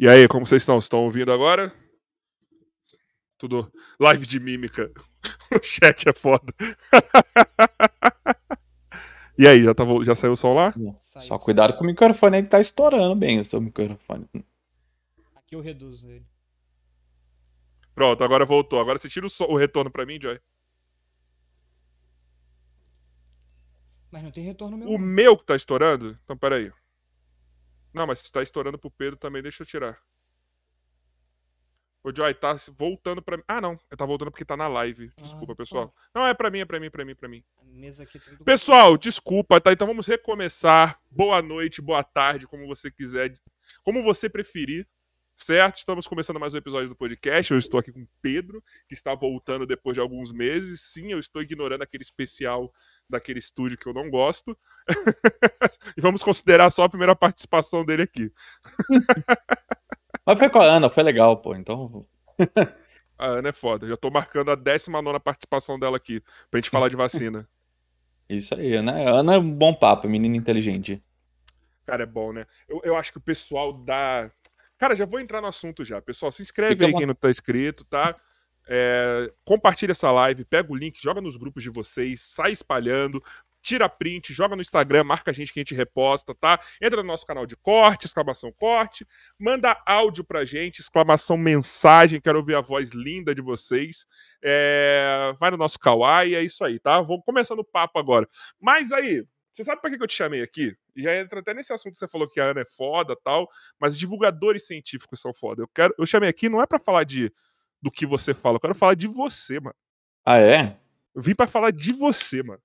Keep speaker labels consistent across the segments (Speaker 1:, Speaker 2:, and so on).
Speaker 1: E aí, como vocês estão? Estão ouvindo agora? Tudo live de mímica. o chat é foda. e aí, já, tá, já saiu o som lá?
Speaker 2: Só cuidado com o microfone aí que tá estourando bem o seu microfone.
Speaker 3: Aqui eu reduzo ele.
Speaker 1: Pronto, agora voltou. Agora você tira o, o retorno pra mim, Joy.
Speaker 3: Mas não tem retorno meu.
Speaker 1: O meu que tá estourando? Então, peraí. Não, mas se tá estourando pro Pedro também, deixa eu tirar. O Joy tá voltando pra mim. Ah, não. Tá voltando porque tá na live. Desculpa, ah, pessoal. Não, é pra mim, é pra mim, é pra mim, é pra mim. Pessoal, desculpa, tá? Então vamos recomeçar. Boa noite, boa tarde, como você quiser. Como você preferir. Certo? Estamos começando mais um episódio do podcast. Eu estou aqui com o Pedro, que está voltando depois de alguns meses. Sim, eu estou ignorando aquele especial daquele estúdio que eu não gosto. e vamos considerar só a primeira participação dele aqui.
Speaker 2: Mas foi com a Ana, foi legal, pô. Então.
Speaker 1: a Ana é foda. Já tô marcando a 19 participação dela aqui, pra gente falar de vacina.
Speaker 2: Isso aí, né? Ana é um bom papo, menina inteligente.
Speaker 1: Cara, é bom, né? Eu, eu acho que o pessoal dá. Cara, já vou entrar no assunto já. Pessoal, se inscreve Fica aí quem não tá inscrito, tá? É, compartilha essa live, pega o link, joga nos grupos de vocês, sai espalhando, tira print, joga no Instagram, marca a gente que a gente reposta, tá? Entra no nosso canal de corte, exclamação corte, manda áudio pra gente, exclamação mensagem, quero ouvir a voz linda de vocês. É... Vai no nosso Kawaii, é isso aí, tá? Vou começando o papo agora. Mas aí, você sabe pra que eu te chamei aqui? E já entra até nesse assunto que você falou que a Ana é foda tal, mas divulgadores científicos são foda. Eu, quero, eu chamei aqui não é para falar de do que você fala, eu quero falar de você, mano.
Speaker 2: Ah, é?
Speaker 1: Eu vim para falar de você, mano.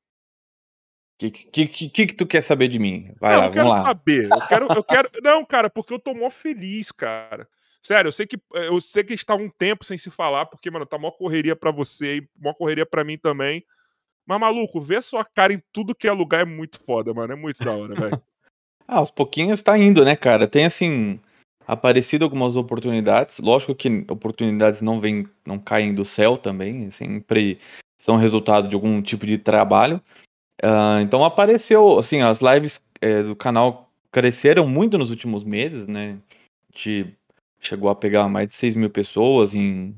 Speaker 2: O que, que, que, que, tu quer saber de mim? Vai não, lá,
Speaker 1: eu quero
Speaker 2: lá.
Speaker 1: saber. Eu quero, eu quero. Não, cara, porque eu tô mó feliz, cara. Sério, eu sei que eu sei que está um tempo sem se falar, porque, mano, tá mó correria para você e mó correria para mim também. Mas, maluco, ver sua cara em tudo que é lugar é muito foda, mano. É muito da hora, velho.
Speaker 2: ah, aos pouquinhos tá indo, né, cara? Tem assim aparecido algumas oportunidades. Lógico que oportunidades não vêm, não caem do céu também, sempre são resultado de algum tipo de trabalho. Uh, então apareceu, assim, as lives é, do canal cresceram muito nos últimos meses, né? A gente chegou a pegar mais de 6 mil pessoas em,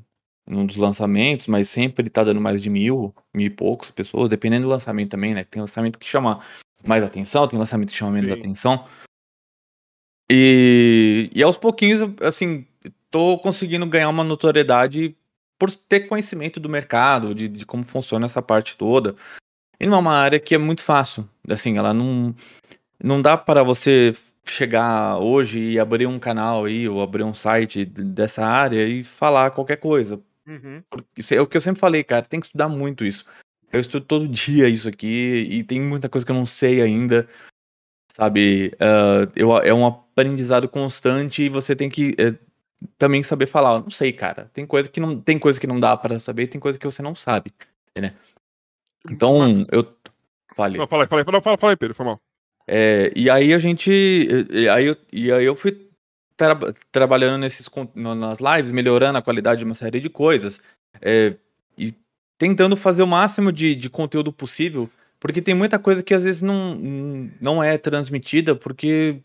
Speaker 2: em um dos lançamentos, mas sempre tá dando mais de mil, mil e poucos pessoas, dependendo do lançamento também, né? Tem lançamento que chama mais atenção, tem lançamento que chama menos Sim. atenção. E, e aos pouquinhos, assim, tô conseguindo ganhar uma notoriedade por ter conhecimento do mercado, de, de como funciona essa parte toda. E não é uma área que é muito fácil. Assim, ela não. Não dá para você chegar hoje e abrir um canal aí, ou abrir um site dessa área e falar qualquer coisa. Uhum. Isso é o que eu sempre falei, cara, tem que estudar muito isso. Eu estudo todo dia isso aqui e tem muita coisa que eu não sei ainda. Sabe? Uh, eu, é um aprendizado constante e você tem que uh, também saber falar. Não sei, cara. Tem coisa que não, tem coisa que não dá para saber, tem coisa que você não sabe. Né? Então, eu.
Speaker 1: Falei. Não, fala fala fala, fala aí, Pedro, foi mal.
Speaker 2: É, e aí a gente. E aí eu, e aí eu fui tra trabalhando nesses, nas lives, melhorando a qualidade de uma série de coisas. É, e tentando fazer o máximo de, de conteúdo possível, porque tem muita coisa que às vezes não, não é transmitida, porque.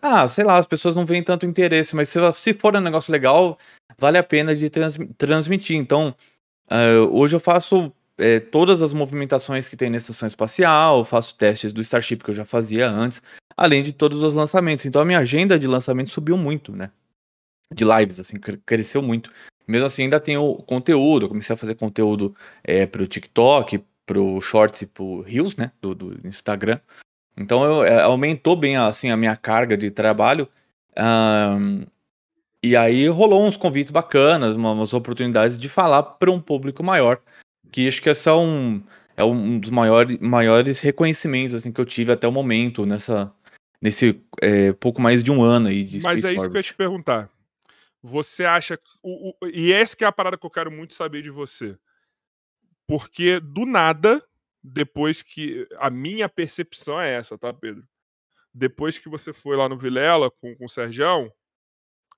Speaker 2: Ah, sei lá, as pessoas não veem tanto interesse, mas se, se for um negócio legal, vale a pena de trans, transmitir. Então, uh, hoje eu faço é, todas as movimentações que tem na estação espacial, faço testes do Starship que eu já fazia antes, além de todos os lançamentos. Então a minha agenda de lançamento subiu muito, né? De lives, assim, cresceu muito. Mesmo assim, ainda tenho conteúdo. Eu comecei a fazer conteúdo é, pro TikTok, pro Shorts e pro Reels, né? Do, do Instagram. Então eu, é, aumentou bem assim, a minha carga de trabalho. Um, e aí rolou uns convites bacanas, umas oportunidades de falar para um público maior que acho que esse é um, é um dos maiores, maiores reconhecimentos assim, que eu tive até o momento nessa nesse é, pouco mais de um ano aí de
Speaker 1: Mas
Speaker 2: Space
Speaker 1: é isso Orbit. que eu ia te perguntar. Você acha. O, o, e essa que é a parada que eu quero muito saber de você. Porque do nada, depois que. A minha percepção é essa, tá, Pedro? Depois que você foi lá no Vilela com, com o Sergião,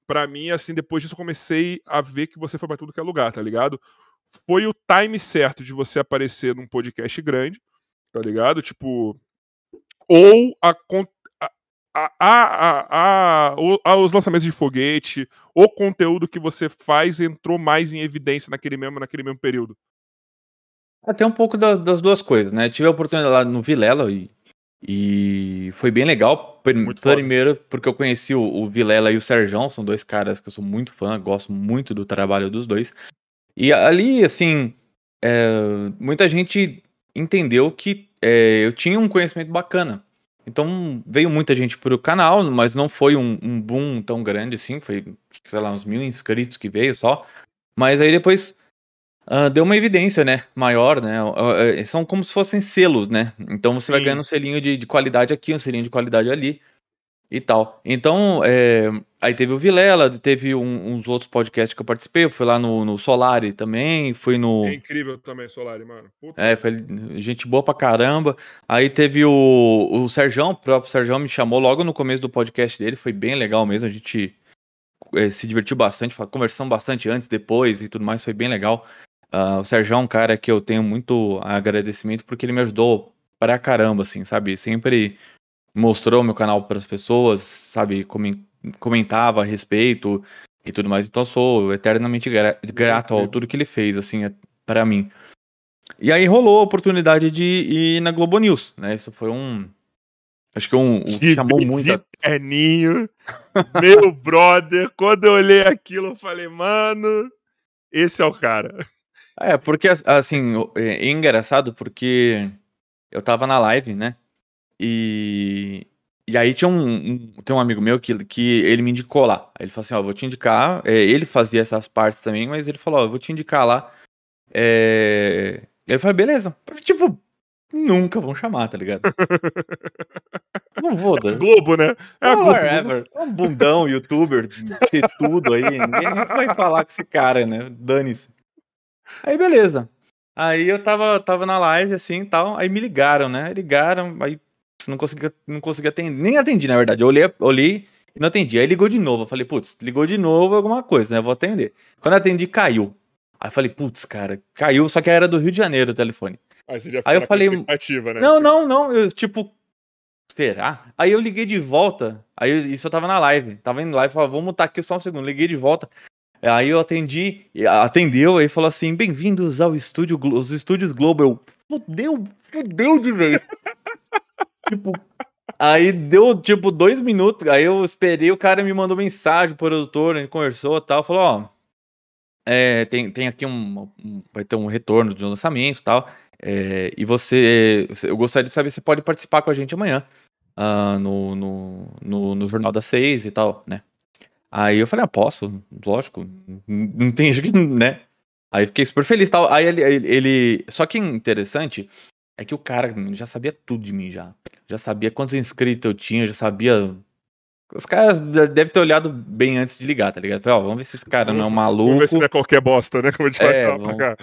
Speaker 1: pra mim, assim, depois disso eu comecei a ver que você foi pra tudo que é lugar, tá ligado? Foi o time certo de você aparecer num podcast grande, tá ligado? Tipo, ou a, a a, a, os lançamentos de foguete, o conteúdo que você faz entrou mais em evidência naquele mesmo, naquele mesmo período?
Speaker 2: Até um pouco das, das duas coisas, né? Tive a oportunidade lá no Vilela e, e foi bem legal. Muito Primeiro, foda. porque eu conheci o, o Vilela e o Serjão, são dois caras que eu sou muito fã, gosto muito do trabalho dos dois. E ali, assim, é, muita gente entendeu que é, eu tinha um conhecimento bacana. Então veio muita gente pro canal, mas não foi um, um, boom tão grande assim, foi, sei lá, uns mil inscritos que veio só. Mas aí depois uh, deu uma evidência, né, maior, né, uh, uh, são como se fossem selos, né, então você Sim. vai ganhando um selinho de, de, qualidade aqui, um selinho de qualidade ali e tal. Então, é, aí teve o Vilela, teve um, uns outros podcasts que eu participei, eu fui lá no, no Solari também, fui no...
Speaker 1: É incrível também Solari, mano.
Speaker 2: Puta. É, foi gente boa pra caramba. Aí teve o, o Serjão, o próprio Serjão me chamou logo no começo do podcast dele, foi bem legal mesmo, a gente é, se divertiu bastante, conversamos bastante antes, depois e tudo mais, foi bem legal. Uh, o Sérgio é um cara que eu tenho muito agradecimento porque ele me ajudou pra caramba, assim, sabe? Sempre mostrou meu canal para as pessoas, sabe? Comentava a respeito e tudo mais. Então eu sou eternamente grato ao tudo que ele fez, assim, é, para mim. E aí rolou a oportunidade de ir na Globo News, né? Isso foi um. Acho que um, um
Speaker 1: que chamou muito. Terninho, meu brother. Quando eu olhei aquilo, eu falei, mano, esse é o cara.
Speaker 2: É, porque assim, é, é engraçado porque eu tava na live, né? E, e aí tinha um, um, tem um amigo meu que, que ele me indicou lá. Aí ele falou assim, ó, vou te indicar. É, ele fazia essas partes também, mas ele falou, ó, eu vou te indicar lá. É... E aí eu falei, beleza. Tipo, nunca vão chamar, tá ligado?
Speaker 1: Não vou, é Globo, né?
Speaker 2: É Globo. Whatever. É um bundão, youtuber, ter tudo aí. Ninguém vai falar com esse cara, né? Dane-se. Aí beleza. Aí eu tava, tava na live assim tal, aí me ligaram, né? Ligaram, aí não conseguia, não conseguia atender, nem atendi na verdade. Eu olhei, olhei e não atendi. Aí ligou de novo. Eu falei, putz, ligou de novo alguma coisa, né? Eu vou atender. Quando eu atendi, caiu. Aí eu falei, putz, cara, caiu, só que era do Rio de Janeiro o telefone.
Speaker 1: Aí, você já
Speaker 2: aí eu falei, né? Não, não, não, eu tipo, será? Aí eu liguei de volta. Aí isso eu tava na live. Tava indo live, falei, vamos mutar aqui só um segundo. Liguei de volta. Aí eu atendi, atendeu, aí falou assim: bem-vindos ao estúdio, os estúdios Globo. Eu, fudeu, fudeu de vez. tipo, aí deu tipo dois minutos, aí eu esperei, o cara me mandou mensagem, o produtor, gente conversou e tal, falou: ó, é, tem, tem aqui um, um, vai ter um retorno de um lançamento e tal, é, e você, eu gostaria de saber se pode participar com a gente amanhã. Uh, no, no, no, no Jornal das Seis e tal, né? Aí eu falei, ah, posso, lógico, não tem jeito, né? Aí fiquei super feliz tal. Aí ele, ele, ele, Só que interessante é que o cara já sabia tudo de mim já. Já sabia quantos inscritos eu tinha, já sabia. Os caras devem ter olhado bem antes de ligar, tá ligado? Falei, ó, vamos ver se esse cara não é um maluco. Vamos ver se não
Speaker 1: é qualquer bosta, né? Como a gente
Speaker 2: é, vai vamos...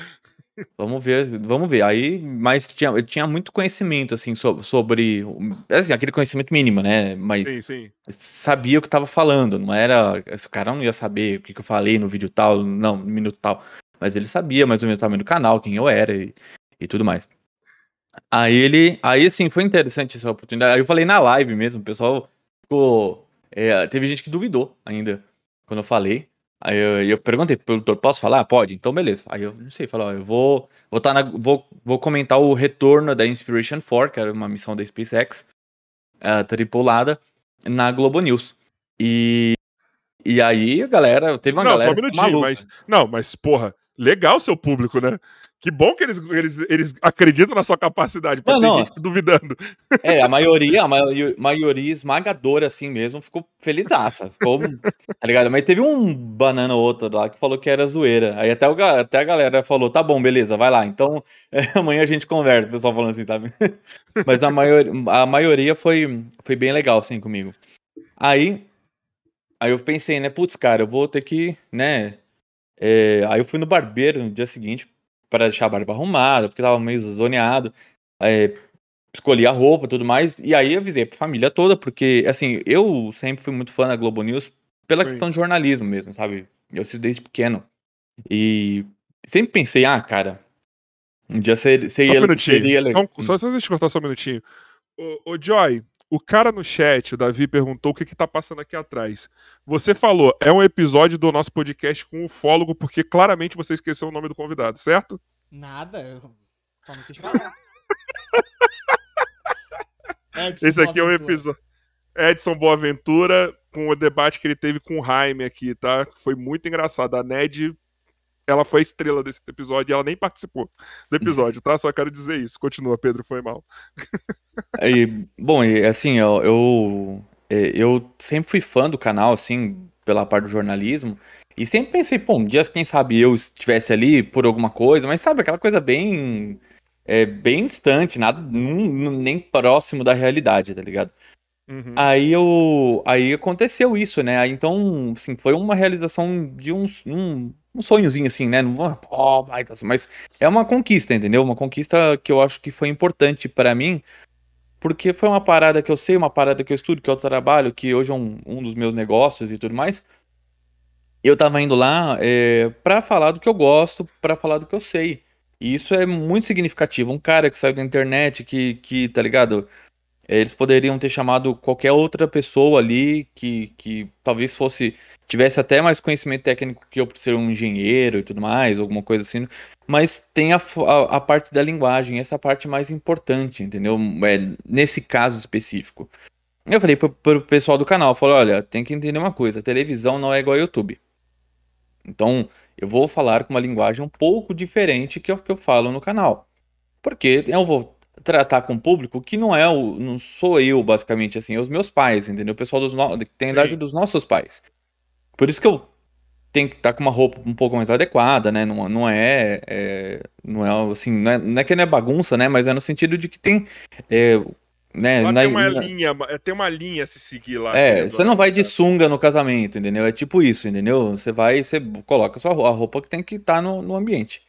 Speaker 2: Vamos ver, vamos ver. Aí, mas tinha, tinha muito conhecimento, assim, sobre, sobre assim, aquele conhecimento mínimo, né? Mas sim, sim. sabia o que estava falando, não era. Esse cara não ia saber o que, que, eu falei no vídeo tal, não, no minuto tal. Mas ele sabia mais ou menos o tamanho do canal, quem eu era e, e tudo mais. Aí ele. Aí, assim, foi interessante essa oportunidade. Aí eu falei na live mesmo, o pessoal ficou. É, teve gente que duvidou ainda quando eu falei. Aí eu, eu perguntei pro produtor, posso falar? Pode, então beleza. Aí eu não sei, falou, eu vou, vou, tá na, vou, vou comentar o retorno da Inspiration 4, que era uma missão da SpaceX, uh, tripulada, na Globo News. E, e aí a galera, teve uma
Speaker 1: não,
Speaker 2: galera.
Speaker 1: Só um minutinho, mas, não, mas porra, legal seu público, né? Que bom que eles, eles, eles acreditam na sua capacidade, pra não, ter não. gente duvidando.
Speaker 2: É, a maioria, a maioria, maioria esmagadora, assim mesmo, ficou felizaça. Ficou, tá ligado? Mas teve um banana ou outro lá que falou que era zoeira. Aí até, o, até a galera falou, tá bom, beleza, vai lá. Então, é, amanhã a gente conversa, o pessoal falando assim, sabe? Mas a, maior, a maioria foi, foi bem legal, assim, comigo. Aí, aí eu pensei, né, putz, cara, eu vou ter que, né... É, aí eu fui no barbeiro no dia seguinte para deixar a barba arrumada, porque tava meio zoneado. É, escolhi a roupa e tudo mais. E aí avisei pra família toda, porque, assim, eu sempre fui muito fã da Globo News pela Sim. questão de jornalismo mesmo, sabe? Eu assisto desde pequeno. E sempre pensei, ah, cara, um dia seria, seria,
Speaker 1: só um seria legal. Só, só, só deixa eu cortar só um minutinho. Ô, ô Joy, O cara no chat, o Davi, perguntou o que, que tá passando aqui atrás. Você falou, é um episódio do nosso podcast com o fólogo, porque claramente você esqueceu o nome do convidado, certo?
Speaker 3: Nada, eu só não quis falar.
Speaker 1: Edson Esse aqui é um episódio. Edson Boaventura, com o debate que ele teve com o Jaime aqui, tá? Foi muito engraçado. A Ned, ela foi a estrela desse episódio e ela nem participou do episódio, tá? Só quero dizer isso. Continua, Pedro, foi mal.
Speaker 2: E, bom, e assim, eu, eu, é, eu sempre fui fã do canal, assim, pela parte do jornalismo. E sempre pensei, pô, um dia, quem sabe eu estivesse ali por alguma coisa, mas sabe, aquela coisa bem. É, bem distante, nada, nem próximo da realidade, tá ligado? Uhum. Aí eu, aí aconteceu isso, né? Aí, então, assim, foi uma realização de um, um, um sonhozinho, assim, né? Não, oh, mas é uma conquista, entendeu? Uma conquista que eu acho que foi importante para mim, porque foi uma parada que eu sei, uma parada que eu estudo, que eu trabalho, que hoje é um, um dos meus negócios e tudo mais. Eu tava indo lá é, pra falar do que eu gosto, pra falar do que eu sei. E isso é muito significativo. Um cara que saiu da internet, que, que tá ligado? Eles poderiam ter chamado qualquer outra pessoa ali que, que talvez fosse tivesse até mais conhecimento técnico que eu por ser um engenheiro e tudo mais, alguma coisa assim, mas tem a, a, a parte da linguagem, essa parte mais importante, entendeu? É, nesse caso específico. Eu falei pro, pro pessoal do canal, falei, olha, tem que entender uma coisa, televisão não é igual ao YouTube. Então, eu vou falar com uma linguagem um pouco diferente que é o que eu falo no canal. Porque eu vou tratar com o público que não é o. não sou eu, basicamente, assim, é os meus pais, entendeu? O pessoal dos no... que tem a idade dos nossos pais. Por isso que eu tenho que estar tá com uma roupa um pouco mais adequada, né? Não, não é, é Não é assim, não é, não é que não é bagunça, né? Mas é no sentido de que tem. É, né,
Speaker 1: lá na, tem uma na... linha, tem uma linha a se seguir lá.
Speaker 2: É, você não vai de sunga no casamento, entendeu? É tipo isso, entendeu? Você vai, você coloca a sua a roupa que tem que estar tá no, no ambiente.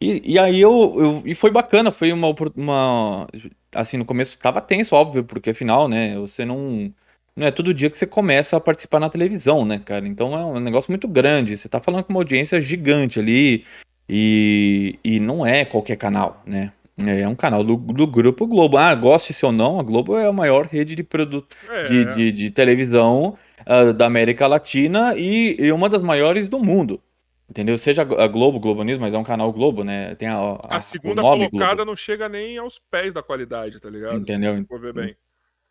Speaker 2: E, e aí eu, eu, E foi bacana, foi uma, uma. Assim, no começo tava tenso, óbvio, porque afinal, né? Você não. Não é todo dia que você começa a participar na televisão, né, cara? Então é um negócio muito grande. Você tá falando com uma audiência gigante ali. E, e não é qualquer canal, né? É um canal do, do Grupo Globo. Ah, goste-se ou não, a Globo é a maior rede de produto é. de, de, de, televisão uh, da América Latina e, e, uma das maiores do mundo. Entendeu? Seja a Globo, Globo News, mas é um canal Globo, né? Tem a,
Speaker 1: a, a segunda colocada Globo. não chega nem aos pés da qualidade, tá ligado?
Speaker 2: Entendeu? Vou ver bem.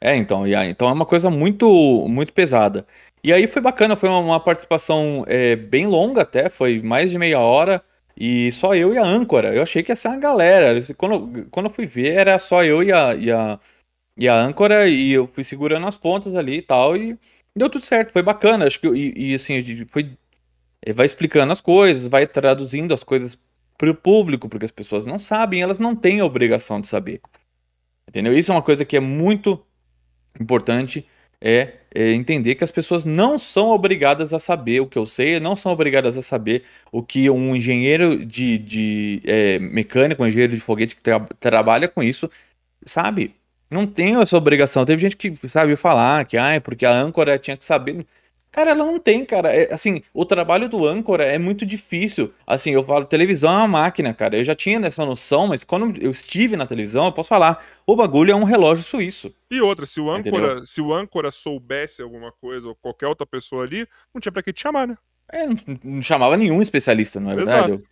Speaker 2: É, então, então é uma coisa muito, muito pesada. E aí foi bacana, foi uma, uma participação é, bem longa até, foi mais de meia hora. E só eu e a âncora. Eu achei que ia ser uma galera. Quando, quando eu fui ver, era só eu e a, e a, e a âncora, e eu fui segurando as pontas ali e tal, e deu tudo certo, foi bacana. Acho que, e, e assim, foi, vai explicando as coisas, vai traduzindo as coisas para o público, porque as pessoas não sabem, elas não têm a obrigação de saber. Entendeu? Isso é uma coisa que é muito importante é, é, entender que as pessoas não são obrigadas a saber o que eu sei, não são obrigadas a saber o que um engenheiro de, de é, mecânico, um engenheiro de foguete que tra trabalha com isso, sabe? Não tem essa obrigação. Teve gente que sabe falar que, ah, porque a âncora tinha que saber. Cara, ela não tem, cara. É, assim, o trabalho do âncora é muito difícil. Assim, eu falo, televisão é uma máquina, cara. Eu já tinha essa noção, mas quando eu estive na televisão, eu posso falar, o bagulho é um relógio suíço.
Speaker 1: E outra, se o âncora, se o âncora soubesse alguma coisa, ou qualquer outra pessoa ali, não tinha pra que te chamar, né?
Speaker 2: É, não, não chamava nenhum especialista, não é verdade? Exato.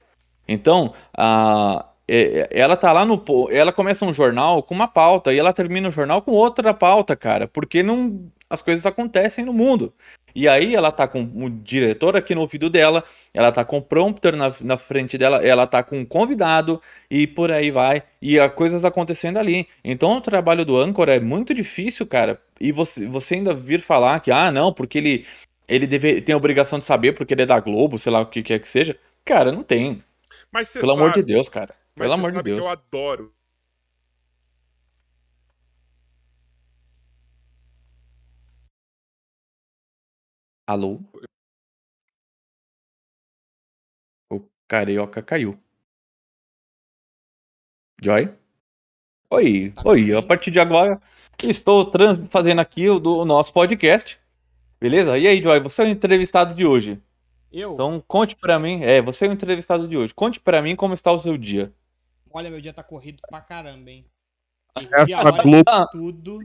Speaker 2: Então, a, é, ela tá lá no. Ela começa um jornal com uma pauta e ela termina o jornal com outra pauta, cara. Porque não, as coisas acontecem no mundo. E aí ela tá com o diretor aqui no ouvido dela, ela tá com o prompter na, na frente dela, ela tá com um convidado e por aí vai. E as coisas acontecendo ali. Então o trabalho do âncora é muito difícil, cara. E você, você ainda vir falar que, ah, não, porque ele, ele deve, tem a obrigação de saber porque ele é da Globo, sei lá o que quer que seja. Cara, não tem. Mas Pelo sabe, amor de Deus, cara. Pelo amor de Deus.
Speaker 1: eu adoro
Speaker 2: Alô? O carioca caiu. Joy? Oi, tá oi, a partir de agora estou trans fazendo aqui o do nosso podcast. Beleza? E aí, Joy, você é o entrevistado de hoje.
Speaker 3: Eu?
Speaker 2: Então conte pra mim, é, você é o entrevistado de hoje. Conte pra mim como está o seu dia.
Speaker 3: Olha, meu dia tá corrido pra caramba, hein? Perdi a hora de tudo.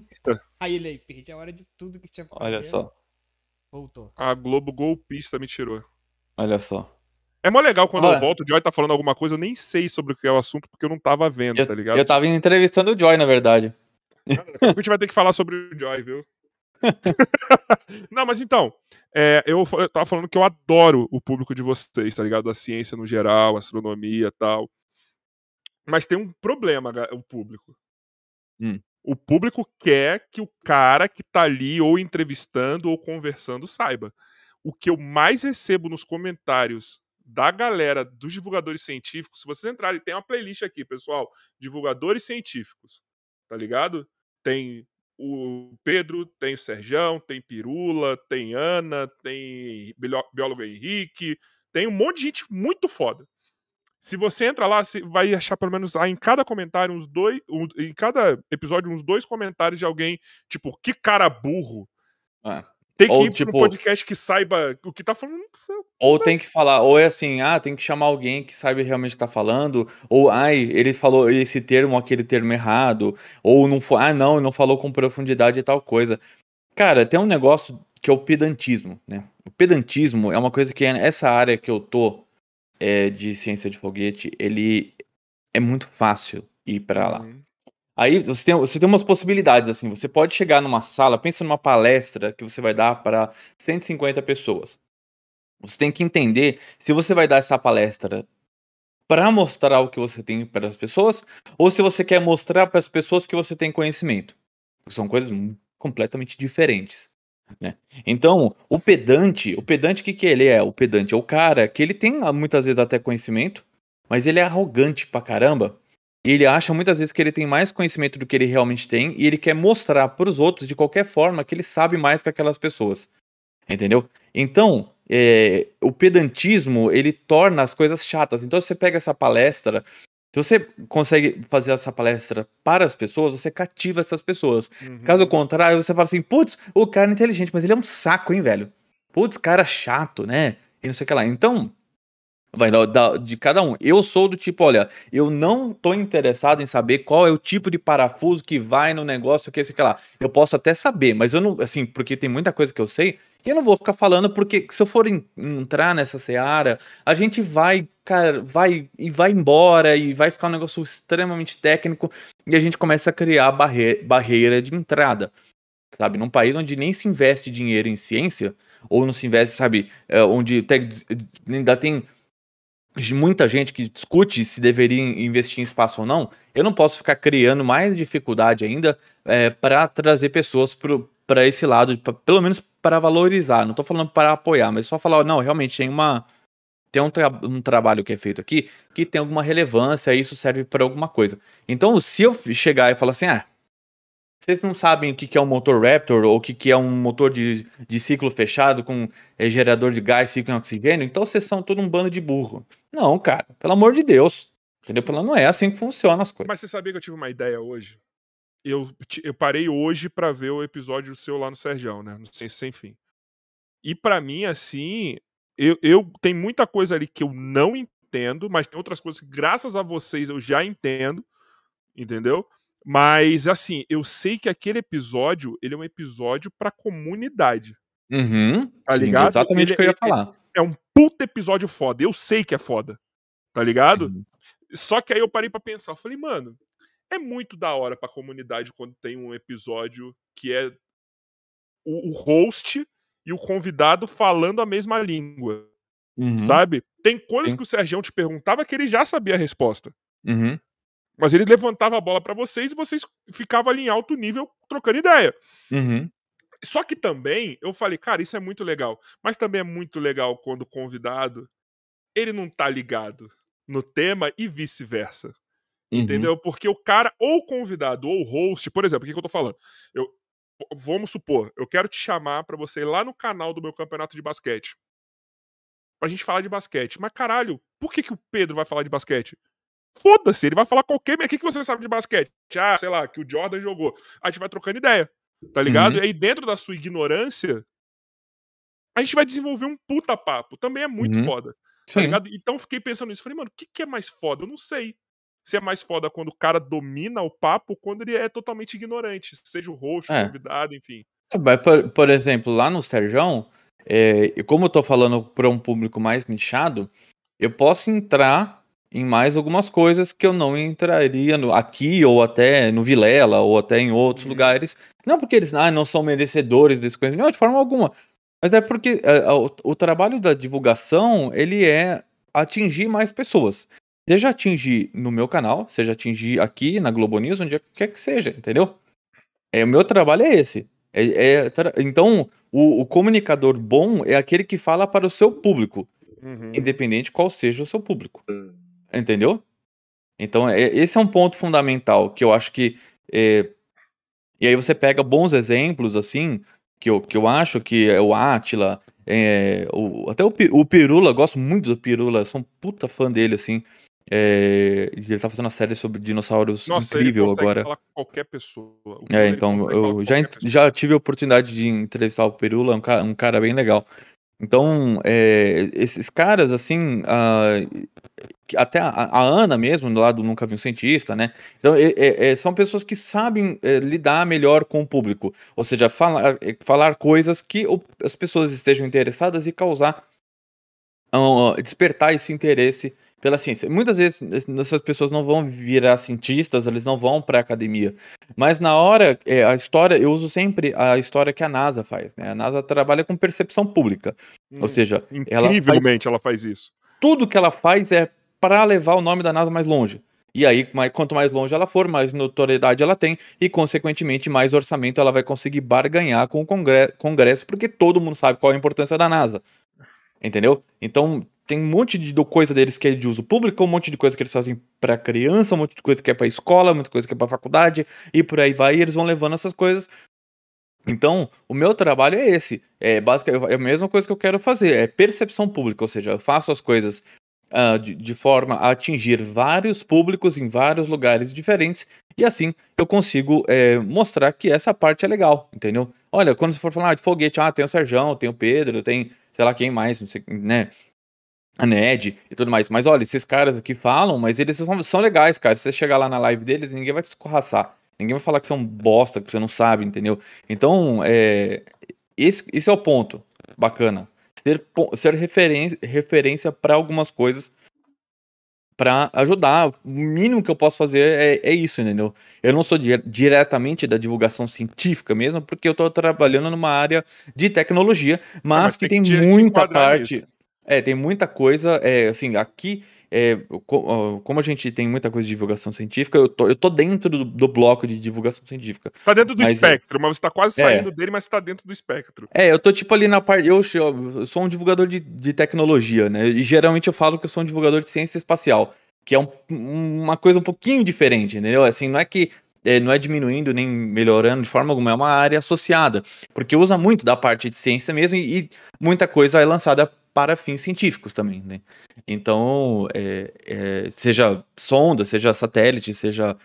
Speaker 3: Aí ele aí, perdi a hora de tudo que tinha pra fazer.
Speaker 2: Olha só,
Speaker 3: Voltou.
Speaker 1: A Globo golpista me tirou.
Speaker 2: olha só.
Speaker 1: É mó legal quando
Speaker 2: Olha.
Speaker 1: eu volto, o Joy tá falando alguma coisa, eu nem sei sobre o que é o assunto, porque eu não tava vendo,
Speaker 2: Eu,
Speaker 1: tá ligado?
Speaker 2: eu tava entrevistando o Joy, na verdade.
Speaker 1: A gente vai ter que falar sobre o Joy, viu? não, mas então, é, eu, eu tava falando que eu adoro o público de vocês, tá ligado? A ciência no geral, astronomia e tal. Mas tem um problema, o público.
Speaker 2: Hum.
Speaker 1: O público quer que o cara que tá ali ou entrevistando ou conversando saiba. O que eu mais recebo nos comentários da galera dos divulgadores científicos, se vocês entrarem, tem uma playlist aqui, pessoal, divulgadores científicos, tá ligado? Tem o Pedro, tem o Serjão, tem Pirula, tem Ana, tem bió- biólogo Henrique, tem um monte de gente muito foda. Se você entra lá, você vai achar pelo menos ah, em cada comentário uns dois, um- em cada episódio uns dois comentários de alguém, tipo, que cara burro.
Speaker 2: É.
Speaker 1: Tem que
Speaker 2: Ou,
Speaker 1: ir pra um
Speaker 2: tipo-
Speaker 1: podcast que saiba o que tá falando.
Speaker 2: Ou tem que falar, ou é assim, ah, tem que chamar alguém que sabe realmente o que tá falando, ou ai, ele falou esse termo, aquele termo errado, ou não foi, ah, não, não falou com profundidade e tal coisa. Cara, tem um negócio que é o pedantismo, né? O pedantismo é uma coisa que é essa área que eu tô é, de ciência de foguete, ele é muito fácil ir pra lá.
Speaker 1: Uhum.
Speaker 2: Aí você tem, você tem umas possibilidades, assim. Você pode chegar numa sala, pensa numa palestra que você vai dar para 150 pessoas. Você tem que entender se você vai dar essa palestra para mostrar o que você tem para as pessoas ou se você quer mostrar para as pessoas que você tem conhecimento. São coisas completamente diferentes. Né? Então, o pedante, o pedante, que, que ele é? O pedante é o cara que ele tem ah, muitas vezes até conhecimento, mas ele é arrogante pra caramba. E ele acha muitas vezes que ele tem mais conhecimento do que ele realmente tem e ele quer mostrar para os outros de qualquer forma que ele sabe mais que aquelas pessoas. Entendeu? Então, é, o pedantismo ele torna as coisas chatas. Então, você pega essa palestra, se você consegue fazer essa palestra para as pessoas, você cativa essas pessoas.
Speaker 1: Uhum.
Speaker 2: Caso contrário, você fala assim, putz, o cara é inteligente, mas ele é um saco, hein, velho? Putz, cara chato, né? E não sei o que lá. Então, vai da- de cada um. Eu sou do tipo, olha, eu não tô interessado em saber qual é o tipo de parafuso que vai no negócio, que sei o que lá. Eu posso até saber, mas eu não, assim, porque tem muita coisa que eu sei, e eu não vou ficar falando, porque se eu for en- entrar nessa seara, a gente vai, cara, vai e vai embora, e vai ficar um negócio extremamente técnico, e a gente começa a criar barre barreira de entrada. Sabe, num país onde nem se investe dinheiro em ciência, ou não se investe, sabe, é, onde ainda tem muita gente que discute se deveria investir em espaço ou não, eu não posso ficar criando mais dificuldade ainda para trazer pessoas para esse lado, pra, pelo menos para valorizar. Não estou falando para apoiar, mas só falar, não, realmente tem uma tem um, tra um trabalho que é feito aqui que tem alguma relevância isso serve para alguma coisa. Então, se eu chegar e falar assim, ah, vocês não sabem o que é um motor Raptor ou o que que é um motor de, de ciclo fechado com é, gerador de gás, ciclo em oxigênio, então vocês são todo um bando de burro. Não, cara, pelo amor de Deus. Entendeu? Não é assim que funcionam as coisas.
Speaker 1: Mas você sabia que eu tive uma ideia hoje? Eu, eu parei hoje pra ver o episódio seu lá no Serjão, né? No Ciência Sem Fim. E pra mim, assim, eu, eu tem muita coisa ali que eu não entendo, mas tem outras coisas que, graças a vocês, eu já entendo, entendeu? Mas, assim, eu sei que aquele episódio, ele é um episódio pra comunidade.
Speaker 2: Uhum,
Speaker 1: Tá
Speaker 2: sim,
Speaker 1: ligado?
Speaker 2: exatamente o que eu ia falar.
Speaker 1: É um puta episódio foda. Eu sei que é foda. Tá ligado?
Speaker 2: Uhum.
Speaker 1: Só que aí eu parei pra pensar, eu falei, mano, é muito da hora pra comunidade quando tem um episódio que é o, o host e o convidado falando a mesma língua,
Speaker 2: Uhum,
Speaker 1: sabe? Tem coisas
Speaker 2: Sim.
Speaker 1: que o Sergião te perguntava que ele já sabia a resposta.
Speaker 2: uhum,
Speaker 1: Mas ele levantava a bola pra vocês e vocês ficavam ali em alto nível trocando ideia.
Speaker 2: uhum,
Speaker 1: Só que também eu falei, cara, isso é muito legal. Mas também é muito legal quando o convidado ele não tá ligado no tema e vice-versa.
Speaker 2: Uhum.
Speaker 1: Entendeu? Porque o cara, ou o convidado, ou o host, por exemplo, o que, que eu tô falando? Eu, vamos supor, eu quero te chamar pra você ir lá no canal do meu campeonato de basquete. Pra gente falar de basquete. Mas caralho, por que, que o Pedro vai falar de basquete? Foda-se, ele vai falar qualquer. O que, que você sabe de basquete? Ah, sei lá, que o Jordan jogou. A gente vai trocando ideia. Tá ligado?
Speaker 2: Uhum.
Speaker 1: E aí, dentro da sua ignorância, a gente vai desenvolver um puta papo. Também é muito
Speaker 2: Uhum.
Speaker 1: foda. Tá? Então fiquei pensando nisso. Falei, mano, o que, que é mais foda? Eu não sei. Se é mais foda quando o cara domina o papo, quando ele é totalmente ignorante, seja o roxo,
Speaker 2: É.
Speaker 1: convidado, enfim.
Speaker 2: Mas, Por, por exemplo, lá no Serjão, é, e como eu tô falando para um público mais nichado, eu posso entrar em mais algumas coisas que eu não entraria no- aqui, ou até no Vilela, ou até em outros
Speaker 1: Uhum.
Speaker 2: lugares. Não porque eles ah, não são merecedores desse conhecimento, não, de forma alguma. Mas é porque é, o, o trabalho da divulgação, ele é atingir mais pessoas. Seja atingir no meu canal, seja atingir aqui na Globo News, onde quer que seja, entendeu? É, o meu trabalho é esse. É- é tra- então, o, o comunicador bom é aquele que fala para o seu público,
Speaker 1: Uhum.
Speaker 2: independente qual seja o seu público. Entendeu? Então, é- esse é um ponto fundamental que eu acho que. é, e aí você pega bons exemplos, assim, que eu, que eu acho que é o Átila, é, o- até o, o Pirula, gosto muito do Pirula, sou um puta fã dele, assim. É, ele tá fazendo uma série sobre dinossauros
Speaker 1: Nossa,
Speaker 2: incrível agora.
Speaker 1: falar com qualquer pessoa.
Speaker 2: É, então, eu já,
Speaker 1: pessoa.
Speaker 2: já tive a oportunidade de entrevistar o Perula, um cara, um cara bem legal. Então, é, esses caras, assim, que até a, a Ana mesmo, lá do Nunca Vi um Cientista, né? Então, é- é- é, são pessoas que sabem é, lidar melhor com o público. Ou seja, falar, é, falar coisas que as pessoas estejam interessadas e causar, ah, despertar esse interesse pela ciência. Muitas vezes es- essas pessoas não vão virar cientistas, eles não vão para academia. Mas na hora, é, a história, eu uso sempre a história que a NASA faz, né? A NASA trabalha com percepção pública. Ou
Speaker 1: Hum,
Speaker 2: seja, ela faz
Speaker 1: Incrivelmente ela faz isso.
Speaker 2: tudo que ela faz é para levar o nome da NASA mais longe. E aí, quanto mais longe ela for, mais notoriedade ela tem e, consequentemente, mais orçamento ela vai conseguir barganhar com o congre- Congresso, porque todo mundo sabe qual é a importância da NASA. Entendeu? Então, tem um monte de coisa deles que é de uso público, um monte de coisa que eles fazem para criança, um monte de coisa que é para escola, muita coisa que é para faculdade e por aí vai, e eles vão levando essas coisas. Então, o meu trabalho é esse. É basicamente é a mesma coisa que eu quero fazer, é percepção pública, ou seja, eu faço as coisas ah, de, de forma a atingir vários públicos em vários lugares diferentes, e assim eu consigo é, mostrar que essa parte é legal, entendeu? Olha, quando você for falar de foguete, ah, tem o Serjão, tem o Pedro, tem sei lá quem mais, não sei, né? A Ned e tudo mais. Mas olha, esses caras aqui falam, mas eles são, são legais, cara. Se você chegar lá na live deles, ninguém vai te escorraçar. Ninguém vai falar que você é bosta, que você não sabe, entendeu? Então, é, esse, esse é o ponto bacana. Ser, ser referência, referência para algumas coisas para ajudar. O mínimo que eu posso fazer é, é isso, entendeu? Eu não sou di- diretamente da divulgação científica mesmo, porque eu estou trabalhando numa área de tecnologia, mas,
Speaker 1: mas
Speaker 2: que
Speaker 1: tem
Speaker 2: tem, muita parte. É, tem muita coisa, é, assim, aqui, é, como a gente tem muita coisa de divulgação científica, eu tô, eu tô dentro do, do bloco de divulgação científica.
Speaker 1: Tá dentro do
Speaker 2: Mas é-
Speaker 1: espectro, mas você tá quase
Speaker 2: É.
Speaker 1: saindo dele, mas tá dentro do espectro.
Speaker 2: É, eu tô tipo ali na parte. Eu, eu sou um divulgador de, de tecnologia, né? E geralmente eu falo que eu sou um divulgador de ciência espacial, que é um- uma coisa um pouquinho diferente, entendeu? Assim, não é que. É, não é diminuindo nem melhorando de forma alguma, é uma área associada, porque usa muito da parte de ciência mesmo e, e muita coisa é lançada para fins científicos também, né? Então, é, é, seja sonda, seja satélite, seja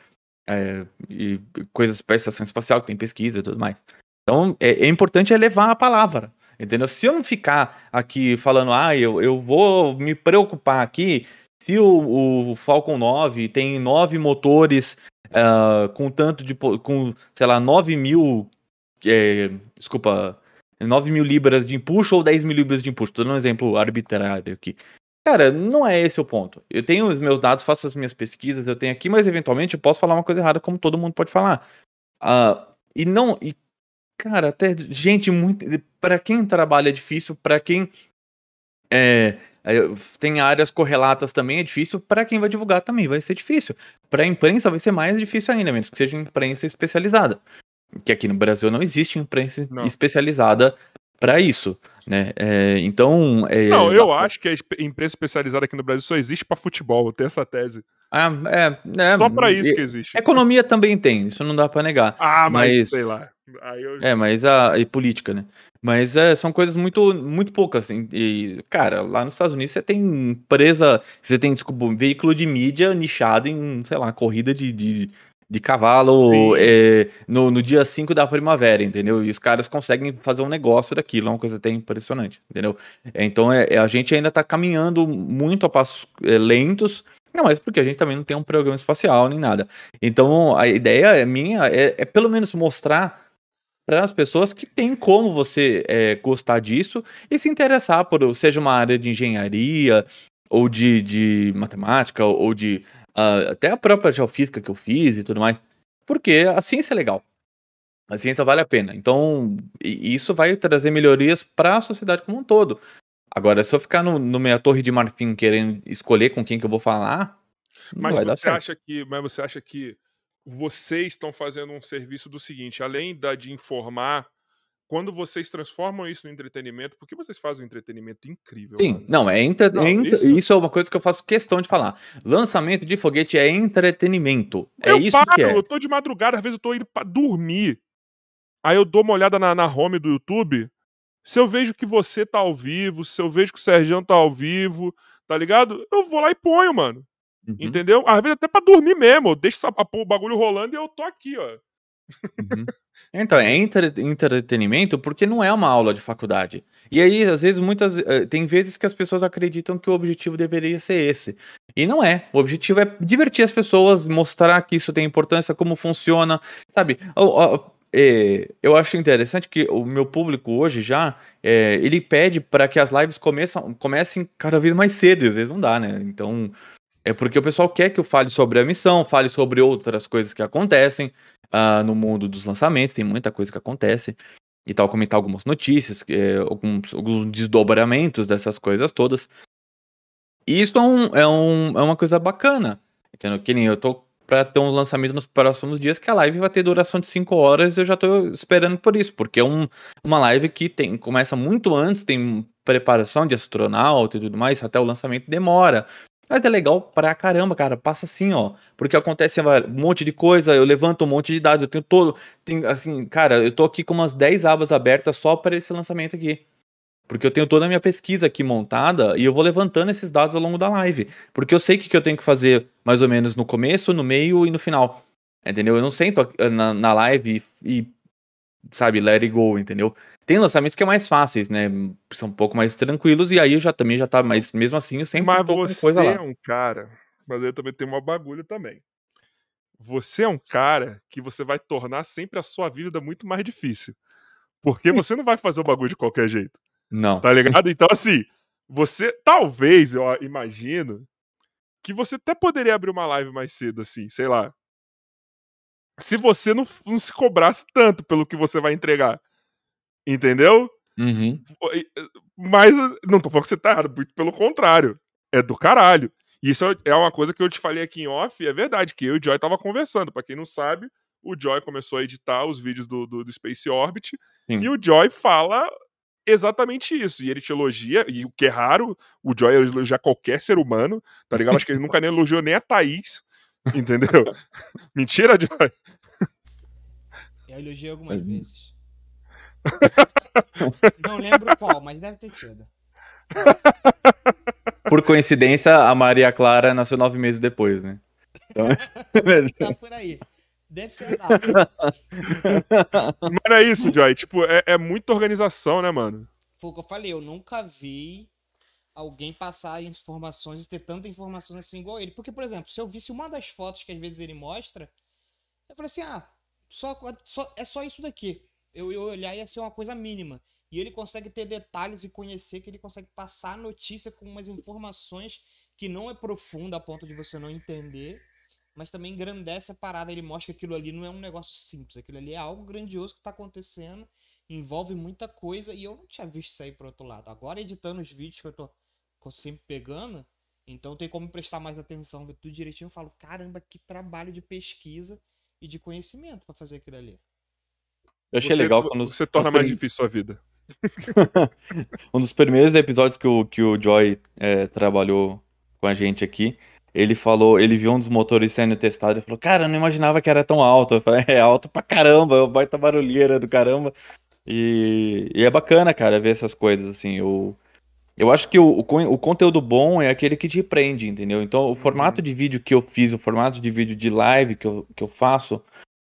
Speaker 2: é, e coisas para a estação espacial, que tem pesquisa e tudo mais. Então, é, é importante é levar a palavra, entendeu? Se eu não ficar aqui falando, ah, eu, eu vou me preocupar aqui se o, o Falcon 9 tem nove motores ah, com tanto de, com, sei lá, 9 mil, é, desculpa, 9 mil libras de empuxo ou 10 mil libras de empuxo, tô dando um exemplo arbitrário aqui. Cara, não é esse o ponto. Eu tenho os meus dados, faço as minhas pesquisas, eu tenho aqui, mas eventualmente eu posso falar uma coisa errada, como todo mundo pode falar. Ah, e não. E, cara, até gente muito. Para quem trabalha é difícil, para quem é, tem áreas correlatas também é difícil, para quem vai divulgar também vai ser difícil. Para a imprensa vai ser mais difícil ainda, menos que seja imprensa especializada. Que aqui no Brasil não existe imprensa
Speaker 1: Não.
Speaker 2: especializada para isso, né? É, então, é,
Speaker 1: Não, eu acho que a imprensa especializada aqui no Brasil só existe pra futebol, eu tenho essa tese.
Speaker 2: Ah, é, é,
Speaker 1: Só pra isso que existe.
Speaker 2: Economia também tem, isso não dá pra negar.
Speaker 1: Ah, mas,
Speaker 2: mas-
Speaker 1: sei lá. Eu...
Speaker 2: É, mas a e política, né? Mas é, são coisas muito, muito poucas. assim, E, cara, lá nos Estados Unidos você tem empresa, você tem, desculpa, um veículo de mídia nichado em, sei lá, corrida de, de, de cavalo é, no, no dia 5 da primavera, entendeu? E os caras conseguem fazer um negócio daquilo, é uma coisa até impressionante, entendeu? É, Então é, é, a gente ainda tá caminhando muito a passos é, lentos, Não, mas porque a gente também não tem um programa espacial nem nada. Então, a ideia minha é, é pelo menos mostrar para as pessoas que tem como você é, gostar disso e se interessar por, seja uma área de engenharia, ou de, de matemática, ou de uh, até a própria geofísica que eu fiz e tudo mais. Porque a ciência é legal. A ciência vale a pena. Então, isso vai trazer melhorias para a sociedade como um todo. Agora, se eu ficar no, no minha torre de marfim querendo escolher com quem que eu vou falar,
Speaker 1: mas você acha que, mas você acha que vocês estão fazendo um serviço do seguinte, além da de informar, quando vocês transformam isso no entretenimento, porque vocês fazem um entretenimento incrível.
Speaker 2: Sim, não, é, entre, não, isso... isso... é uma coisa que eu faço questão de falar. Lançamento de foguete é entretenimento. É
Speaker 1: eu
Speaker 2: isso
Speaker 1: paro,
Speaker 2: que é.
Speaker 1: Eu tô de madrugada, às vezes eu tô indo pra dormir. Aí eu dou uma olhada na, na home do YouTube. Se eu vejo que você tá ao vivo, se eu vejo que o Sergião tá ao vivo, tá ligado? Eu vou lá e ponho, mano. Uhum. Entendeu? Às vezes até pra dormir mesmo. Eu deixo o bagulho rolando e eu tô aqui, ó.
Speaker 2: Uhum. Então, é entre, entretenimento porque não é uma aula de faculdade. E aí, às vezes, muitas. Eh, tem vezes que as pessoas acreditam que o objetivo deveria ser esse. E não é. O objetivo é divertir as pessoas, mostrar que isso tem importância, como funciona. Sabe? É, eu acho interessante que o meu público hoje já, é, ele pede para que as lives começam, comecem cada vez mais cedo, e às vezes não dá, né? Então, é porque o pessoal quer que eu fale sobre a missão, fale sobre outras coisas que acontecem uh, no mundo dos lançamentos, tem muita coisa que acontece, e tal, comentar algumas notícias, é, alguns, alguns desdobramentos dessas coisas todas. E isso é, um, é, um, é uma coisa bacana, entendeu? Que nem eu tô para ter uns lançamentos nos próximos dias, que a live vai ter duração de 5 horas, eu já tô esperando por isso, porque é um, uma live que tem começa muito antes, tem preparação de astronauta e tudo mais, até o lançamento demora. Mas é legal pra caramba, cara. Passa assim, ó. Porque acontece um monte de coisa, eu levanto um monte de dados, eu tenho todo. Tem, assim, cara, eu tô aqui com umas 10 abas abertas só para esse lançamento aqui. Porque eu tenho toda a minha pesquisa aqui montada e eu vou levantando esses dados ao longo da live. Porque eu sei o que, que eu tenho que fazer mais ou menos no começo, no meio e no final. Entendeu? Eu não sento na, na live e, e, sabe, let it go, entendeu? Tem lançamentos que é mais fáceis, né? São um pouco mais tranquilos e aí eu já também já tá, mas mesmo assim eu sempre
Speaker 1: mas você coisa lá. é um cara, mas eu também tenho uma bagulho também. Você é um cara que você vai tornar sempre a sua vida muito mais difícil. Porque você não vai fazer o bagulho de qualquer jeito.
Speaker 2: Não.
Speaker 1: Tá ligado? Então, assim, você talvez, eu imagino, que você até poderia abrir uma live mais cedo, assim, sei lá. Se você não, não se cobrasse tanto pelo que você vai entregar. Entendeu?
Speaker 2: Uhum.
Speaker 1: Mas não tô falando que você tá errado, muito pelo contrário. É do caralho. E isso é uma coisa que eu te falei aqui em off, é verdade, que eu e o Joy tava conversando. Para quem não sabe, o Joy começou a editar os vídeos do, do, do Space Orbit, Sim. e o Joy fala exatamente isso. E ele te elogia, e o que é raro, o Joy elogia qualquer ser humano, tá ligado? Acho que ele nunca nem elogiou nem a Thaís, entendeu? Mentira, Joy?
Speaker 3: Eu elogiei algumas vezes. Não lembro qual, mas deve ter tido.
Speaker 2: Por coincidência, a Maria Clara nasceu nove meses depois, né?
Speaker 3: Então... tá por aí. Deve ser
Speaker 1: Mas é isso, Joy. Tipo, é, é muita organização, né, mano?
Speaker 3: Foi o que eu falei, eu nunca vi alguém passar informações e ter tanta informação assim igual ele. Porque, por exemplo, se eu visse uma das fotos que às vezes ele mostra, eu falei assim, ah, só, só, é só isso daqui. Eu ia olhar ia ser uma coisa mínima. E ele consegue ter detalhes e conhecer que ele consegue passar a notícia com umas informações que não é profunda a ponto de você não entender mas também engrandece a parada. Ele mostra que aquilo ali não é um negócio simples, aquilo ali é algo grandioso que está acontecendo, envolve muita coisa e eu não tinha visto isso aí outro lado. Agora, editando os vídeos que eu tô, sempre pegando, então tem como prestar mais atenção, ver tudo direitinho. Eu falo, caramba, que trabalho de pesquisa e de conhecimento para fazer aquilo ali.
Speaker 2: Eu achei você, legal quando.
Speaker 1: Você torna mais difícil sua vida.
Speaker 2: um dos primeiros episódios que o, que o Joy é, trabalhou com a gente aqui, ele falou, ele viu um dos motores sendo testado e falou, cara, eu não imaginava que era tão alto. Eu falei, é alto pra caramba, baita barulheira do caramba. E, e, é bacana, cara, ver essas coisas, assim, eu... Eu acho que o, o, o, conteúdo bom é aquele que te prende, entendeu? Então, o uhum. formato de vídeo que eu fiz, o formato de vídeo de live que eu, que eu faço,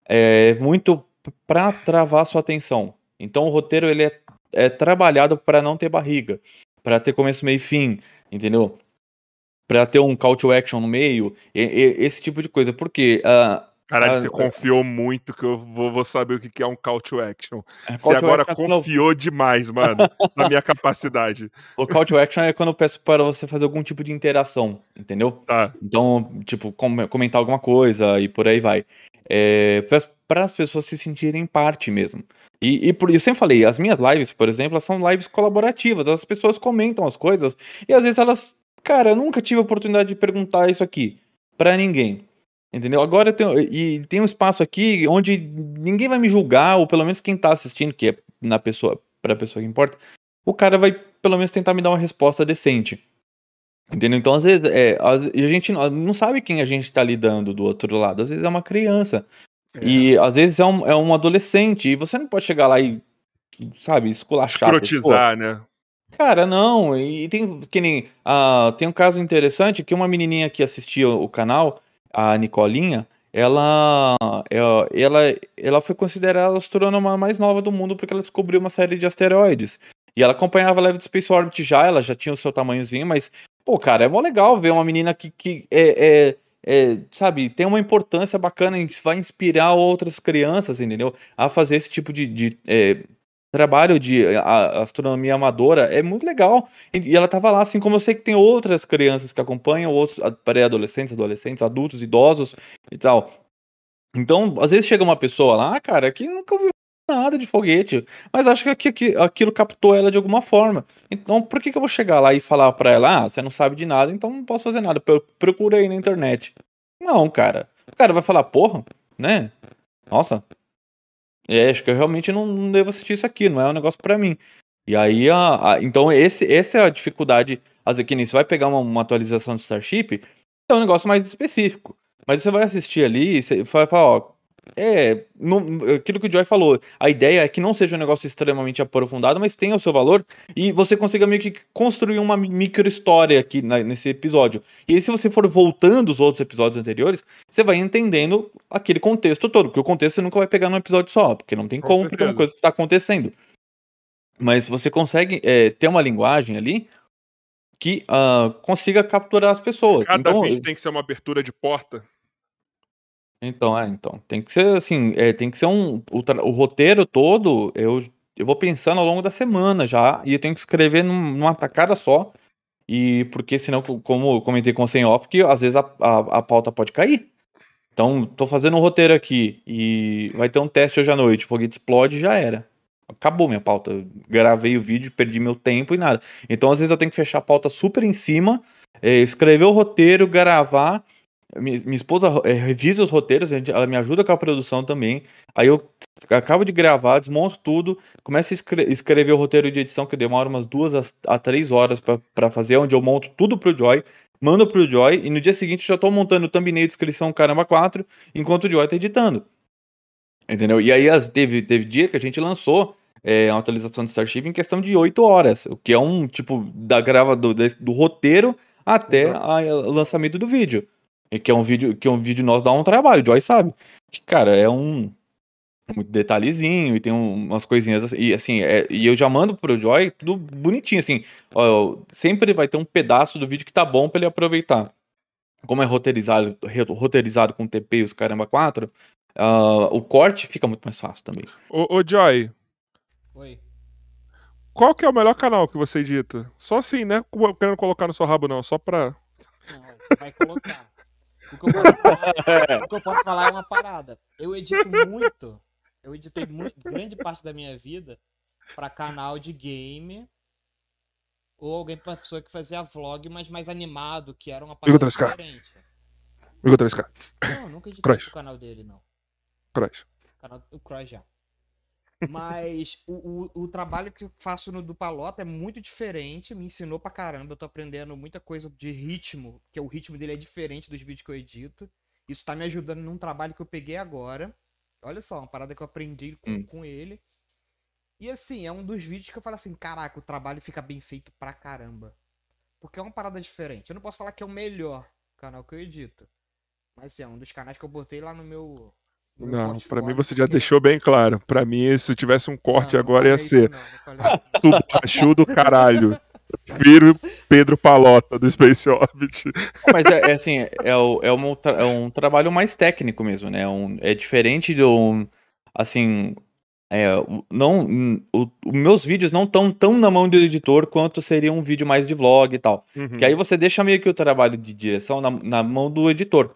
Speaker 2: é muito para travar sua atenção. Então, o roteiro ele é, é trabalhado para não ter barriga, para ter começo, meio e fim, entendeu? para ter um call to action no meio, e, e, esse tipo de coisa. Porque uh,
Speaker 1: Caralho, você confiou muito que eu vou, vou saber o que é um call to action. É, você agora action é confiou quando... demais, mano, na minha capacidade.
Speaker 2: O call to action é quando eu peço para você fazer algum tipo de interação, entendeu?
Speaker 1: Tá.
Speaker 2: Então, tipo, comentar alguma coisa e por aí vai. É, para as pessoas se sentirem parte mesmo. E, e por isso eu sempre falei, as minhas lives, por exemplo, são lives colaborativas. As pessoas comentam as coisas e às vezes elas, cara, eu nunca tive a oportunidade de perguntar isso aqui para ninguém. Entendeu? Agora tenho, e tem um espaço aqui onde ninguém vai me julgar, ou pelo menos quem tá assistindo, que é na pessoa, pra pessoa que importa, o cara vai pelo menos tentar me dar uma resposta decente. Entendeu? Então, às vezes, é, a, a gente não sabe quem a gente tá lidando do outro lado. Às vezes é uma criança. É. E às vezes é um, é um adolescente. E você não pode chegar lá e, sabe, esculachar.
Speaker 1: Escrotizar, né?
Speaker 2: Cara, não. E tem que nem. Uh, tem um caso interessante que uma menininha que assistia o canal a Nicolinha, ela, ela, ela, ela foi considerada a astrônoma mais nova do mundo porque ela descobriu uma série de asteroides. E ela acompanhava a leve Space Orbit já, ela já tinha o seu tamanhozinho, mas, pô, cara, é mó legal ver uma menina que, que é, é, é, sabe, tem uma importância bacana, vai inspirar outras crianças, entendeu? A fazer esse tipo de, de é, trabalho de a, astronomia amadora é muito legal. E, ela estava lá, assim como eu sei que tem outras crianças que acompanham, outros pré-adolescentes, adolescentes, adultos, idosos e tal. Então, às vezes chega uma pessoa lá, cara, que nunca ouviu nada de foguete, mas acho que, que aquilo captou ela de alguma forma. Então, por que, que eu vou chegar lá e falar para ela, ah, você não sabe de nada, então não posso fazer nada, procura aí na internet. Não, cara. O cara vai falar, porra, né? Nossa, é, acho que eu realmente não, não devo assistir isso aqui, não é um negócio para mim. E aí, a, a, então, esse, essa é a dificuldade. Às vezes, que nem você vai pegar uma, uma atualização do Starship, é um negócio mais específico. Mas você vai assistir ali e você vai falar, ó, é, não, aquilo que o Joy falou. A ideia é que não seja um negócio extremamente aprofundado, mas tenha o seu valor e você consiga meio que construir uma micro história aqui na, nesse episódio. E aí, se você for voltando os outros episódios anteriores, você vai entendendo aquele contexto todo, porque o contexto você nunca vai pegar num episódio só, porque não tem Com como, certeza. porque é uma coisa que está acontecendo. Mas você consegue é, ter uma linguagem ali que uh, consiga capturar as pessoas.
Speaker 1: Cada então, vídeo tem que ser uma abertura de porta
Speaker 2: então, é, então. Tem que ser assim, é, tem que ser um. O, o roteiro todo, eu, eu vou pensando ao longo da semana já, e eu tenho que escrever num, numa tacada só. E porque senão, como eu comentei com o Sem Off, que às vezes a, a, a, pauta pode cair. Então, tô fazendo um roteiro aqui e vai ter um teste hoje à noite, o foguete explode já era. Acabou minha pauta. Eu gravei o vídeo, perdi meu tempo e nada. Então, às vezes, eu tenho que fechar a pauta super em cima, é, escrever o roteiro, gravar minha, minha esposa é, revisa os roteiros, ela me ajuda com a produção também. Aí eu acabo de gravar, desmonto tudo, começo a escre escrever o roteiro de edição, que demora umas duas a, a três horas para fazer, onde eu monto tudo pro Joy, mando pro Joy, e no dia seguinte já tô montando o thumbnail, descrição, caramba, 4, enquanto o Joy tá editando. Entendeu? E aí teve, teve dia que a gente lançou é, uma atualização do Starship em questão de 8 horas, o que é um tipo da grava do, do roteiro até o lançamento do vídeo. E que é um vídeo que é um vídeo nosso dá um trabalho, o Joy sabe. Que, cara, é um muito detalhezinho e tem um, umas coisinhas assim, e assim, é, e eu já mando pro Joy tudo bonitinho assim, ó, sempre vai ter um pedaço do vídeo que tá bom para ele aproveitar. Como é roteirizado, roteirizado com TP e os caramba 4, uh, ah, o corte fica muito mais fácil também.
Speaker 1: Ô, ô Joy.
Speaker 3: Oi.
Speaker 1: Qual que é o melhor canal que você edita? Só assim, né? Querendo colocar no seu rabo não, só pra
Speaker 3: Não, você vai colocar. O que, eu posso falar, o que eu posso falar é uma parada. Eu edito muito. Eu editei muito, grande parte da minha vida para canal de game. Ou alguém pra pessoa que fazia vlog, mas mais animado, que era uma parada diferente.
Speaker 1: Liga 3K.
Speaker 3: Não, nunca editei o canal dele, não.
Speaker 1: Crush.
Speaker 3: O, canal, o Crush já. Mas o, o, o, trabalho que eu faço no do Palota é muito diferente, me ensinou pra caramba. Eu tô aprendendo muita coisa de ritmo, que o ritmo dele é diferente dos vídeos que eu edito. Isso tá me ajudando num trabalho que eu peguei agora. Olha só, uma parada que eu aprendi com, hum. com ele. E assim, é um dos vídeos que eu falo assim: caraca, o trabalho fica bem feito pra caramba. Porque é uma parada diferente. Eu não posso falar que é o melhor canal que eu edito. Mas assim, é um dos canais que eu botei lá no meu
Speaker 1: não, para mim você já deixou bem claro. Para mim, se tivesse um corte não, agora ia ser tudo do caralho. Prefiro Pedro Palota do Space Orbit.
Speaker 2: Mas é, é assim, é, é, é, um, é um trabalho mais técnico mesmo, né? Um, é diferente de um. Assim. É, não, os meus vídeos não estão tão na mão do editor quanto seria um vídeo mais de vlog e tal. Uhum. Que aí você deixa meio que o trabalho de direção na, na mão do editor.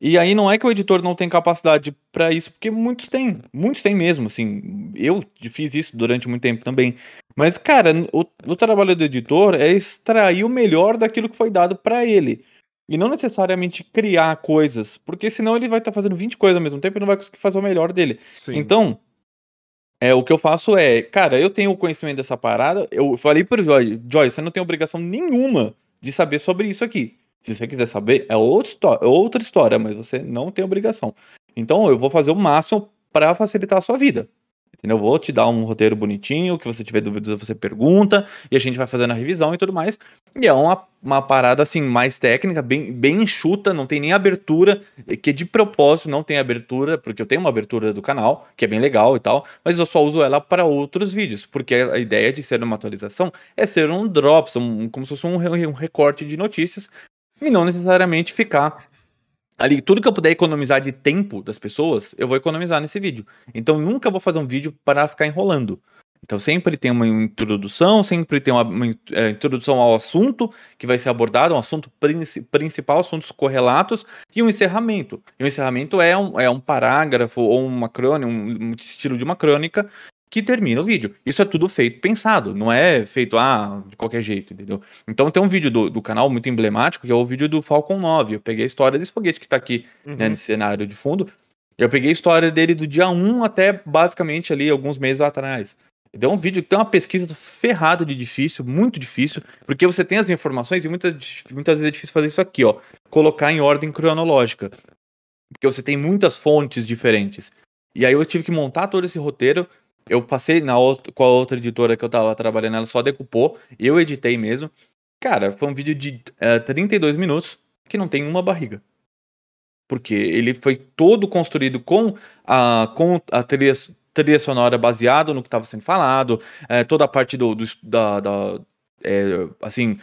Speaker 2: E aí não é que o editor não tem capacidade para isso, porque muitos têm, muitos têm mesmo, assim. Eu fiz isso durante muito tempo também. Mas, cara, o, o trabalho do editor é extrair o melhor daquilo que foi dado para ele. E não necessariamente criar coisas, porque senão ele vai estar tá fazendo 20 coisas ao mesmo tempo e não vai conseguir fazer o melhor dele. Sim. Então, é, o que eu faço é, cara, eu tenho o conhecimento dessa parada, eu falei pro Joy, Joy, você não tem obrigação nenhuma de saber sobre isso aqui. Se você quiser saber, é outra, outra história, mas você não tem obrigação. Então eu vou fazer o máximo para facilitar a sua vida. Entendeu? Eu vou te dar um roteiro bonitinho, que você tiver dúvidas você pergunta, e a gente vai fazendo a revisão e tudo mais. E é uma, uma parada assim, mais técnica, bem, bem enxuta, não tem nem abertura, que de propósito não tem abertura, porque eu tenho uma abertura do canal, que é bem legal e tal, mas eu só uso ela para outros vídeos, porque a ideia de ser uma atualização é ser um drops, um, como se fosse um, um recorte de notícias, e não necessariamente ficar ali tudo que eu puder economizar de tempo das pessoas, eu vou economizar nesse vídeo. Então nunca vou fazer um vídeo para ficar enrolando. Então sempre tem uma introdução, sempre tem uma, uma é, introdução ao assunto que vai ser abordado, um assunto principal, assuntos correlatos e um encerramento. E o encerramento é um, é um parágrafo ou uma crônica, um, um estilo de uma crônica que termina o vídeo. Isso é tudo feito pensado, não é feito ah, de qualquer jeito, entendeu? Então tem um vídeo do, do canal muito emblemático, que é o vídeo do Falcon 9. Eu peguei a história desse foguete que tá aqui né, uhum. né, nesse cenário de fundo. Eu peguei a história dele do dia 1 até basicamente ali alguns meses atrás. Deu um vídeo que tem uma pesquisa ferrada de difícil, muito difícil, porque você tem as informações e muitas, muitas vezes é difícil fazer isso aqui, ó. Colocar em ordem cronológica. Porque você tem muitas fontes diferentes. E aí eu tive que montar todo esse roteiro eu passei na outra, com a outra editora que eu tava trabalhando, ela só decupou, eu editei mesmo. Cara, foi um vídeo de uh, eh, 32 minutos que não tem uma barriga. Porque ele foi todo construído com a, com a trilha, trilha sonora baseado no que estava sendo falado, é, toda a parte do, do da, da é, assim,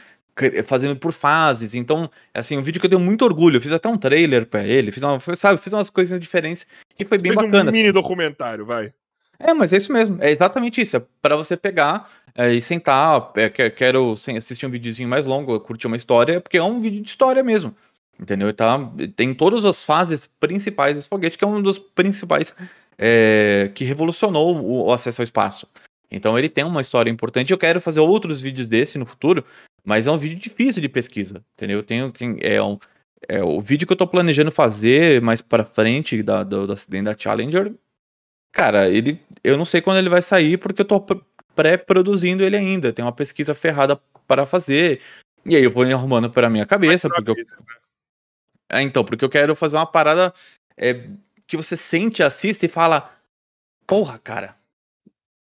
Speaker 2: fazendo por fases. Então, assim, um vídeo que eu tenho muito orgulho. Eu fiz até um trailer para ele, fiz, uma, sabe, fiz umas coisinhas diferentes e foi Você bem fez bacana.
Speaker 1: um mini documentário, vai.
Speaker 2: É, mas é isso mesmo. É exatamente isso. É para você pegar é, e sentar. É, quero assistir um videozinho mais longo, curtir uma história, porque é um vídeo de história mesmo. Entendeu? Tá, tem todas as fases principais desse foguete, que é um dos principais é, que revolucionou o, o, acesso ao espaço. Então ele tem uma história importante. Eu quero fazer outros vídeos desse no futuro, mas é um vídeo difícil de pesquisa. Entendeu? Tem, tem, é um, é, o vídeo que eu tô planejando fazer mais para frente da, do, do acidente da Challenger Cara, ele. Eu não sei quando ele vai sair, porque eu tô pré-produzindo ele ainda. Tem uma pesquisa ferrada para fazer. E aí eu vou arrumando para minha cabeça, porque eu... Né? É, então, porque eu quero fazer uma parada é, que você sente, assiste e fala: Porra, cara,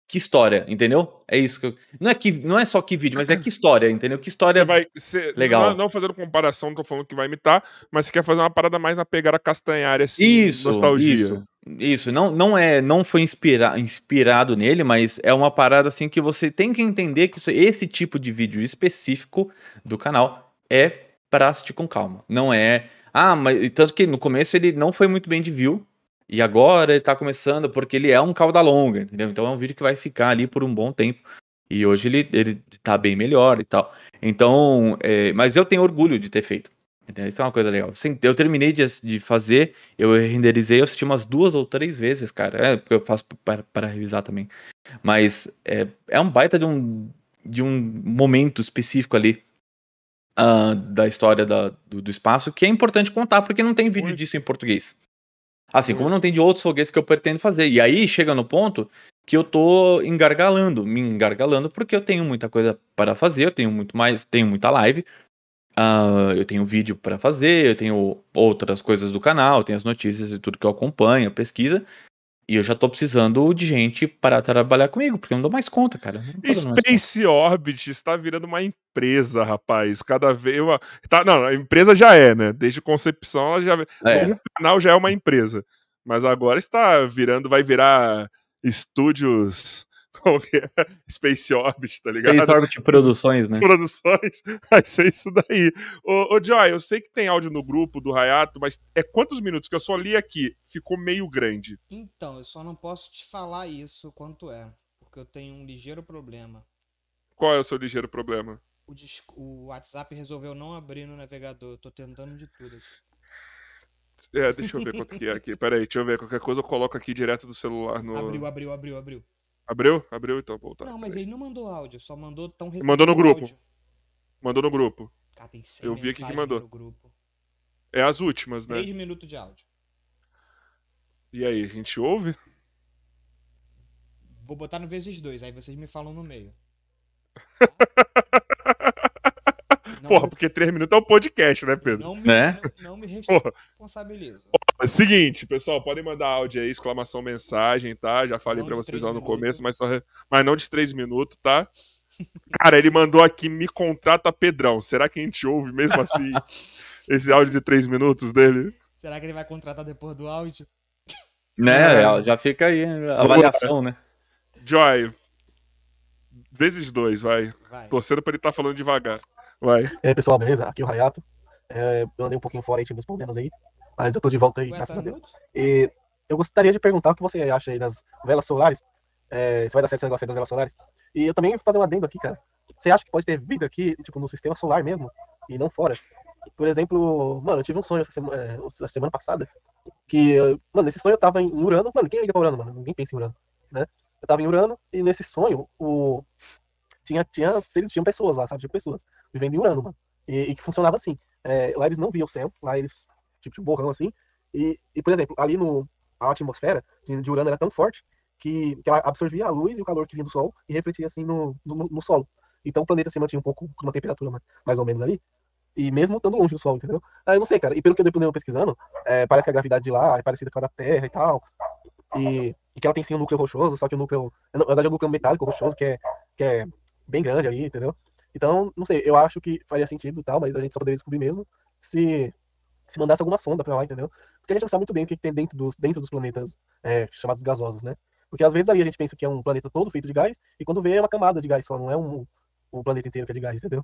Speaker 2: que história, entendeu? É isso que eu... não é que não é só que vídeo, mas é que história, entendeu? Que história
Speaker 1: vai ser legal. Não, não, fazendo comparação, não tô falando que vai imitar, mas você quer fazer uma parada mais na pegada castanhária assim,
Speaker 2: isso, nostalgia. Isso. Isso, não, não é, não foi inspira, inspirado nele, mas é uma parada assim que você tem que entender que isso, esse tipo de vídeo específico do canal é para assistir com calma. Não é, ah, mas tanto que no começo ele não foi muito bem de view, e agora ele tá começando porque ele é um cauda longa, entendeu? Então é um vídeo que vai ficar ali por um bom tempo. E hoje ele, ele tá bem melhor e tal. Então, é, mas eu tenho orgulho de ter feito. Entendeu? Isso é uma coisa legal. Eu terminei de, de fazer, eu renderizei, eu assisti umas duas ou três vezes, cara. É, porque eu faço para, para revisar também. Mas é, é um baita de um, de um momento específico ali uh, da história da, do, do, espaço que é importante contar, porque não tem vídeo disso em português. Assim, como não tem de outros foguetes que eu pretendo fazer. E aí chega no ponto que eu tô engargalando, me engargalando, porque eu tenho muita coisa para fazer, eu tenho muito mais, tenho muita live, uh, eu tenho vídeo para fazer, eu tenho outras coisas do canal, tenho as notícias e tudo que eu acompanho, a pesquisa. E eu já tô precisando de gente para trabalhar comigo, porque eu não dou mais conta, cara.
Speaker 1: Space Orbit está virando uma empresa, rapaz. Cada vez. Tá, não, a empresa já é, né? Desde concepção, ela já. É. Um canal já é uma empresa. Mas agora está virando, vai virar estúdios. É? Space Orbit, tá ligado?
Speaker 2: Space Orbit Produções, né?
Speaker 1: Produções, vai ser isso daí. Ô, ô, Joy, eu sei que tem áudio no grupo do Rayato, mas é quantos minutos que eu só li aqui? Ficou meio grande.
Speaker 3: Então, eu só não posso te falar isso quanto é, porque eu tenho um ligeiro problema.
Speaker 1: Qual é o seu ligeiro problema?
Speaker 3: O, o WhatsApp resolveu não abrir no navegador, eu tô tentando de tudo aqui.
Speaker 1: É, deixa eu ver quanto que é aqui. Pera aí, deixa eu ver. Qualquer coisa eu coloco aqui direto do celular no.
Speaker 3: Abriu, abriu, abriu, abriu.
Speaker 1: Abriu? Abriu, então voltar.
Speaker 3: Não, mas ele não mandou áudio, só mandou tão
Speaker 1: Mandou no grupo. Áudio. Mandou no grupo.
Speaker 3: Cara, tem
Speaker 1: eu vi aqui que mandou. É as últimas, né?
Speaker 3: 3 minutos de áudio.
Speaker 1: E aí, a gente ouve?
Speaker 3: Vou botar no vezes dois, aí vocês me falam no meio.
Speaker 1: Porra, porque três minutos é um podcast, né, Pedro?
Speaker 3: Não me,
Speaker 2: né?
Speaker 3: não, não me responsabilizo.
Speaker 1: Seguinte, pessoal, podem mandar áudio aí, exclamação, mensagem, tá? Já falei para vocês lá no minutos. começo, mas, só mas não de três minutos, tá? Cara, ele mandou aqui, me contrata Pedrão. Será que a gente ouve mesmo assim esse áudio de três minutos dele?
Speaker 3: Será que ele vai contratar depois do áudio?
Speaker 2: Né, é. já fica aí a avaliação, né?
Speaker 1: Joy, vezes dois, vai. vai. Torcendo pra ele estar tá falando devagar. Vai.
Speaker 4: E aí, pessoal, beleza? Aqui é o Rayato. É, eu andei um pouquinho fora aí, tive uns problemas aí. Mas eu tô de volta aí, graças tá a Deus. E eu gostaria de perguntar o que você acha aí das velas solares. É, se vai dar certo esse negócio aí das velas solares. E eu também vou fazer um adendo aqui, cara. Você acha que pode ter vida aqui, tipo, no sistema solar mesmo, e não fora? Por exemplo, mano, eu tive um sonho essa semana, é, semana passada, que, mano, nesse sonho eu tava em Urano, mano, quem liga pra Urano, mano? Ninguém pensa em Urano, né? Eu tava em Urano, e nesse sonho, o, tinha, tinha seres, tinham pessoas lá, sabe? Tinha pessoas vivendo em Urano, mano. E, e que funcionava assim. É, lá eles não viam o céu, lá eles, tipo, tinha um borrão assim. E, e, por exemplo, ali no, a atmosfera de, Urano era tão forte que, que ela absorvia a luz e o calor que vinha do Sol e refletia assim no, no, no solo. Então o planeta se mantinha um pouco com uma temperatura mais, mais ou menos ali. E mesmo estando longe do Sol, entendeu? Ah, eu não sei, cara. E pelo que eu dei pesquisando, é, parece que a gravidade de lá é parecida com a da Terra e tal. E, e que ela tem sim um núcleo rochoso, só que o núcleo. Na verdade, é um núcleo metálico rochoso, que é, que é bem grande ali, entendeu? Então, não sei, eu acho que faria sentido e tal, mas a gente só poderia descobrir mesmo se, se mandasse alguma sonda pra lá, entendeu? Porque a gente não sabe muito bem o que tem dentro dos, dentro dos planetas é, chamados gasosos, né? Porque às vezes aí a gente pensa que é um planeta todo feito de gás, e quando vê é uma camada de gás só, não é um, um planeta inteiro que é de gás, entendeu?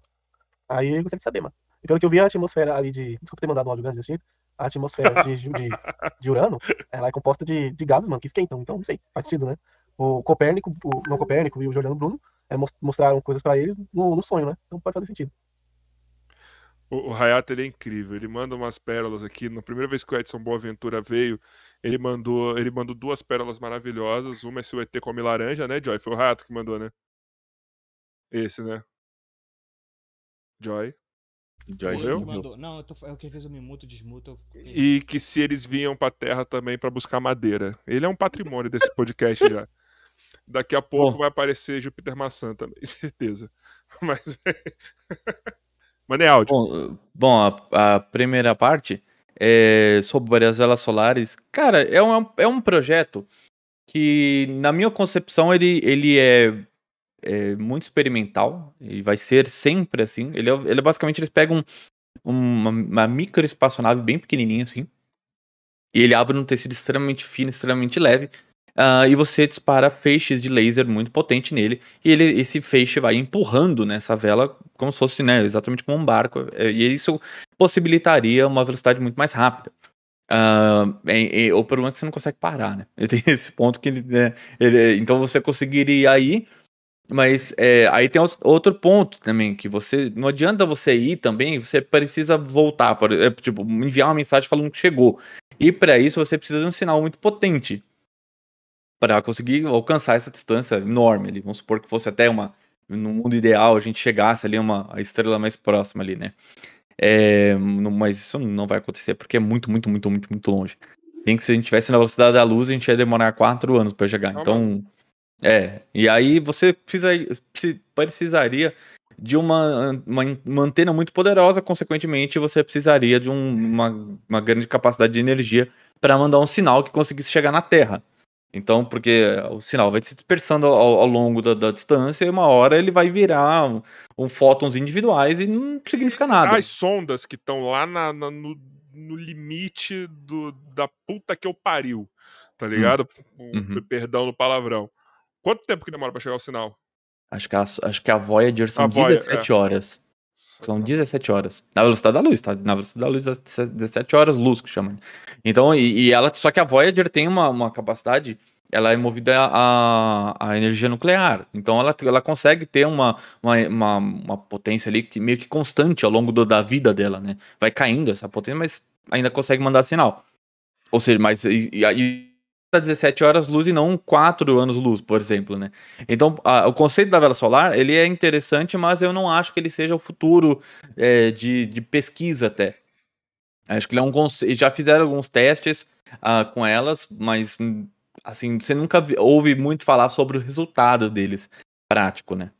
Speaker 4: Aí eu gostaria de saber, mano. E pelo que eu vi, a atmosfera ali de. Desculpa ter mandado um áudio grande desse jeito. A atmosfera de, de, de, Urano, ela é composta de, de gases, mano, que esquentam. Então, não sei, faz sentido, né? O Copérnico, o, não Copérnico e o Juliano Bruno é, mostraram coisas para eles no, no, sonho, né? Então pode fazer sentido.
Speaker 1: O, o Hayato ele é incrível, ele manda umas pérolas aqui. Na primeira vez que o Edson Boaventura veio, ele mandou, ele mandou duas pérolas maravilhosas. Uma é se o ET come laranja, né, Joy? Foi o Hayato que mandou, né? Esse, né? Joy.
Speaker 3: Joy Morreu? Que mandou. Não, eu tô, é o que fez o mimuto, desmuto. Eu...
Speaker 1: E que se eles vinham pra Terra também para buscar madeira. Ele é um patrimônio desse podcast já. Daqui a pouco Bom. vai aparecer Júpiter Maçã também, certeza. Mas. Mandei áudio.
Speaker 2: Bom, bom a, a, primeira parte é sobre as velas solares. Cara, é um, é um projeto que, na minha concepção, ele, ele é, é muito experimental e vai ser sempre assim. Ele, é, ele é basicamente, eles pegam uma, uma micro espaçonave bem pequenininha assim, e ele abre um tecido extremamente fino, extremamente leve, Uh, e você dispara feixes de laser muito potente nele, e ele, esse feixe vai empurrando nessa vela como se fosse né, exatamente como um barco, é, e isso possibilitaria uma velocidade muito mais rápida. Uh, e, e, o problema é que você não consegue parar, né? Tem esse ponto que ele, né, ele então você conseguiria ir, mas é, aí tem outro ponto também, que você não adianta você ir também, você precisa voltar, por, é, tipo, enviar uma mensagem falando que chegou. E para isso você precisa de um sinal muito potente para conseguir alcançar essa distância enorme ali. Vamos supor que fosse até uma. No mundo ideal, a gente chegasse ali uma a estrela mais próxima ali, né? É, mas isso não vai acontecer porque é muito, muito, muito, muito, muito longe. Tem que se a gente estivesse na velocidade da luz, a gente ia demorar quatro anos para chegar. Então, é. E aí você precisa, precisaria de uma, uma, uma, antena muito poderosa, consequentemente, você precisaria de um, uma, uma grande capacidade de energia para mandar um sinal que conseguisse chegar na Terra. Então, porque o sinal vai se dispersando ao, ao longo da, da, distância e uma hora ele vai virar um, um, fótons individuais e não significa nada.
Speaker 1: As sondas que estão lá na, na, no, no, limite do, da puta que eu pariu, tá hum. ligado? Uhum. Perdão no palavrão. Quanto tempo que demora para chegar o sinal?
Speaker 2: Acho que a, acho que a Voyager são a 17 é. horas. São 17 horas. Na velocidade da luz, tá? Na velocidade da luz, 17 horas luz que chama. Então, e, e, ela. Só que a Voyager tem uma, uma capacidade. Ela é movida a, a energia nuclear. Então ela, ela consegue ter uma, uma, uma, uma potência ali que, meio que constante ao longo do, da vida dela, né? Vai caindo essa potência, mas ainda consegue mandar sinal. Ou seja, mas e, e, 17 horas luz e não 4 anos luz, por exemplo, né? Então, a, o conceito da vela solar, ele é interessante, mas eu não acho que ele seja o futuro é, de, de pesquisa até. Acho que ele é um conceito, já fizeram alguns testes uh, com elas, mas assim, você nunca ouve muito falar sobre o resultado deles prático, né?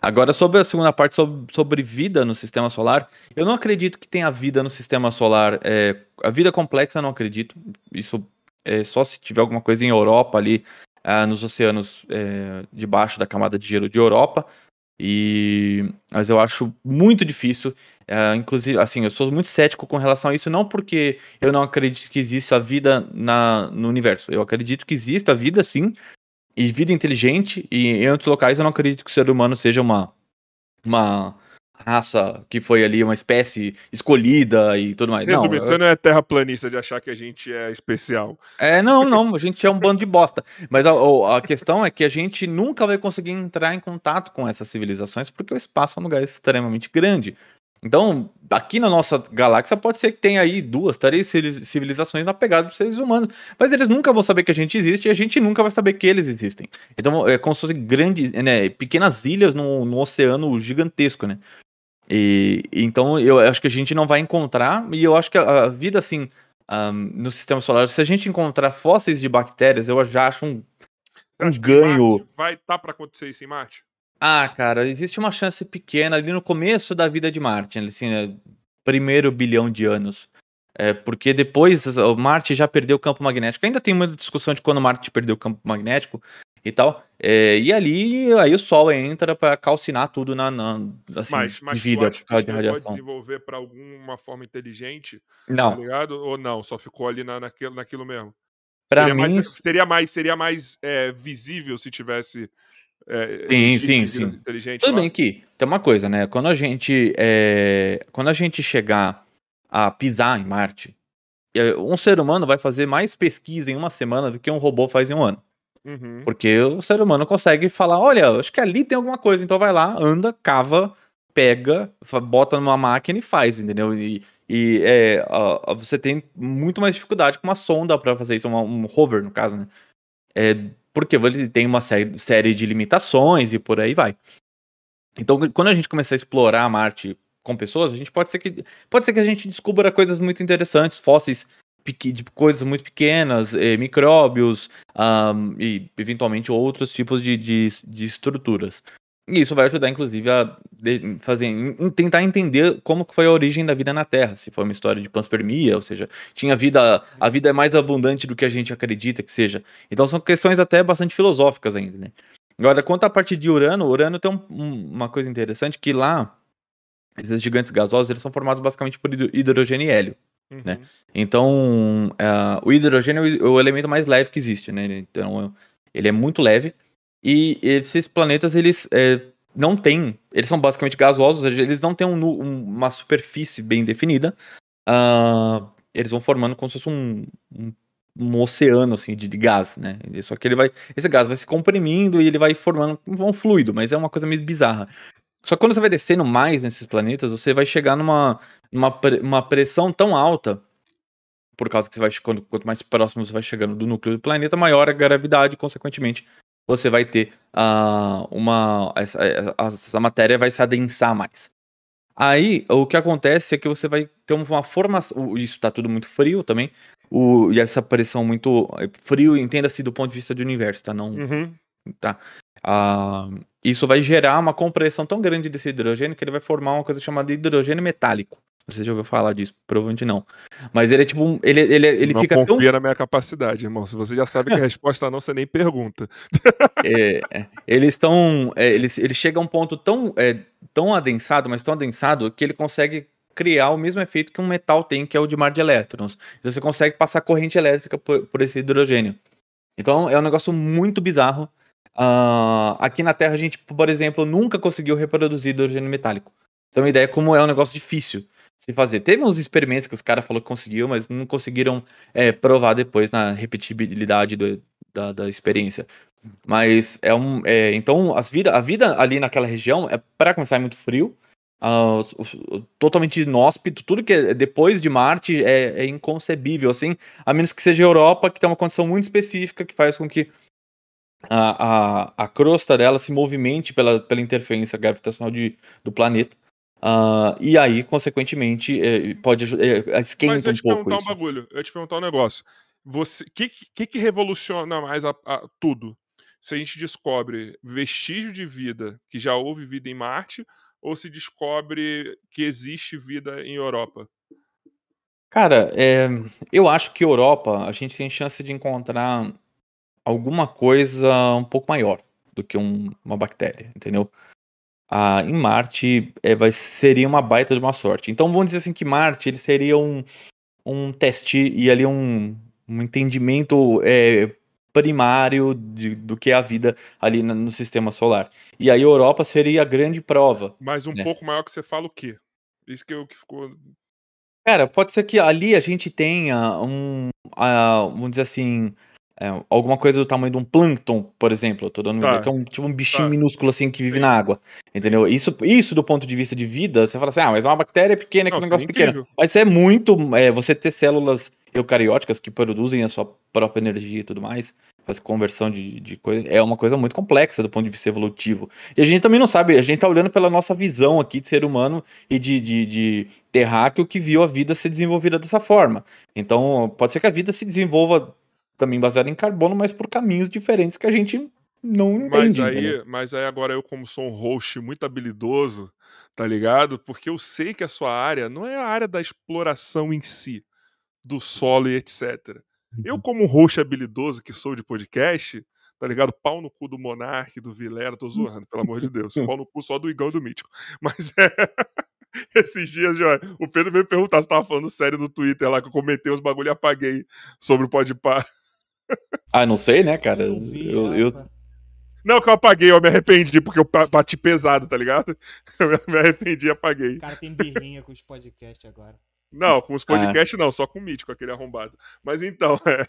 Speaker 2: Agora, sobre a segunda parte, sobre, sobre, vida no sistema solar, eu não acredito que tenha vida no sistema solar. É, a vida complexa, eu não acredito. Isso é, só se tiver alguma coisa em Europa ali, ah, nos oceanos é, debaixo da camada de gelo de Europa. E mas eu acho muito difícil, é, inclusive, assim, eu sou muito cético com relação a isso, não porque eu não acredito que exista vida na, no universo. Eu acredito que exista vida, sim, e vida inteligente. E em outros locais eu não acredito que o ser humano seja uma uma raça que foi ali uma espécie escolhida e tudo mais.
Speaker 1: Resumindo, não, você eu... não é terraplanista de achar que a gente é especial.
Speaker 2: É, não, não, a gente é um bando de bosta. Mas a, a, questão é que a gente nunca vai conseguir entrar em contato com essas civilizações porque o espaço é um lugar extremamente grande. Então, aqui na nossa galáxia pode ser que tenha aí duas, três civilizações na pegada dos seres humanos, mas eles nunca vão saber que a gente existe e a gente nunca vai saber que eles existem. Então, é como se fossem grandes, né, pequenas ilhas no, no oceano gigantesco, né? E, então eu acho que a gente não vai encontrar, e eu acho que a, a vida assim um, no sistema solar, se a gente encontrar fósseis de bactérias, eu já acho um, um ganho.
Speaker 1: vai estar tá para acontecer isso em Marte?
Speaker 2: Ah, cara, existe uma chance pequena ali no começo da vida de Marte, assim, né, primeiro bilhão de anos. É, porque depois o Marte já perdeu o campo magnético. Ainda tem muita discussão de quando Marte perdeu o campo magnético, e tal. É, e ali, aí o Sol entra para calcinar tudo na, na assim,
Speaker 1: mas, mas vida. Tu acha que de pode desenvolver para alguma forma inteligente?
Speaker 2: Não.
Speaker 1: Tá ligado? Ou não? Só ficou ali na, naquilo, naquilo mesmo?
Speaker 2: Pra
Speaker 1: seria,
Speaker 2: mim...
Speaker 1: mais, seria mais, seria mais é, visível se tivesse. É,
Speaker 2: sim, sim, sim.
Speaker 1: Inteligente
Speaker 2: Tudo lá. bem que tem uma coisa, né? Quando a gente, quando a gente chegar a pisar em Marte, um ser humano vai fazer mais pesquisa em uma semana do que um robô faz em um ano.
Speaker 1: Uhum.
Speaker 2: Porque o ser humano consegue falar: olha, acho que ali tem alguma coisa, então vai lá, anda, cava, pega, bota numa máquina e faz, entendeu? E, e é, você tem muito mais dificuldade com uma sonda para fazer isso, uma, um rover, no caso, né? É, porque ele tem uma série, série de limitações e por aí vai. Então, quando a gente começar a explorar Marte com pessoas, a gente pode ser que pode ser que a gente descubra coisas muito interessantes, fósseis de coisas muito pequenas, eh, micróbios um, e eventualmente outros tipos de, de, de, estruturas. E isso vai ajudar, inclusive, a fazer, em, tentar entender como que foi a origem da vida na Terra. Se foi uma história de panspermia, ou seja, tinha vida, a vida é mais abundante do que a gente acredita que seja. Então são questões até bastante filosóficas ainda, né? Agora, quanto à parte de Urano, Urano tem um, uma coisa interessante que lá, esses gigantes gasosos, eles são formados basicamente por hidrogênio e hélio. Né? Uhum. Né? Então, uh, o hidrogênio é o elemento mais leve que existe, né? Então, ele é muito leve. E esses planetas, eles é, não têm. Eles são basicamente gasosos, eles não têm um, uma superfície bem definida. Uh, eles vão formando como se fosse um, um, um oceano assim, de, de, gás, né? Só que ele vai. Esse gás vai se comprimindo e ele vai formando um fluido, mas é uma coisa meio bizarra. Só que quando você vai descendo mais nesses planetas, você vai chegar numa, numa uma pressão tão alta, por causa que você vai quando, quanto mais próximo você vai chegando do núcleo do planeta, maior a gravidade, consequentemente, você vai ter uh, uma. Essa, essa matéria vai se adensar mais. Aí, o que acontece é que você vai ter uma formação. Isso está tudo muito frio também. O, e essa pressão muito frio, entenda-se do ponto de vista do universo, tá? Não.
Speaker 1: Uhum.
Speaker 2: Tá. Uh, isso vai gerar uma compressão tão grande desse hidrogênio que ele vai formar uma coisa chamada hidrogênio metálico. Você já ouviu falar disso? Provavelmente não. Mas ele é tipo um. Ele, ele, ele
Speaker 1: não
Speaker 2: fica
Speaker 1: confia tão... na minha capacidade, irmão. Se você já sabe que a resposta não, você nem pergunta.
Speaker 2: É, é, eles estão. É, eles, ele chega a um ponto tão, é, tão adensado, mas tão adensado, que ele consegue criar o mesmo efeito que um metal tem, que é o de mar de elétrons. Então você consegue passar corrente elétrica por, por esse hidrogênio. Então é um negócio muito bizarro. Uh, aqui na Terra a gente, por exemplo, nunca conseguiu reproduzir hidrogênio metálico. Tem uma ideia como é um negócio difícil se fazer. Teve uns experimentos que os caras falaram que conseguiu, mas não conseguiram é, provar depois na repetibilidade do, da, da experiência. Mas é um. É, então, as vida, a vida ali naquela região é para começar é muito frio. Uh, totalmente inóspito, tudo que é depois de Marte é, é, inconcebível, assim, a menos que seja Europa, que tem uma condição muito específica que faz com que a, a, a crosta dela se movimente pela, pela interferência gravitacional de, do planeta. Uh, e aí, consequentemente, é, pode é, esquenta Mas eu
Speaker 1: te
Speaker 2: um pouco
Speaker 1: perguntar
Speaker 2: isso.
Speaker 1: um bagulho, eu te perguntar um negócio. Você, que, que, que revoluciona mais a, a, tudo? Se a gente descobre vestígio de vida, que já houve vida em Marte, ou se descobre que existe vida em Europa?
Speaker 2: Cara, é, eu acho que Europa a gente tem chance de encontrar alguma coisa um pouco maior do que um, uma bactéria, entendeu? Ah, em Marte é, vai, seria uma baita de uma sorte. Então vamos dizer assim que Marte ele seria um, um teste e ali um, um entendimento é, primário de, do que é a vida ali no, no sistema solar. E aí a Europa seria a grande prova.
Speaker 1: Mas um né? pouco maior que você fala o quê? Isso que, eu, que ficou.
Speaker 2: Cara, pode ser que ali a gente tenha um. Uh, vamos dizer assim é, alguma coisa do tamanho de um plâncton, por exemplo. Eu tô dando tá. que é um, tipo um bichinho tá. minúsculo assim que vive Sim. na água. Entendeu? Isso, isso do ponto de vista de vida, você fala assim, ah, mas é uma bactéria pequena, que é um negócio pequeno. Mas é muito. É, você ter células eucarióticas que produzem a sua própria energia e tudo mais, faz conversão de, de coisa, é uma coisa muito complexa do ponto de vista evolutivo. E a gente também não sabe, a gente tá olhando pela nossa visão aqui de ser humano e de, de, de terráqueo que viu a vida ser desenvolvida dessa forma. Então, pode ser que a vida se desenvolva também baseado em carbono, mas por caminhos diferentes que a gente não entende.
Speaker 1: Mas aí, mas aí agora eu, como sou um host muito habilidoso, tá ligado? Porque eu sei que a sua área não é a área da exploração em si, do solo e etc. Eu, uhum. como host habilidoso que sou de podcast, tá ligado? Pau no cu do Monark, do Vilera, tô zoando, pelo amor de Deus. Pau no cu só do Igão e do Mítico. Mas é. Esses dias, João, o Pedro veio perguntar se tava falando sério no Twitter lá, que eu comentei os bagulho e apaguei sobre o Podpah.
Speaker 2: Ah, não sei, né, cara? Eu, vi, eu, eu...
Speaker 1: Não, que eu apaguei, eu me arrependi, porque eu bati pesado, tá ligado? Eu me arrependi e apaguei.
Speaker 3: O cara tem birrinha com os podcasts agora.
Speaker 1: Não, com os podcasts ah. não, só com o Mítico, aquele arrombado. Mas então. É...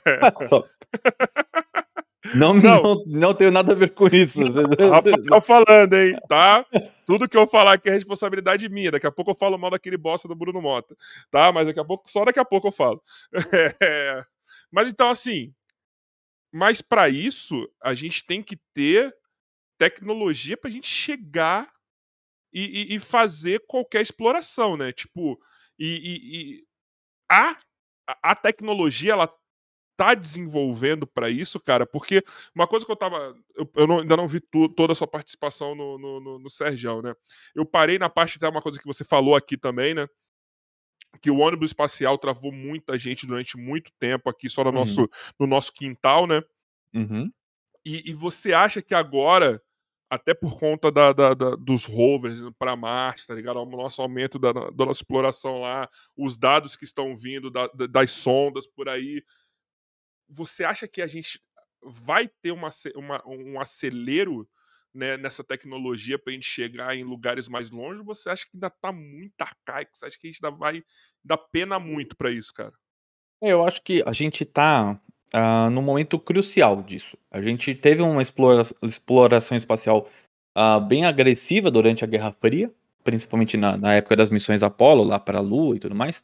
Speaker 2: não, não, não, não tenho nada a ver com isso.
Speaker 1: Rafael falando, hein? Tá? Tudo que eu falar aqui é responsabilidade minha. Daqui a pouco eu falo mal daquele bosta do Bruno Mota. Tá? Mas daqui a pouco, só daqui a pouco eu falo. É... Mas então, assim, mas para isso, a gente tem que ter tecnologia para a gente chegar e, e, e, fazer qualquer exploração, né? Tipo, e, e a, a tecnologia, ela tá desenvolvendo para isso, cara, porque uma coisa que eu tava. Eu, eu não, ainda não vi tu, toda a sua participação no, no, no, no né? Eu parei na parte, até uma coisa que você falou aqui também, né? Que o ônibus espacial travou muita gente durante muito tempo aqui só no, uhum. nosso, no nosso quintal, né?
Speaker 2: Uhum.
Speaker 1: E, e, você acha que agora, até por conta da, da, da dos rovers para Marte, tá ligado? O nosso aumento da, da, nossa exploração lá, os dados que estão vindo da, das sondas por aí, você acha que a gente vai ter uma, uma um acelero né, nessa tecnologia para a gente chegar em lugares mais longe, você acha que ainda está muito arcaico? Você acha que a gente ainda vai dar pena muito para isso, cara?
Speaker 2: É, eu acho que a gente está uh, ah, no momento crucial disso. A gente teve uma explora exploração espacial uh, bem agressiva durante a Guerra Fria, principalmente na, na época das missões Apollo, lá para a Lua e tudo mais.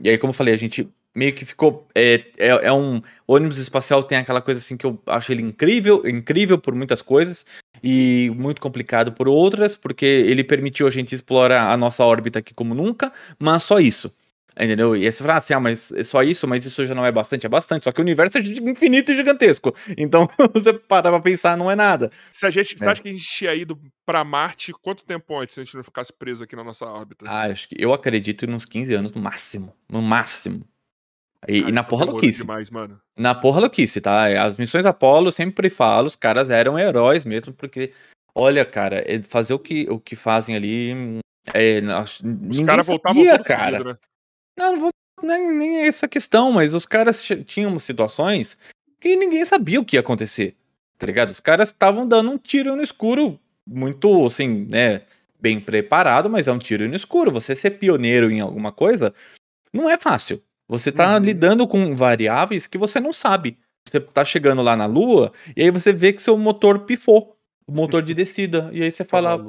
Speaker 2: E aí, como eu falei, a gente meio que ficou. É, é, é, um. O ônibus espacial tem aquela coisa assim que eu acho ele incrível, incrível por muitas coisas, e muito complicado por outras, porque ele permitiu a gente explorar a nossa órbita aqui como nunca, mas só isso. Entendeu? E aí você fala assim, ah, mas é só isso, mas isso já não é bastante, é bastante. Só que o universo é infinito e gigantesco. Então, você para pra pensar, não é nada.
Speaker 1: Se a gente, é. Você acha que a gente tinha ido pra Marte quanto tempo antes se a gente não ficasse preso aqui na nossa órbita?
Speaker 2: Ah, acho que eu acredito em uns 15 anos no máximo. No máximo. E, e na porra louquice.
Speaker 1: Demais, mano.
Speaker 2: Na porra louquice, tá? As missões Apollo, sempre falo, os caras eram heróis mesmo, porque, olha, cara, é, fazer o que, o que fazem ali. É, os caras voltavam cara. Né? Não, não vou, nem, nem é essa questão, mas os caras tinham situações que ninguém sabia o que ia acontecer. tá ligado? Os caras estavam dando um tiro no escuro, muito, assim, né, bem preparado, mas é um tiro no escuro. Você ser pioneiro em alguma coisa não é fácil. Você tá uhum. lidando com variáveis que você não sabe. Você tá chegando lá na Lua e aí você vê que seu motor pifou, o motor de descida. E aí você fala,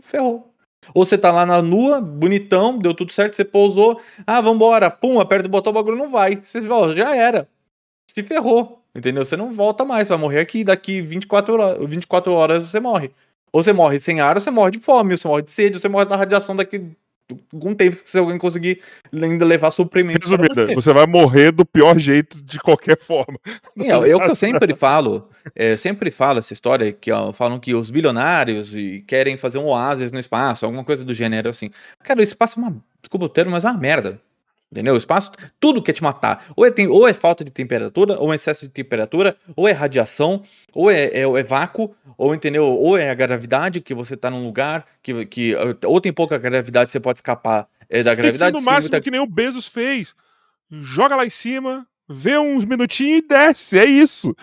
Speaker 2: ferrou. Ou você tá lá na Lua, bonitão, deu tudo certo, você pousou, ah, vambora, pum, aperta o botão, o bagulho não vai. Você fala, já era. Se ferrou, entendeu? Você não volta mais, vai morrer aqui, daqui 24 horas, 24 horas você morre. Ou você morre sem ar, ou você morre de fome, ou você morre de sede, ou você morre da radiação daqui algum tempo se alguém conseguir ainda levar suprimento.
Speaker 1: Resumindo, você. você vai morrer do pior jeito de qualquer forma.
Speaker 2: É, que eu sempre falo, é, sempre falo essa história que ó, falam que os bilionários querem fazer um oásis no espaço, alguma coisa do gênero assim. Cara, o espaço é uma, desculpa o termo, mas é uma merda. Entendeu? O espaço, tudo quer te matar. Ou é, tem, ou é falta de temperatura, ou é excesso de temperatura, ou é radiação, ou é, é, é, vácuo, ou entendeu? Ou é a gravidade, que você tá num lugar, que, que ou tem pouca gravidade, você pode escapar é, da gravidade. Tem que
Speaker 1: no máximo muita... que nem o Bezos fez. Joga lá em cima, vê uns minutinhos e desce, é isso.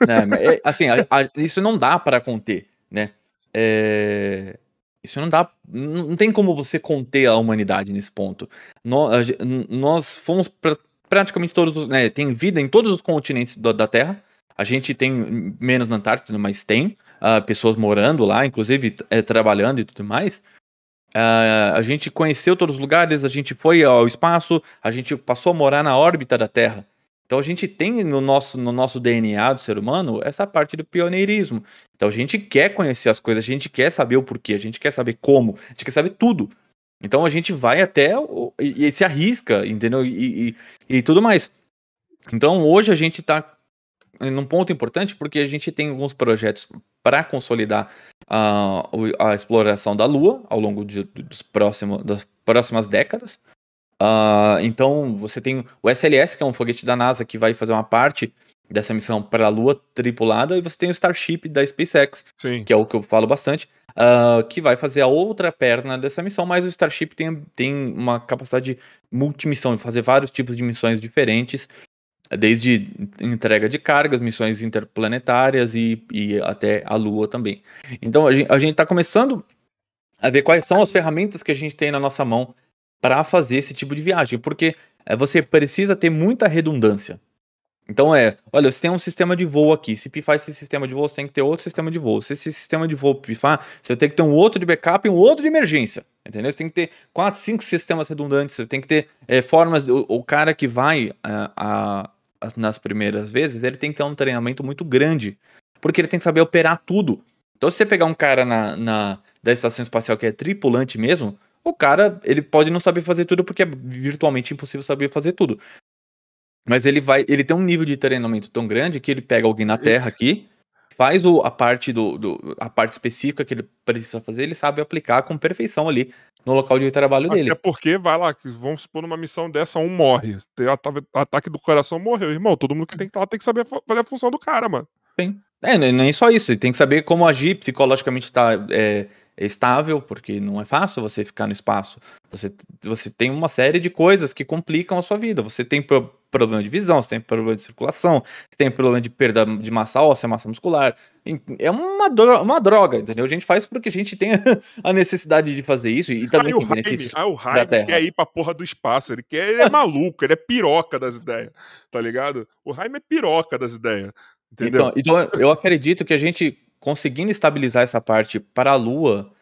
Speaker 2: É, é, assim, a, a, isso não dá para conter, né? É... Isso não dá. Não tem como você conter a humanidade nesse ponto. Nós, nós fomos pra, praticamente todos. Né, tem vida em todos os continentes da, Terra. A gente tem menos na Antártida, mas tem uh, pessoas morando lá, inclusive é, trabalhando e tudo mais. Uh, a gente conheceu todos os lugares, a gente foi ao espaço, a gente passou a morar na órbita da Terra. Então a gente tem no nosso, no nosso DNA do ser humano essa parte do pioneirismo. Então a gente quer conhecer as coisas, a gente quer saber o porquê, a gente quer saber como, a gente quer saber tudo. Então a gente vai até o, e, e, se arrisca, entendeu? E, e, e, tudo mais. Então hoje a gente está num ponto importante porque a gente tem alguns projetos para consolidar a, a exploração da Lua ao longo de, dos próximos, das próximas décadas. Uh, então, você tem o SLS, que é um foguete da NASA que vai fazer uma parte dessa missão para a Lua tripulada, e você tem o Starship da SpaceX, Sim. que é o que eu falo bastante, uh, que vai fazer a outra perna dessa missão, mas o Starship tem, tem uma capacidade de multimissão, de fazer vários tipos de missões diferentes, desde entrega de cargas, missões interplanetárias e, e até a Lua também. Então, a gente está começando a ver quais são as ferramentas que a gente tem na nossa mão para fazer esse tipo de viagem, porque é, você precisa ter muita redundância. Então é, olha, você tem um sistema de voo aqui. Se pifar esse sistema de voo, você tem que ter outro sistema de voo. Se esse sistema de voo pifar, você tem que ter um outro de backup e um outro de emergência. Entendeu? Você tem que ter quatro, cinco sistemas redundantes. Você tem que ter é, formas. O, o, cara que vai a, a, a, nas primeiras vezes, ele tem que ter um treinamento muito grande. Porque ele tem que saber operar tudo. Então, se você pegar um cara na, na da estação espacial que é tripulante mesmo, o cara, ele pode não saber fazer tudo porque é virtualmente impossível saber fazer tudo. Mas ele vai, ele tem um nível de treinamento tão grande que ele pega alguém na Terra aqui, faz o, a parte do, do, a parte específica que ele precisa fazer, ele sabe aplicar com perfeição ali no local de trabalho Até dele.
Speaker 1: Até porque vai lá, vamos supor numa missão dessa um morre, tem ataque do coração morreu, irmão, todo mundo que tem que estar lá tem que saber fazer a função do cara, mano.
Speaker 2: Sim. É, nem só isso, ele tem que saber como agir psicologicamente tá é estável, porque não é fácil você ficar no espaço. Você, você tem uma série de coisas que complicam a sua vida. Você tem pro, problema de visão, você tem problema de circulação, você tem problema de perda de massa óssea, massa muscular. É uma, droga, uma droga, entendeu? A gente faz porque a gente tem a necessidade de fazer isso e também
Speaker 1: tem benefícios. Ah, o Jaime quer ir pra porra do espaço, ele quer, ele é maluco, ele é piroca das ideias, tá ligado? O Jaime é piroca das ideias. Entendeu?
Speaker 2: Então, então eu acredito que a gente conseguindo estabilizar essa parte para a Lua,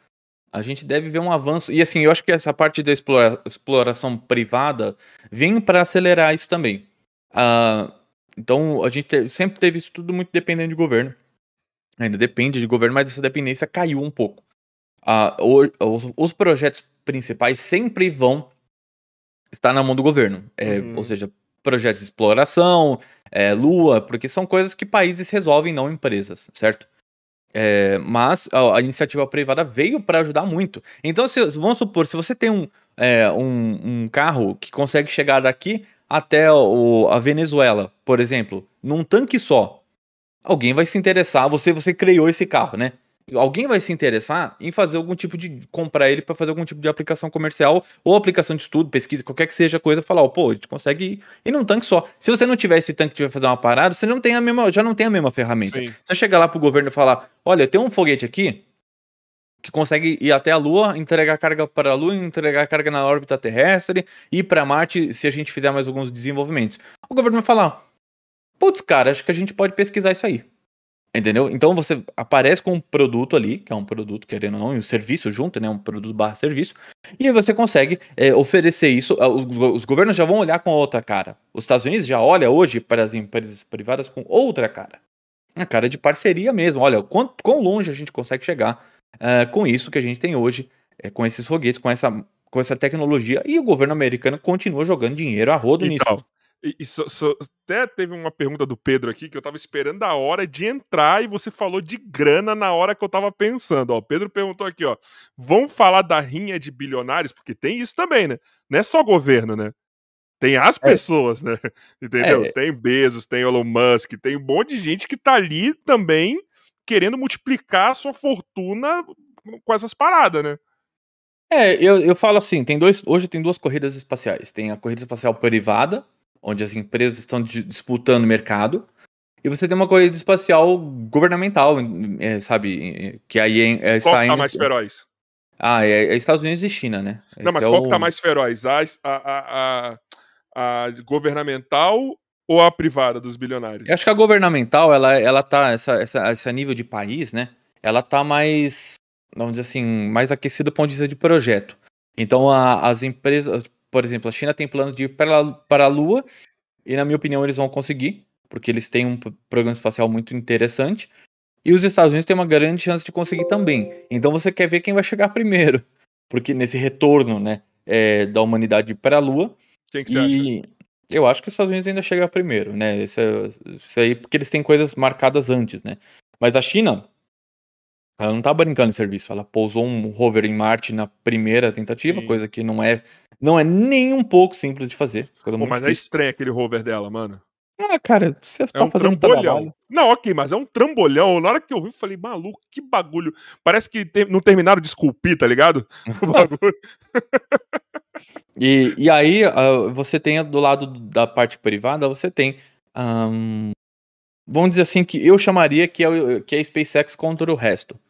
Speaker 2: a gente deve ver um avanço. E assim, eu acho que essa parte da explora exploração privada vem para acelerar isso também. Uh, então, a gente te sempre teve isso tudo muito dependendo de governo. Ainda depende de governo, mas essa dependência caiu um pouco. Uh, os, os, projetos principais sempre vão estar na mão do governo. É, uhum. Ou seja, projetos de exploração, é, Lua, porque são coisas que países resolvem, não empresas, certo? É, mas a, a, iniciativa privada veio para ajudar muito. Então, se, vamos supor, se você tem um, é, um, um, carro que consegue chegar daqui até o, a Venezuela, por exemplo, num tanque só, alguém vai se interessar. Você, você criou esse carro, né? Alguém vai se interessar em fazer algum tipo de comprar ele para fazer algum tipo de aplicação comercial ou aplicação de estudo, pesquisa, qualquer que seja coisa, falar, ó, pô, a gente consegue ir, ir num tanque só. Se você não tiver esse tanque que vai fazer uma parada, você não tem a mesma, já não tem a mesma ferramenta. Sim. Você chegar lá pro governo e falar, olha, tem um foguete aqui que consegue ir até a Lua, entregar carga para a Lua, entregar carga na órbita terrestre, ir para Marte se a gente fizer mais alguns desenvolvimentos. O governo vai falar, putz, cara, acho que a gente pode pesquisar isso aí. Entendeu? Então você aparece com um produto ali, que é um produto, querendo ou não, e um serviço junto, né? Um produto barra serviço. E aí você consegue é, oferecer isso. Ah, os, os, governos já vão olhar com outra cara. Os Estados Unidos já olha hoje para as empresas privadas com outra cara. A cara de parceria mesmo. Olha, quão, quão longe a gente consegue chegar uh, com isso que a gente tem hoje, é, com esses foguetes, com essa, com essa tecnologia. E o governo americano continua jogando dinheiro a rodo então, nisso.
Speaker 1: E, e so, so, até teve uma pergunta do Pedro aqui que eu tava esperando a hora de entrar e você falou de grana na hora que eu tava pensando. Ó, Pedro perguntou aqui, ó. Vamos falar da rinha de bilionários? Porque tem isso também, né? Não é só governo, né? Tem as é. pessoas, é. né? Entendeu? É. Tem Bezos, tem Elon Musk, tem um monte de gente que tá ali também querendo multiplicar a sua fortuna com essas paradas, né?
Speaker 2: É, eu, eu falo assim, tem dois. Hoje tem duas corridas espaciais. Tem a corrida espacial privada, onde as empresas estão disputando mercado, e você tem uma corrida espacial governamental, é, sabe? Que aí é,
Speaker 1: é, está qual tá mais feroz?
Speaker 2: Ah, é, é, Estados Unidos e China, né?
Speaker 1: Não, Esse mas é qual o... que tá mais feroz? A, a, a, a, governamental ou a privada dos bilionários?
Speaker 2: Eu acho que a governamental, ela, ela tá, essa, essa, esse nível de país, né? Ela tá mais, vamos dizer assim, mais aquecida do ponto de vista de projeto. Então, as empresas, por exemplo, a China tem planos de ir para, a Lua, e na minha opinião eles vão conseguir, porque eles têm um programa espacial muito interessante. E os Estados Unidos têm uma grande chance de conseguir também. Então você quer ver quem vai chegar primeiro. Porque nesse retorno né, é, da humanidade para a Lua.
Speaker 1: Quem que você e... acha?
Speaker 2: Eu acho que os Estados Unidos ainda chega primeiro, né? Isso, é, isso aí, porque eles têm coisas marcadas antes, né? Mas a China, ela não tá brincando de serviço. Ela pousou um rover em Marte na primeira tentativa, Sim. coisa que não é não é nem um pouco simples de fazer.
Speaker 1: Coisa Pô, mas é difícil. é estranho aquele rover dela, mano.
Speaker 2: Ah, cara, você é tá
Speaker 1: um
Speaker 2: fazendo
Speaker 1: trambolhão. Não, ok, mas é um trambolhão. Na hora que eu vi, eu falei, maluco, que bagulho. Parece que te... não terminaram de esculpir, tá ligado? O bagulho.
Speaker 2: e, e aí, uh, você tem do lado da parte privada, você tem. Um, vamos dizer assim, que eu chamaria que é, que é a SpaceX contra o resto.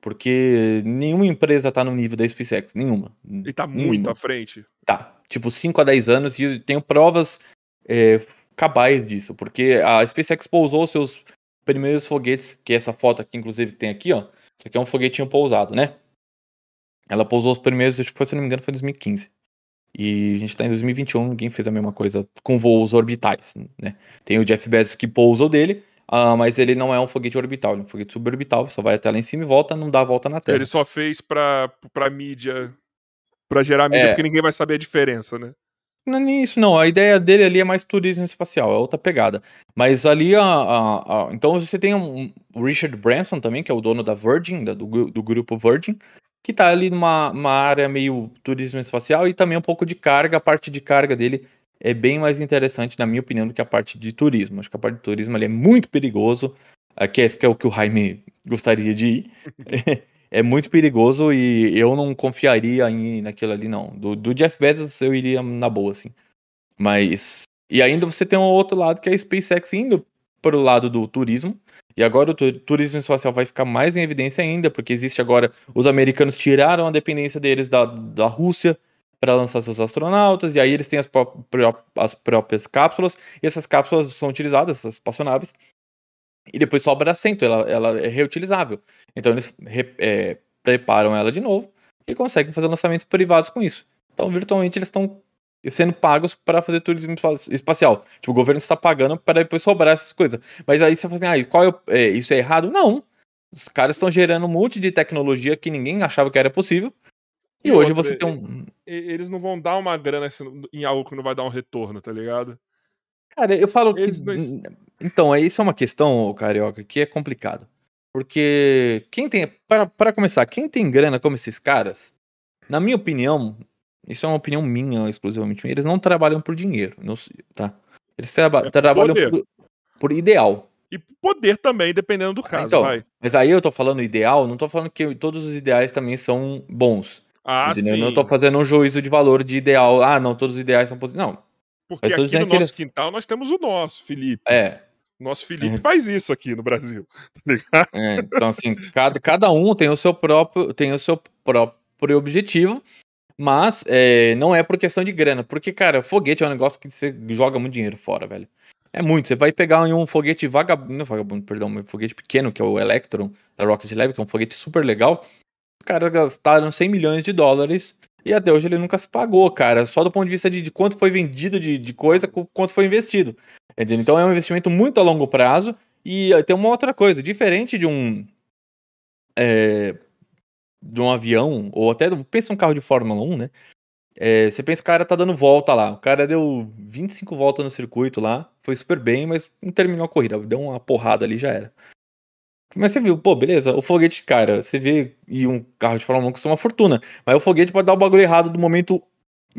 Speaker 2: Porque nenhuma empresa tá no nível da SpaceX, nenhuma.
Speaker 1: E tá nenhuma. muito à frente.
Speaker 2: Tá, tipo 5 a 10 anos e tenho provas é, cabais disso, porque a SpaceX pousou seus primeiros foguetes, que é essa foto aqui, inclusive, tem aqui, ó. Isso aqui é um foguetinho pousado, né? Ela pousou os primeiros, acho que foi, se não me engano, foi em 2015. E a gente tá em 2021, ninguém fez a mesma coisa com voos orbitais, né? Tem o Jeff Bezos que pousou dele, Uh, mas ele não é um foguete orbital, ele é um foguete suborbital, só vai até lá em cima e volta, não dá a volta na Terra.
Speaker 1: Ele só fez pra, pra mídia, pra gerar mídia, é. porque ninguém vai saber a diferença, né?
Speaker 2: Não é isso, não. A ideia dele ali é mais turismo espacial, é outra pegada. Mas ali, a, a, a então você tem um, o Richard Branson também, que é o dono da Virgin, da, do, do grupo Virgin, que tá ali numa área meio turismo espacial e também um pouco de carga. A parte de carga dele é bem mais interessante, na minha opinião, do que a parte de turismo. Acho que a parte de turismo ali é muito perigoso. Aqui é, que é o que o Jaime gostaria de ir. é muito perigoso e eu não confiaria em, naquilo ali, não. Do, do, Jeff Bezos eu iria na boa, assim. Mas. E ainda você tem um outro lado que é a SpaceX indo para o lado do turismo. E agora o turismo espacial vai ficar mais em evidência ainda, porque existe agora. Os americanos tiraram a dependência deles da, da Rússia para lançar seus astronautas, e aí eles têm as, pró as, próprias cápsulas, e essas cápsulas são utilizadas, essas espaçonaves, e depois sobra assento, ela, ela é reutilizável. Então eles re, é, preparam ela de novo e conseguem fazer lançamentos privados com isso. Então, virtualmente, eles estão sendo pagos para fazer turismo espacial. Tipo, o governo está pagando para depois sobrar essas coisas. Mas aí você fala assim, ah, qual é, é, isso é errado? Não. Os caras estão gerando um monte de tecnologia que ninguém achava que era possível e, e hoje outra, você tem um.
Speaker 1: Eles não vão dar uma grana em algo que não vai dar um retorno, tá ligado?
Speaker 2: Cara, eu falo eles que. Não... Então, isso é uma questão, Carioca, que é complicado. Porque quem tem. Para, para começar, quem tem grana como esses caras, na minha opinião, isso é uma opinião minha exclusivamente, eles não trabalham por dinheiro, não, tá? Eles é trabalham por, por, ideal.
Speaker 1: E poder também, dependendo do caso,
Speaker 2: então,
Speaker 1: vai.
Speaker 2: Mas aí eu tô falando ideal, não tô falando que todos os ideais também são bons. Ah, entendeu? sim. Eu não tô fazendo um juízo de valor de ideal. Ah, não, todos os ideais são positivos. Não.
Speaker 1: Porque aqui no nosso eles... quintal nós temos o nosso, Felipe.
Speaker 2: É.
Speaker 1: Nosso Felipe é. faz isso aqui no Brasil, tá ligado?
Speaker 2: É, então, assim, cada, cada um tem o seu próprio, tem o seu próprio objetivo, mas é, não é por questão de grana. Porque, cara, foguete é um negócio que você joga muito dinheiro fora, velho. É muito. Você vai pegar um foguete vagabundo, não vagabundo, perdão, um foguete pequeno, que é o Electron da Rocket Lab, que é um foguete super legal. Os caras gastaram 100 milhões de dólares e até hoje ele nunca se pagou, cara. Só do ponto de vista de, de quanto foi vendido de, de coisa, quanto foi investido. Entendeu? Então é um investimento muito a longo prazo. E tem uma outra coisa, diferente de um. É, de um avião, ou até pensa um carro de Fórmula 1, né? É, você pensa o cara tá dando volta lá. O cara deu 25 voltas no circuito lá, foi super bem, mas não terminou a corrida. Deu uma porrada ali já era. Mas você viu, pô, beleza, o foguete, cara, você vê e um carro de Fórmula 1 custa uma fortuna. Mas o foguete pode dar o bagulho errado do momento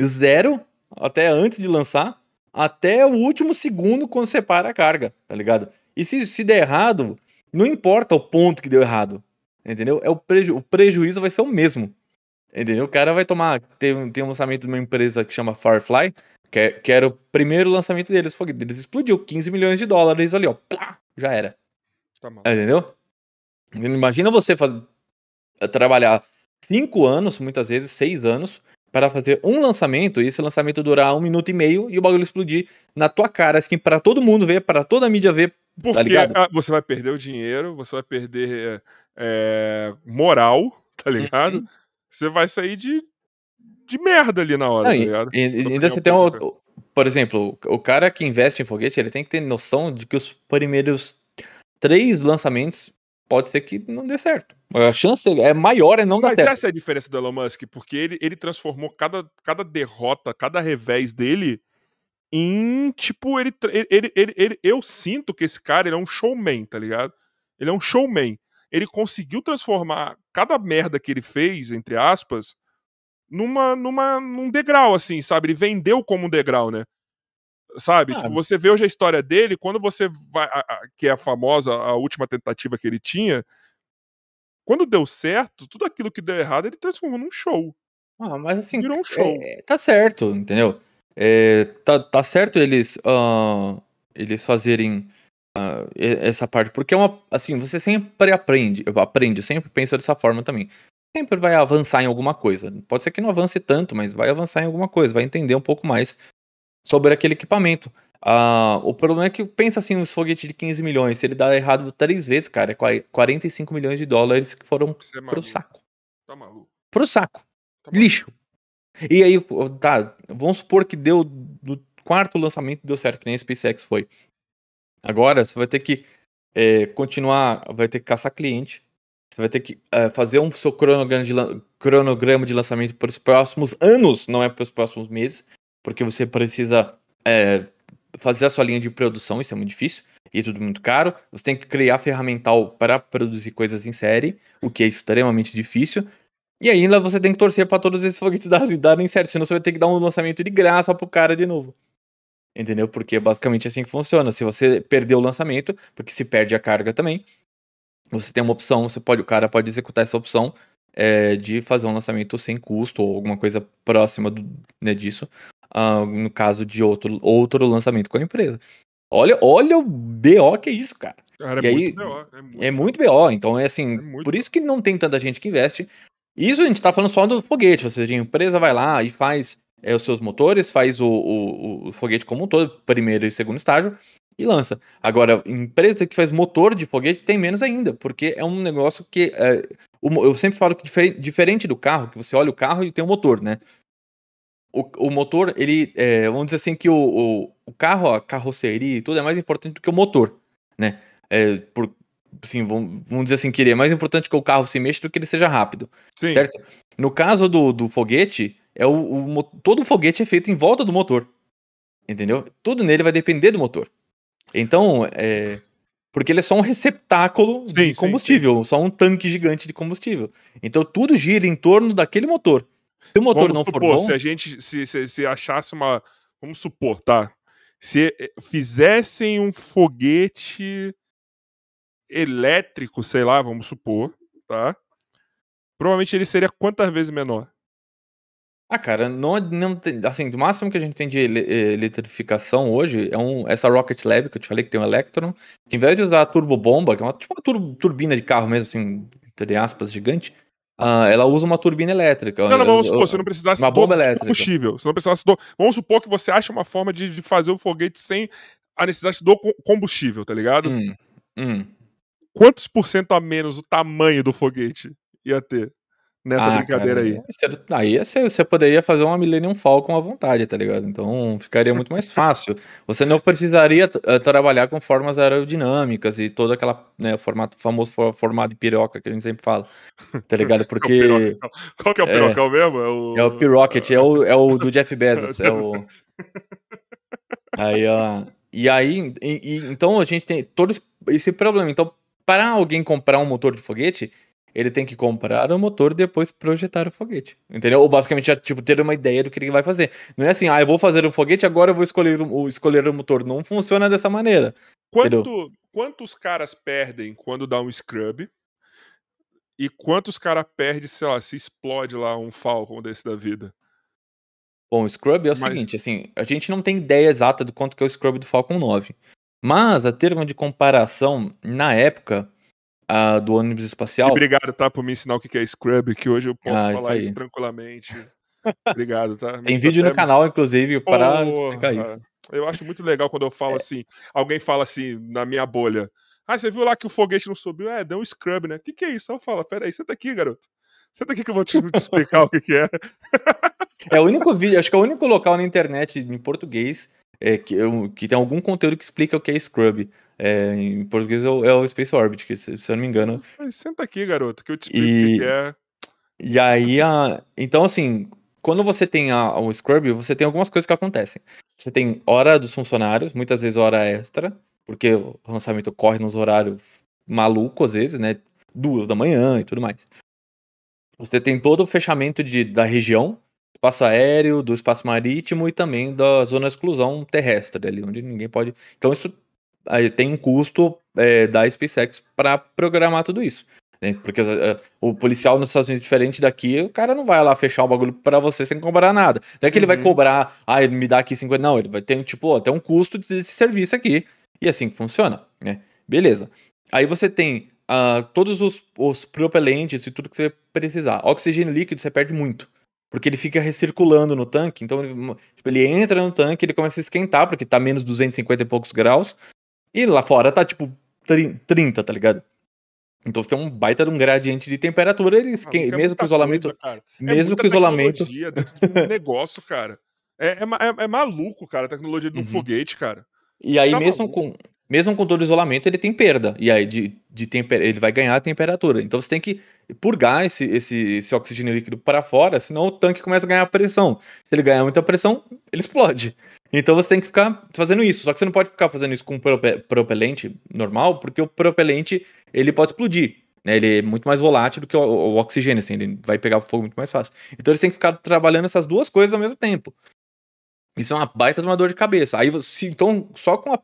Speaker 2: zero, até antes de lançar, até o último segundo quando você para a carga, tá ligado? E se, se der errado, não importa o ponto que deu errado, entendeu? É o, preju o prejuízo vai ser o mesmo, entendeu? O cara vai tomar. Tem, tem um lançamento de uma empresa que chama Firefly, que, é, que era o primeiro lançamento deles. Eles explodiu 15 milhões de dólares ali, ó. Plá, já era. Tá entendeu? Imagina você fazer, eh, trabalhar cinco anos, muitas vezes seis anos, para fazer um lançamento e esse lançamento durar um minuto e meio e o bagulho explodir na tua cara, assim, para todo mundo ver, para toda a mídia ver.
Speaker 1: Tá Porque tá você vai perder o dinheiro, você vai perder é, moral, tá ligado? Uhum. Você vai sair de, de merda ali na hora, Não, tá ligado?
Speaker 2: E, ainda você tem um, por exemplo, o cara que investe em foguete, ele tem que ter noção de que os primeiros três lançamentos pode ser que não dê certo. A chance é maior é não dar certo.
Speaker 1: Mas essa é a diferença do Elon Musk, porque ele, ele transformou cada, cada derrota, cada revés dele em, tipo, ele, ele, ele, ele, Eu sinto que esse cara ele é um showman, tá ligado? Ele é um showman. Ele conseguiu transformar cada merda que ele fez, entre aspas, numa, numa, num degrau, assim, sabe? Ele vendeu como um degrau, né? Sabe? Ah, tipo, você vê hoje a história dele, quando você vai. A, a, que é a famosa, a última tentativa que ele tinha. Quando deu certo, tudo aquilo que deu errado, ele transformou num show.
Speaker 2: Ah, mas assim. Virou um show. É, tá certo, entendeu? É, tá, tá certo eles. Uh, eles fazerem. Uh, essa parte, porque é uma. Assim, você sempre aprende. Aprende, sempre pensa dessa forma também sempre vai avançar em alguma coisa. Pode ser que não avance tanto, mas vai avançar em alguma coisa, vai entender um pouco mais sobre aquele equipamento. Ah, o problema é que pensa assim, os foguetes de 15 milhões, se ele dá errado três vezes, cara, é 45 milhões de dólares que foram é pro saco.
Speaker 1: Tá maluco.
Speaker 2: Pro saco. Tá Lixo. E aí, tá, vamos supor que deu do quarto lançamento deu certo, que nem a SpaceX foi. Agora você vai ter que é, continuar, vai ter que caçar cliente. Você vai ter que é, fazer um seu cronograma de, cronograma de lançamento para os próximos anos, não é para os próximos meses porque você precisa é, fazer a sua linha de produção, isso é muito difícil e é tudo muito caro. Você tem que criar ferramental para produzir coisas em série, o que é extremamente difícil. E ainda você tem que torcer para todos esses foguetes darem, certo, senão você vai ter que dar um lançamento de graça pro cara de novo. Entendeu? Porque é basicamente assim que funciona. Se você perder o lançamento, porque se perde a carga também, você tem uma opção, você pode, o cara pode executar essa opção é, de fazer um lançamento sem custo ou alguma coisa próxima do, né, disso uh, no caso de outro, outro lançamento com a empresa. Olha, olha o BO que é isso, cara. cara é, muito BO, é, muito é muito BO. Então é assim, é por isso que não tem tanta gente que investe. Isso a gente tá falando só do foguete, ou seja, a empresa vai lá e faz é, os seus motores, faz o, o, o, foguete como um todo, primeiro e segundo estágio, e lança. Agora, empresa que faz motor de foguete tem menos ainda, porque é um negócio que. É, eu sempre falo que diferente do carro, que você olha o carro e tem um motor, né? O, o motor, ele. É, vamos dizer assim que o, o, o, carro, a carroceria e tudo é mais importante do que o motor, né? É, por, assim, vamos, vamos dizer assim que ele é mais importante que o carro se mexa do que ele seja rápido. Sim. Certo? No caso do, do foguete, é o, o, todo o foguete é feito em volta do motor. Entendeu? Tudo nele vai depender do motor. Então, é. Porque ele é só um receptáculo sim, de combustível, sim, sim. só um tanque gigante de combustível. Então tudo gira em torno daquele motor. Se o motor vamos não supor, for bom...
Speaker 1: se a gente se, se, se achasse uma, vamos supor, tá? Se eh, fizessem um foguete elétrico, sei lá, vamos supor, tá? Provavelmente ele seria quantas vezes menor?
Speaker 2: Ah, cara, não, não tem, assim, do máximo que a gente tem de eletrificação hoje é um, essa Rocket Lab que eu te falei que tem um Electron, que em vez de usar a turbobomba, que é uma, tipo uma tur turbina de carro mesmo, assim, entre aspas, gigante, uh, ela usa uma turbina elétrica.
Speaker 1: Não, não, vamos supor, você não precisasse
Speaker 2: uma bomba elétrica.
Speaker 1: combustível. Você não precisasse do... Vamos supor que você acha uma forma de, de fazer o foguete sem a necessidade do combustível, tá ligado?
Speaker 2: Hum, hum.
Speaker 1: Quantos por cento a menos o tamanho do foguete ia ter? Nessa ah, brincadeira
Speaker 2: cara, aí. Aí você, você poderia fazer uma Millennium Falcon à vontade, tá ligado? Então ficaria muito mais fácil. Você não precisaria uh, trabalhar com formas aerodinâmicas e toda aquela, né, formato, famoso formato de piroca que a gente sempre fala, tá ligado? Porque...
Speaker 1: Qual que é o pirocão é, mesmo?
Speaker 2: É o, é o Pirocket, é o, é o do Jeff Bezos, é o... Aí, ó... E aí, e, e, então a gente tem todo esse problema. Então, para alguém comprar um motor de foguete, ele tem que comprar o motor e depois projetar o foguete. Entendeu? Ou basicamente já, tipo, ter uma ideia do que ele vai fazer. Não é assim, ah, eu vou fazer um foguete, agora eu vou escolher o, escolher o motor. Não funciona dessa maneira.
Speaker 1: Quanto, quantos caras perdem quando dá um scrub? E quantos caras perdem, sei lá, se explode lá um Falcon desse da vida?
Speaker 2: Bom, o Scrub é o Mas... seguinte, assim, a gente não tem ideia exata do quanto que é o Scrub do Falcon 9. Mas, a termo de comparação, na época, do ônibus espacial. E
Speaker 1: obrigado, tá, por me ensinar o que é Scrub, que hoje eu posso ah, falar isso, isso tranquilamente. obrigado, tá?
Speaker 2: Tem vídeo no canal, inclusive, para explicar isso.
Speaker 1: Eu acho muito legal quando eu falo é. assim, alguém fala assim na minha bolha. Ah, você viu lá que o foguete não subiu? É, deu um scrub, né? O que, que é isso? Eu falo, peraí, senta aqui, garoto. Senta aqui que eu vou te, explicar o que, que é.
Speaker 2: É o único vídeo, acho que é o único local na internet em português é, que, que tem algum conteúdo que explica o que é scrub. É, em português é o, é o, Space Orbit, que se, se eu não me engano.
Speaker 1: senta aqui, garoto, que eu te explico e, o que é.
Speaker 2: E aí, a, então assim, quando você tem a, o Scrub, você tem algumas coisas que acontecem. Você tem hora dos funcionários, muitas vezes hora extra, porque o lançamento corre nos horários malucos, às vezes, né? Duas da manhã e tudo mais. Você tem todo o fechamento de, da região, espaço aéreo, do espaço marítimo e também da zona de exclusão terrestre, ali, onde ninguém pode. Então, isso tem um custo é, da SpaceX para programar tudo isso. Né? Porque uh, o policial nos Estados Unidos, diferente daqui, o cara não vai lá fechar o bagulho para você sem cobrar nada. Não é que uhum. ele vai uhum. cobrar, ah, ele me dá aqui 50. Não, ele vai ter, tipo, até um custo desse serviço aqui. E assim que funciona, né? Beleza. Aí você tem uh, todos os, os propelentes e tudo que você precisar. Oxigênio líquido você perde muito. Porque ele fica recirculando no tanque. Então, ele, tipo, ele entra no tanque, ele começa a esquentar, porque tá menos 250 e poucos graus. E lá fora tá tipo 30, tá ligado? Então você tem um baita de um gradiente de temperatura, ele esquenta, mesmo com o isolamento. Coisa, é mesmo com o isolamento.
Speaker 1: um negócio, cara. É, é, é, é, maluco, cara, a tecnologia de um uhum. foguete, cara.
Speaker 2: E aí, tá mesmo com, mesmo com todo o isolamento, ele tem perda. E aí, de, de temper... ele vai ganhar a temperatura. Então você tem que purgar esse, esse, esse oxigênio líquido para fora, senão o tanque começa a ganhar pressão. Se ele ganhar muita pressão, ele explode. Então você tem que ficar fazendo isso. Só que você não pode ficar fazendo isso com propelente normal, porque o propelente ele pode explodir. Né? Ele é muito mais volátil do que o, o, oxigênio, assim, ele vai pegar fogo muito mais fácil. Então eles têm que ficar trabalhando essas duas coisas ao mesmo tempo. Isso é uma baita de uma dor de cabeça. Aí você, então, só com a.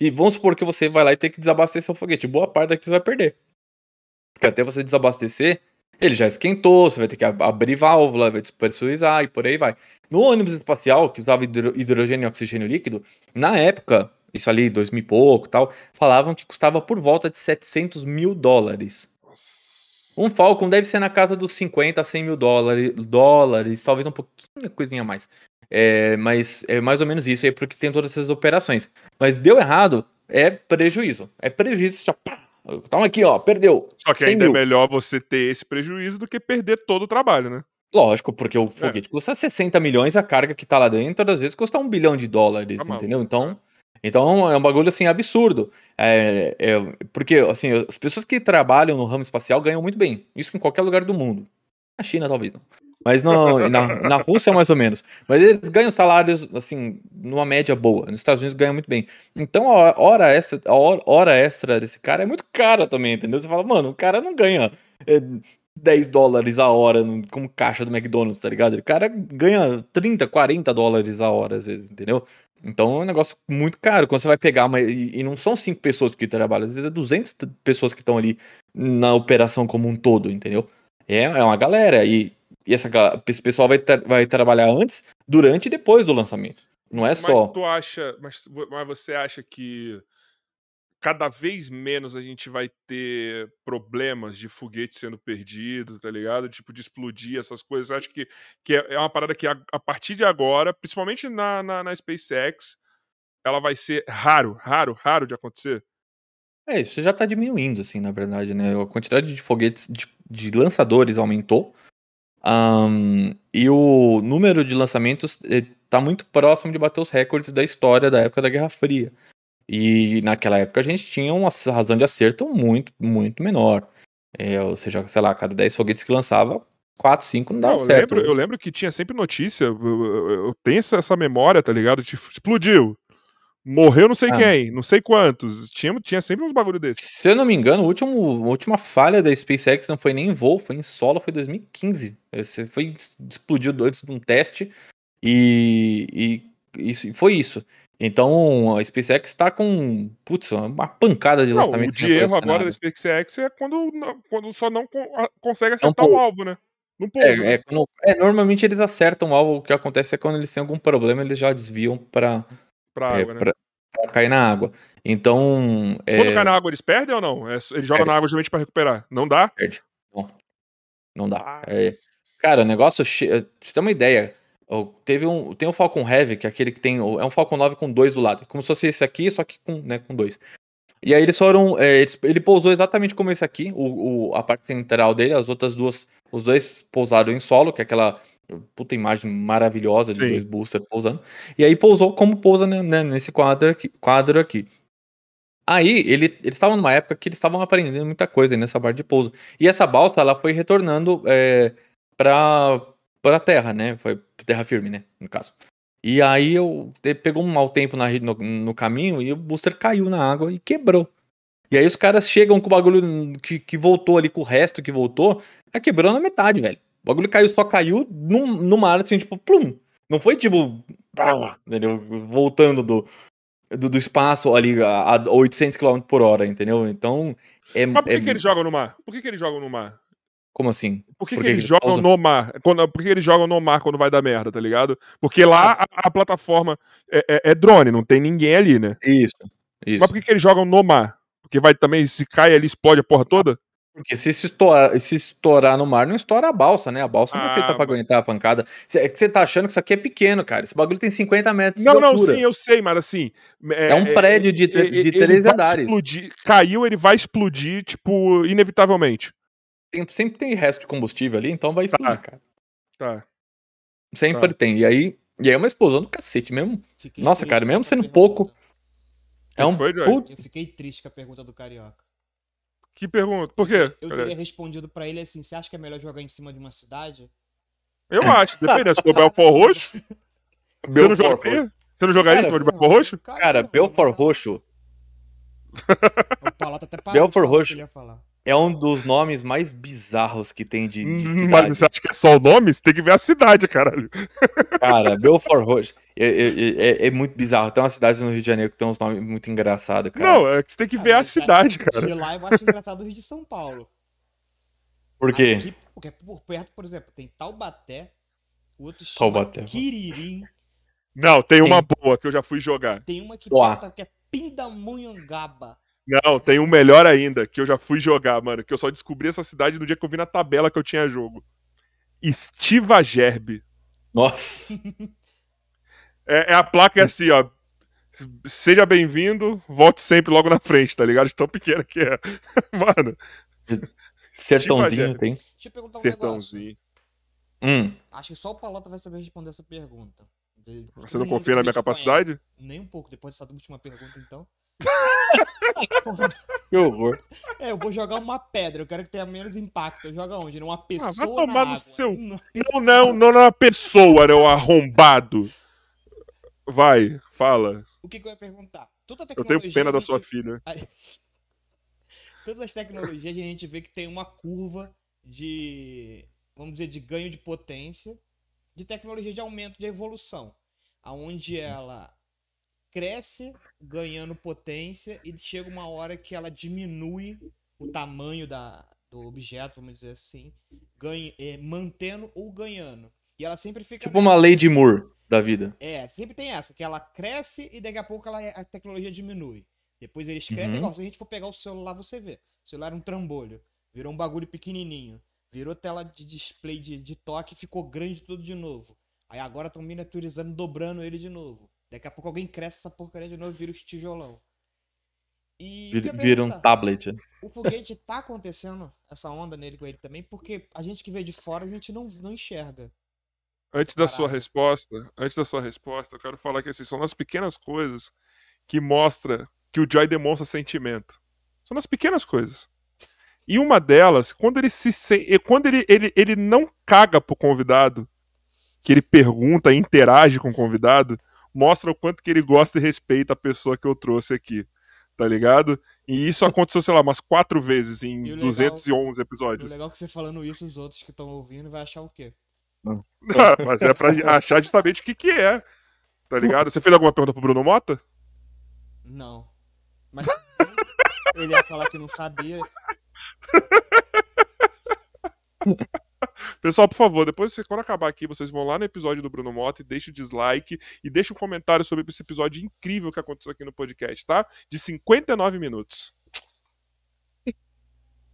Speaker 2: E vamos supor que você vai lá e tem que desabastecer seu foguete. Boa parte daqui você vai perder. Porque até você desabastecer, ele já esquentou, você vai ter que abrir válvula, vai despressurizar e por aí vai. No ônibus espacial, que usava hidrogênio e oxigênio líquido, na época, isso ali, 2000 e pouco tal, falavam que custava por volta de 700 mil dólares. Um Falcon deve ser na casa dos 50 a 100 mil dólares, dólares talvez um pouquinho, coisinha mais. É, mas é mais ou menos isso aí, porque tem todas essas operações. Mas deu errado, é prejuízo. É prejuízo, já pá, Toma aqui, ó, perdeu.
Speaker 1: Só que ainda é mil. é melhor você ter esse prejuízo do que perder todo o trabalho, né?
Speaker 2: Lógico, porque o é. foguete é. custa 60 milhões, a carga que tá lá dentro, às vezes custa um bilhão de dólares, tá entendeu? Então, então é um bagulho assim absurdo. É, é, porque assim, as pessoas que trabalham no ramo espacial ganham muito bem. Isso em qualquer lugar do mundo. Na China, talvez não. Mas não, na, na Rússia, mais ou menos. Mas eles ganham salários, assim, numa média boa. Nos Estados Unidos ganham muito bem. Então a hora extra, a hora extra desse cara é muito cara também, entendeu? Você fala, mano, o cara não ganha é, 10 dólares a hora como caixa do McDonald's, tá ligado? O cara ganha 30, 40 dólares a hora, às vezes, entendeu? Então é um negócio muito caro. Quando você vai pegar uma. E, e não são cinco pessoas que trabalham, às vezes é 200 pessoas que estão ali na operação como um todo, entendeu? É, é uma galera. E, e essa, esse pessoal vai, vai trabalhar antes, durante e depois do lançamento. Não é só.
Speaker 1: Mas tu acha. Mas, mas você acha que cada vez menos a gente vai ter problemas de foguete sendo perdido, tá ligado? Tipo, de explodir essas coisas. Eu acho que, que é, é uma parada que a, a partir de agora, principalmente na, na, na, SpaceX, ela vai ser raro, raro, raro de acontecer.
Speaker 2: É, isso já tá diminuindo, assim, na verdade, né? A quantidade de foguetes, de, de lançadores aumentou. Um, e o número de lançamentos está eh, muito próximo de bater os recordes da história da época da Guerra Fria. E naquela época a gente tinha uma razão de acerto muito, muito menor. É, ou seja, sei lá, cada 10 foguetes que lançava, 4, 5 não dava não, eu
Speaker 1: certo. Lembro, eu lembro que tinha sempre notícia, eu, eu, eu tenho essa memória, tá ligado? Tipo, explodiu. Morreu não sei ah. quem, não sei quantos. Tinha, tinha sempre uns bagulho desses.
Speaker 2: Se eu não me engano, o último, a última falha da SpaceX não foi nem em voo, foi em solo, foi 2015. Esse foi explodiu antes de um teste e, e isso, foi isso. Então a SpaceX está com putz, uma pancada de lançamentos.
Speaker 1: Não, o de erro agora da SpaceX é quando, quando só não consegue acertar o alvo, né?
Speaker 2: Não é, né? é, quando, é, normalmente eles acertam o alvo. O que acontece é quando eles têm algum problema, eles já desviam para
Speaker 1: pra é, água, né?
Speaker 2: pra, pra cair na água. Então.
Speaker 1: Quando é... cai na água, eles perdem ou não? É, eles jogam na água justamente para recuperar. Não dá?
Speaker 2: Perde. Não, não dá. É, cara, o negócio. Você tem uma ideia. Teve um, tem o Falcon Heavy, que é aquele que tem. É um Falcon 9 com dois do lado. Como se fosse esse aqui, só que com, né, com dois. E aí eles foram. É, eles, ele pousou exatamente como esse aqui, o, o, a parte central dele, as outras duas. Os dois pousaram em solo, que é aquela puta imagem maravilhosa de Sim. dois boosters pousando. E aí pousou como pousa né, né, nesse quadro aqui, quadro aqui. Aí ele, eles estavam numa época que eles estavam aprendendo muita coisa nessa parte de pouso. E essa balsa ela foi retornando é, para para terra, né? Foi terra firme, né? No caso. E aí eu pegou um mau tempo na, no, no caminho e o booster caiu na água e quebrou. E aí os caras chegam com o bagulho que, que voltou ali, com o resto que voltou, tá quebrou na metade, velho. O bagulho caiu, só caiu no, no mar, assim, tipo, plum. Não foi tipo, entendeu? Voltando do, do, do espaço ali a, a 800 km por hora, entendeu? Então. É,
Speaker 1: Mas por que,
Speaker 2: é...
Speaker 1: que eles jogam no mar? Por que, que eles jogam no mar?
Speaker 2: Como assim?
Speaker 1: Por que, que, que eles, jogam no mar? Quando, por que eles jogam no mar quando vai dar merda, tá ligado? Porque lá ah. a, a plataforma é, é, é, drone, não tem ninguém ali, né?
Speaker 2: Isso. isso.
Speaker 1: Mas por que, que eles jogam no mar? Porque vai também, se cai ali, explode a porra toda?
Speaker 2: Porque se, se, estourar, se estourar no mar, não estoura a balsa, né? A balsa não é feita ah, pra mas... aguentar a pancada. É que você tá achando que isso aqui é pequeno, cara. Esse bagulho tem 50 metros
Speaker 1: não, de altura. Não, não, sim, eu sei, mas assim...
Speaker 2: É, é um é, prédio de, de, de três andares.
Speaker 1: Explodir, caiu, ele vai explodir, tipo, inevitavelmente.
Speaker 2: Tem, sempre tem resto de combustível ali, então vai explodir, tá. cara.
Speaker 1: Tá.
Speaker 2: Sempre tá. tem. E aí, e aí é uma explosão do cacete mesmo. Fiquei Nossa, cara, mesmo sendo pergunta. pouco... É um... Foi,
Speaker 3: Eu fiquei triste com a pergunta do Carioca.
Speaker 1: Que pergunta? Por quê?
Speaker 3: Eu teria respondido para ele assim: você acha que é melhor jogar em cima de uma cidade?
Speaker 1: Eu acho, depende. Se for Belfort Roxo. Você não jogaria? Você não jogaria cara, em cima de Belfort Roxo?
Speaker 2: Cara, Belfort Roxo.
Speaker 3: O Palato até
Speaker 2: parou Belfort Roxo é um dos nomes mais bizarros que tem de. de
Speaker 1: Mas você acha que é só o nome? Você tem que ver a cidade, caralho.
Speaker 2: Cara, Belfort Roxo. É, é, é, é, muito bizarro. Tem umas cidades no Rio de Janeiro que tem uns nomes muito engraçados, cara.
Speaker 1: Não, é que você tem que ver a cidade, cara.
Speaker 3: De lá eu acho engraçado o Rio de São Paulo.
Speaker 2: Por quê?
Speaker 3: Aqui, porque por perto, por exemplo, tem Taubaté, o outro
Speaker 2: chama Taubaté.
Speaker 3: Quiririm.
Speaker 1: Não, tem, tem, uma boa que eu já fui jogar.
Speaker 3: Tem uma que, perto, que é Pindamonhangaba.
Speaker 1: Não, tem um melhor ainda, que eu já fui jogar, mano. Que eu só descobri essa cidade no dia que eu vi na tabela que eu tinha jogo. Estiva Gerbe.
Speaker 2: Nossa.
Speaker 1: É, é a placa é assim, ó. Seja bem-vindo, volte sempre logo na frente, tá ligado? De tão pequena que é. Mano.
Speaker 2: Sertãozinho tem.
Speaker 3: Deixa eu perguntar um Sertãozinho.
Speaker 2: Hum.
Speaker 3: Acho que só o Palota vai saber responder essa pergunta.
Speaker 1: Você não confia na minha capacidade?
Speaker 3: Nem um pouco, depois dessa última pergunta, então.
Speaker 2: Que horror.
Speaker 3: É, eu vou jogar uma pedra, eu quero que tenha menos impacto. Eu jogo onde? Numa pessoa. Ah, vai tomar no seu.
Speaker 1: Não, não, não, não é pessoa, é um arrombado. Vai, fala.
Speaker 3: O que, que eu ia perguntar?
Speaker 1: Toda eu tenho pena gente... da sua filha.
Speaker 3: Todas as tecnologias a gente vê que tem uma curva de, vamos dizer, de ganho de potência, de tecnologia de aumento de evolução, aonde ela cresce ganhando potência e chega uma hora que ela diminui o tamanho da, do objeto, vamos dizer assim, ganha, é, mantendo ou ganhando. E ela sempre fica.
Speaker 2: Tipo nessa. uma lei de Moore da vida.
Speaker 3: É, sempre tem essa, que ela cresce e daqui a pouco ela, a tecnologia diminui. Depois eles crescem, uhum. igual, se a gente for pegar o celular, você vê. O celular era um trambolho, virou um bagulho pequenininho. Virou tela de display de, de toque e ficou grande tudo de novo. Aí agora estão miniaturizando, dobrando ele de novo. Daqui a pouco alguém cresce essa porcaria de novo e vira os tijolão.
Speaker 2: E vira, vira um tablet.
Speaker 3: O foguete tá acontecendo essa onda nele com ele também, porque a gente que vê de fora, a gente não, não enxerga.
Speaker 1: Antes da sua resposta, antes da sua resposta, eu quero falar que assim, são as pequenas coisas que mostra que o Joy demonstra sentimento. São as pequenas coisas. E uma delas, quando ele se quando ele, ele, ele não caga pro convidado, que ele pergunta interage com o convidado, mostra o quanto que ele gosta e respeita a pessoa que eu trouxe aqui. Tá ligado? E isso aconteceu, sei lá, umas quatro vezes em legal, 211 episódios. O
Speaker 3: legal que você falando isso, os outros que estão ouvindo vai achar o quê?
Speaker 1: Não, mas é pra achar justamente o que que é. Tá ligado? Você fez alguma pergunta pro Bruno Mota?
Speaker 3: Não. Mas ele ia falar que não sabia.
Speaker 1: Pessoal, por favor, depois quando acabar aqui, vocês vão lá no episódio do Bruno Mota e deixem o dislike e deixem um comentário sobre esse episódio incrível que aconteceu aqui no podcast, tá? De 59 minutos.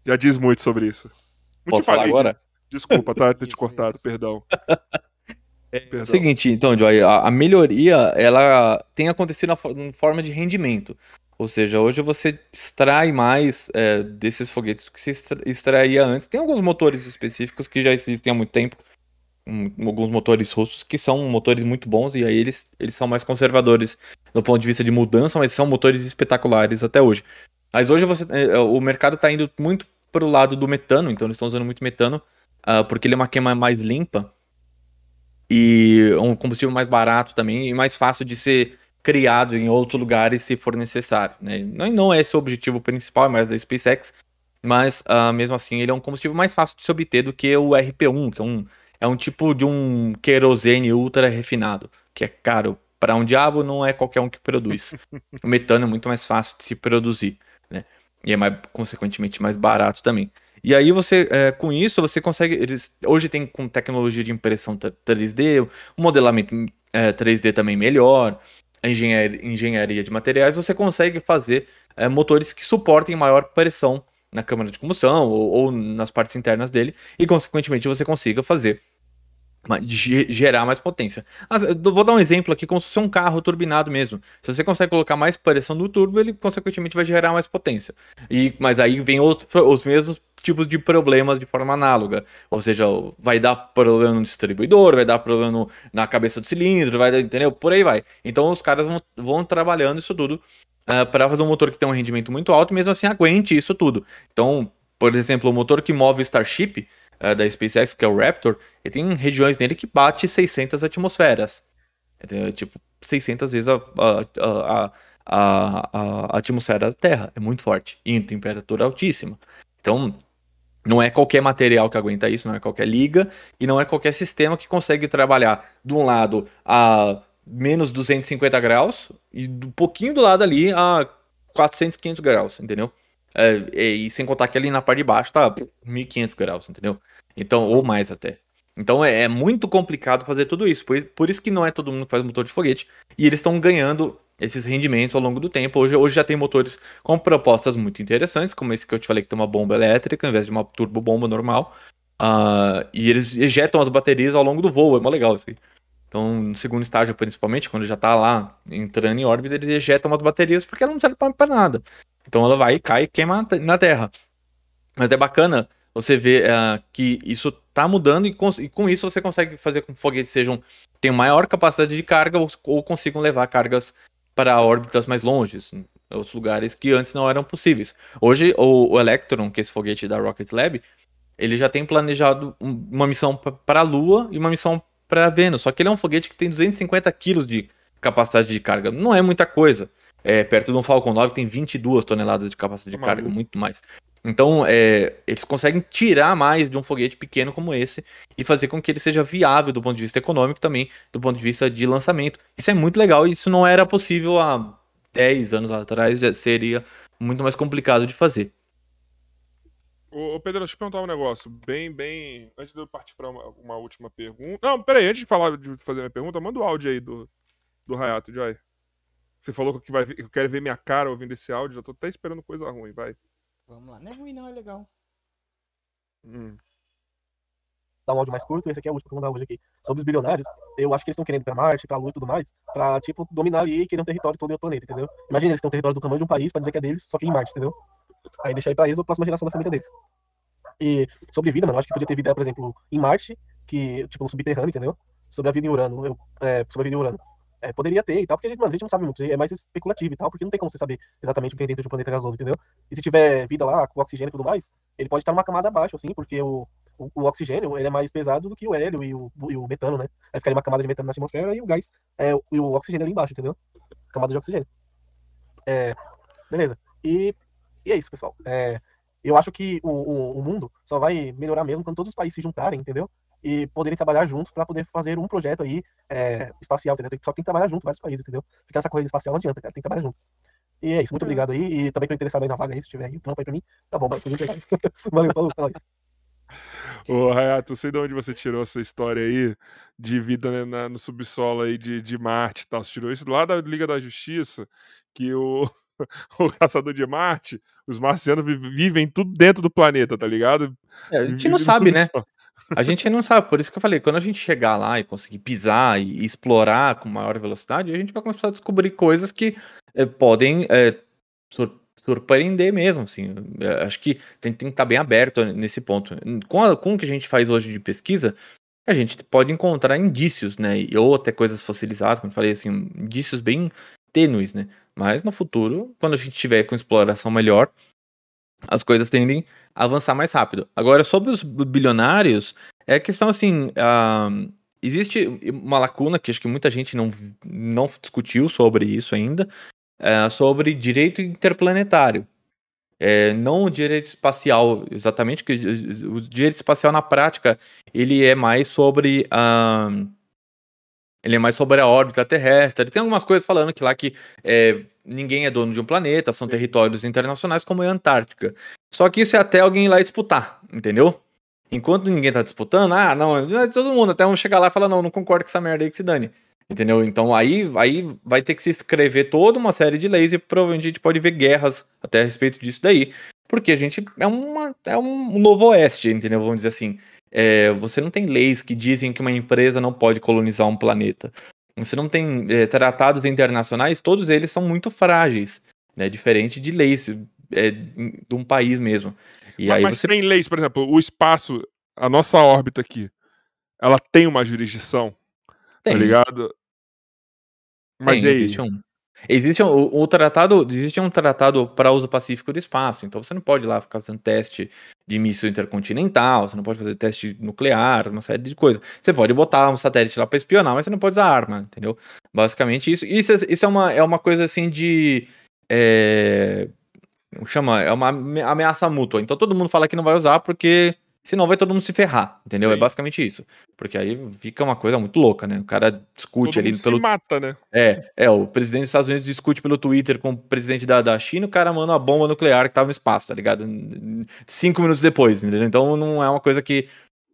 Speaker 1: Já diz muito sobre isso.
Speaker 2: Não Posso falar agora?
Speaker 1: Desculpa, tá? Ter te cortado, isso. perdão.
Speaker 2: É, é o seguinte, então, Joy, a, a, melhoria, ela tem acontecido na, na forma de rendimento. Ou seja, hoje você extrai mais é, desses foguetes do que se extraía antes. Tem alguns motores específicos que já existem há muito tempo. Um, alguns motores russos que são motores muito bons e aí eles, eles são mais conservadores do ponto de vista de mudança, mas são motores espetaculares até hoje. Mas hoje você, é, é o mercado está indo muito para o lado do metano, então eles estão usando muito metano, uh, porque ele é uma queima mais limpa e um combustível mais barato também e mais fácil de ser criado em outros lugares se for necessário. Né? Não, não é esse o objetivo principal, é mais da SpaceX, mas uh, mesmo assim ele é um combustível mais fácil de se obter do que o RP1, que é um, é um tipo de um querosene ultra refinado, que é caro para um diabo, não é qualquer um que produz. o metano é muito mais fácil de se produzir, né? E é mais, consequentemente mais barato também. E aí você, é, com isso, você consegue. Eles, hoje tem com tecnologia de impressão 3D, o modelamento é, 3D também melhor engenharia, engenharia de materiais, você consegue fazer é, motores que suportem maior pressão na câmara de combustão ou, ou, nas partes internas dele e, consequentemente, você consiga fazer gerar mais potência. vou dar um exemplo aqui como se fosse um carro turbinado mesmo. Se você consegue colocar mais pressão no turbo, ele consequentemente vai gerar mais potência. E, mas aí vem outro, os mesmos tipos de problemas de forma análoga. Ou seja, vai dar problema no distribuidor, vai dar problema no, na cabeça do cilindro, vai dar, entendeu? Por aí vai. Então os caras vão, vão trabalhando isso tudo uh, é, para fazer um motor que tem um rendimento muito alto, mesmo assim aguente isso tudo. Então, por exemplo, o motor que move o Starship uh, da SpaceX, que é o Raptor, ele tem regiões nele que bate 600 atmosferas. É, tipo, 600 vezes a, a, a, a atmosfera da Terra. É muito forte. E em temperatura altíssima. Então, não é qualquer material que aguenta isso, não é qualquer liga e não é qualquer sistema que consegue trabalhar de um lado a menos 250 graus e um pouquinho do lado ali a 400, 500 graus, entendeu? É, e sem contar que ali na parte de baixo tá 1500 graus, entendeu? Então, ou mais até. Então é, é muito complicado fazer tudo isso. Por, por, isso que não é todo mundo que faz motor de foguete. E eles estão ganhando esses rendimentos ao longo do tempo. Hoje, hoje já tem motores com propostas muito interessantes, como esse que eu te falei que tem uma bomba elétrica ao invés de uma turbobomba normal. Uh, e eles ejetam as baterias ao longo do voo, é mó legal isso aí. Então, no segundo estágio, principalmente, quando já está lá entrando em órbita, eles ejetam as baterias porque ela não serve para nada. Então ela vai, cai e queima na Terra. Mas é bacana você ver uh, que isso está mudando e com, e com, isso você consegue fazer com que foguetes sejam tenham maior capacidade de carga ou, ou consigam levar cargas para órbitas mais longes, outros lugares que antes não eram possíveis. Hoje, o, o Electron, que é esse foguete da Rocket Lab, ele já tem planejado uma missão para a Lua e uma missão para Vênus. Só que ele é um foguete que tem 250 kg de capacidade de carga. Não é muita coisa. É, perto de um Falcon 9 que tem 22 toneladas de capacidade de carga, muito mais. Então, é, eles conseguem tirar mais de um foguete pequeno como esse e fazer com que ele seja viável do ponto de vista econômico também, do ponto de vista de lançamento. Isso é muito legal e isso não era possível há 10 anos atrás, já seria muito mais complicado de fazer.
Speaker 1: Ô, Pedro, deixa eu perguntar um negócio. Bem, bem. Antes de eu partir para uma, uma, última pergunta. Não, peraí, antes de falar de fazer minha pergunta, manda o áudio aí do, do Hayato, Joy. Você falou que vai que quer ver minha cara ouvindo esse áudio, já tô até esperando coisa ruim, vai.
Speaker 3: Vamos lá. Não é ruim, não, é legal.
Speaker 4: Hum. Dá um áudio mais curto, esse aqui é o último que eu vou dar hoje aqui. Sobre os bilionários, eu acho que eles estão querendo ir pra Marte, pra Lua e tudo mais, pra, tipo, dominar ali e querer um território todo no planeta, entendeu? Imagina, eles têm um território do tamanho de um país pra dizer que é deles, só que em Marte, entendeu? Aí deixar aí pra eles a próxima geração da família deles. E sobre vida, mano, eu acho que podia ter vida, por exemplo, em Marte, que, tipo, no subterrâneo, entendeu? Sobre a vida em Urano, eu, é, sobre a vida em Urano. É, poderia ter e tal, porque a gente, mano, a gente não sabe muito, é mais especulativo e tal, porque não tem como você saber exatamente o que tem dentro de um planeta gasoso, entendeu? E se tiver vida lá, com oxigênio e tudo mais, ele pode estar numa camada abaixo, assim, porque o, o, o oxigênio ele é mais pesado do que o hélio e o, e o metano, né? Aí ficaria uma camada de metano na atmosfera e o gás, é, e o oxigênio ali embaixo, entendeu? Camada de oxigênio. É, beleza. E, e é isso, pessoal. É, eu acho que o, o, o mundo só vai melhorar mesmo quando todos os países se juntarem, entendeu? E poderem trabalhar juntos para poder fazer um projeto aí é, espacial, entendeu? Só tem que trabalhar junto, vários países, entendeu? Ficar nessa corrida espacial não adianta, cara, tem que trabalhar junto. E é isso, muito obrigado aí, e também tô interessado aí na vaga aí, se tiver aí, trampa aí pra mim, tá bom. Valeu, falou, é nóis.
Speaker 1: Ô, Rayato, sei de onde você tirou essa história aí de vida né, na, no subsolo aí de, de Marte e tal. Você tirou isso lá da Liga da Justiça, que o, o caçador de Marte, os marcianos vivem tudo dentro do planeta, tá ligado?
Speaker 2: É, a gente não sabe, né? A gente não sabe, por isso que eu falei, quando a gente chegar lá e conseguir pisar e explorar com maior velocidade, a gente vai começar a descobrir coisas que é, podem é, sur surpreender mesmo, assim. É, acho que tem, tem que estar bem aberto nesse ponto. Com, a, com o que a gente faz hoje de pesquisa, a gente pode encontrar indícios, né, ou até coisas fossilizadas, como eu falei, assim, indícios bem tênues, né, mas no futuro, quando a gente tiver com exploração melhor, as coisas tendem a avançar mais rápido. Agora, sobre os bilionários, é a questão assim. Uh, existe uma lacuna que acho que muita gente não, não discutiu sobre isso ainda, uh, sobre direito interplanetário. É, não o direito espacial exatamente, que o direito espacial na prática ele é mais sobre uh, ele é mais sobre a órbita terrestre. Tem algumas coisas falando que lá que é, ninguém é dono de um planeta, são territórios internacionais, como é a Antártica. Só que isso é até alguém ir lá disputar, entendeu? Enquanto ninguém tá disputando, ah, não, é todo mundo, até um chegar lá e falar, não, não concordo com essa merda aí que se dane. Entendeu? Então aí, aí vai ter que se escrever toda uma série de leis e provavelmente a gente pode ver guerras até a respeito disso daí. Porque a gente é, uma, é um novo oeste, entendeu? Vamos dizer assim. É, você não tem leis que dizem que uma empresa não pode colonizar um planeta. Você não tem é, tratados internacionais, todos eles são muito frágeis, né? Diferente de leis é, de um país mesmo.
Speaker 1: E mas, aí mas você... tem leis, por exemplo, o espaço, a nossa órbita aqui, ela tem uma jurisdição, tá tem. tá ligado?
Speaker 2: Mas tem, aí? Um. Existe um, o, tratado, existe um tratado para uso pacífico do espaço, então você não pode ir lá ficar fazendo teste de míssil intercontinental, você não pode fazer teste nuclear, uma série de coisas. Você pode botar um satélite lá para espionar, mas você não pode usar arma, entendeu? Basicamente isso. Isso, isso é, uma, é uma coisa assim de. É, chama, é uma ameaça mútua. Então todo mundo fala que não vai usar porque Senão vai todo mundo se ferrar, entendeu? É Sim. É basicamente isso. Porque aí fica uma coisa muito louca, né? O cara discute todo ali mundo pelo.
Speaker 1: Se mata, né?
Speaker 2: É, é, o presidente dos Estados Unidos discute pelo Twitter com o presidente da, da China, o cara manda uma bomba nuclear que tava no espaço, tá ligado? Cinco minutos depois, entendeu? Então não é uma coisa que.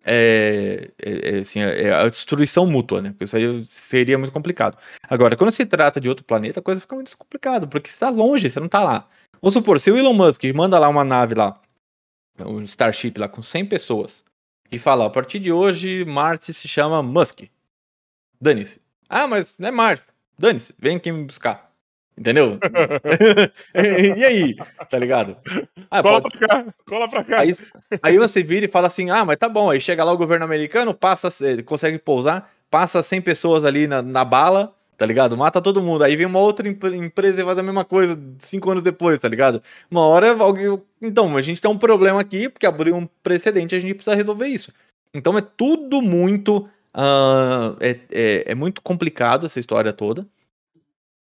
Speaker 2: É, é, é assim, é, é a destruição mútua, né? Porque isso aí seria muito complicado. Agora, quando se trata de outro planeta, a coisa fica muito complicada, porque você tá longe, você não tá lá. Vamos supor, se o Elon Musk manda lá uma nave lá um Starship lá com 100 pessoas e fala, a partir de hoje Marte se chama Musk. Dane-se. Ah, mas não é Marte. Dane-se, vem aqui me buscar. Entendeu? e aí? Tá ligado?
Speaker 1: Ah, cola pode... pra cá, cola pra cá.
Speaker 2: Aí, aí, você vira e fala assim: ah, mas tá bom. Aí chega lá o governo americano, passa, consegue pousar, passa 100 pessoas ali na, na bala, tá ligado? Mata todo mundo. Aí vem uma outra empresa e faz a mesma coisa cinco anos depois, tá ligado? Uma hora alguém. Então, a gente tem um problema aqui, porque abriu um precedente, a gente precisa resolver isso. Então é tudo muito. Uh, é, é, é, muito complicado essa história toda.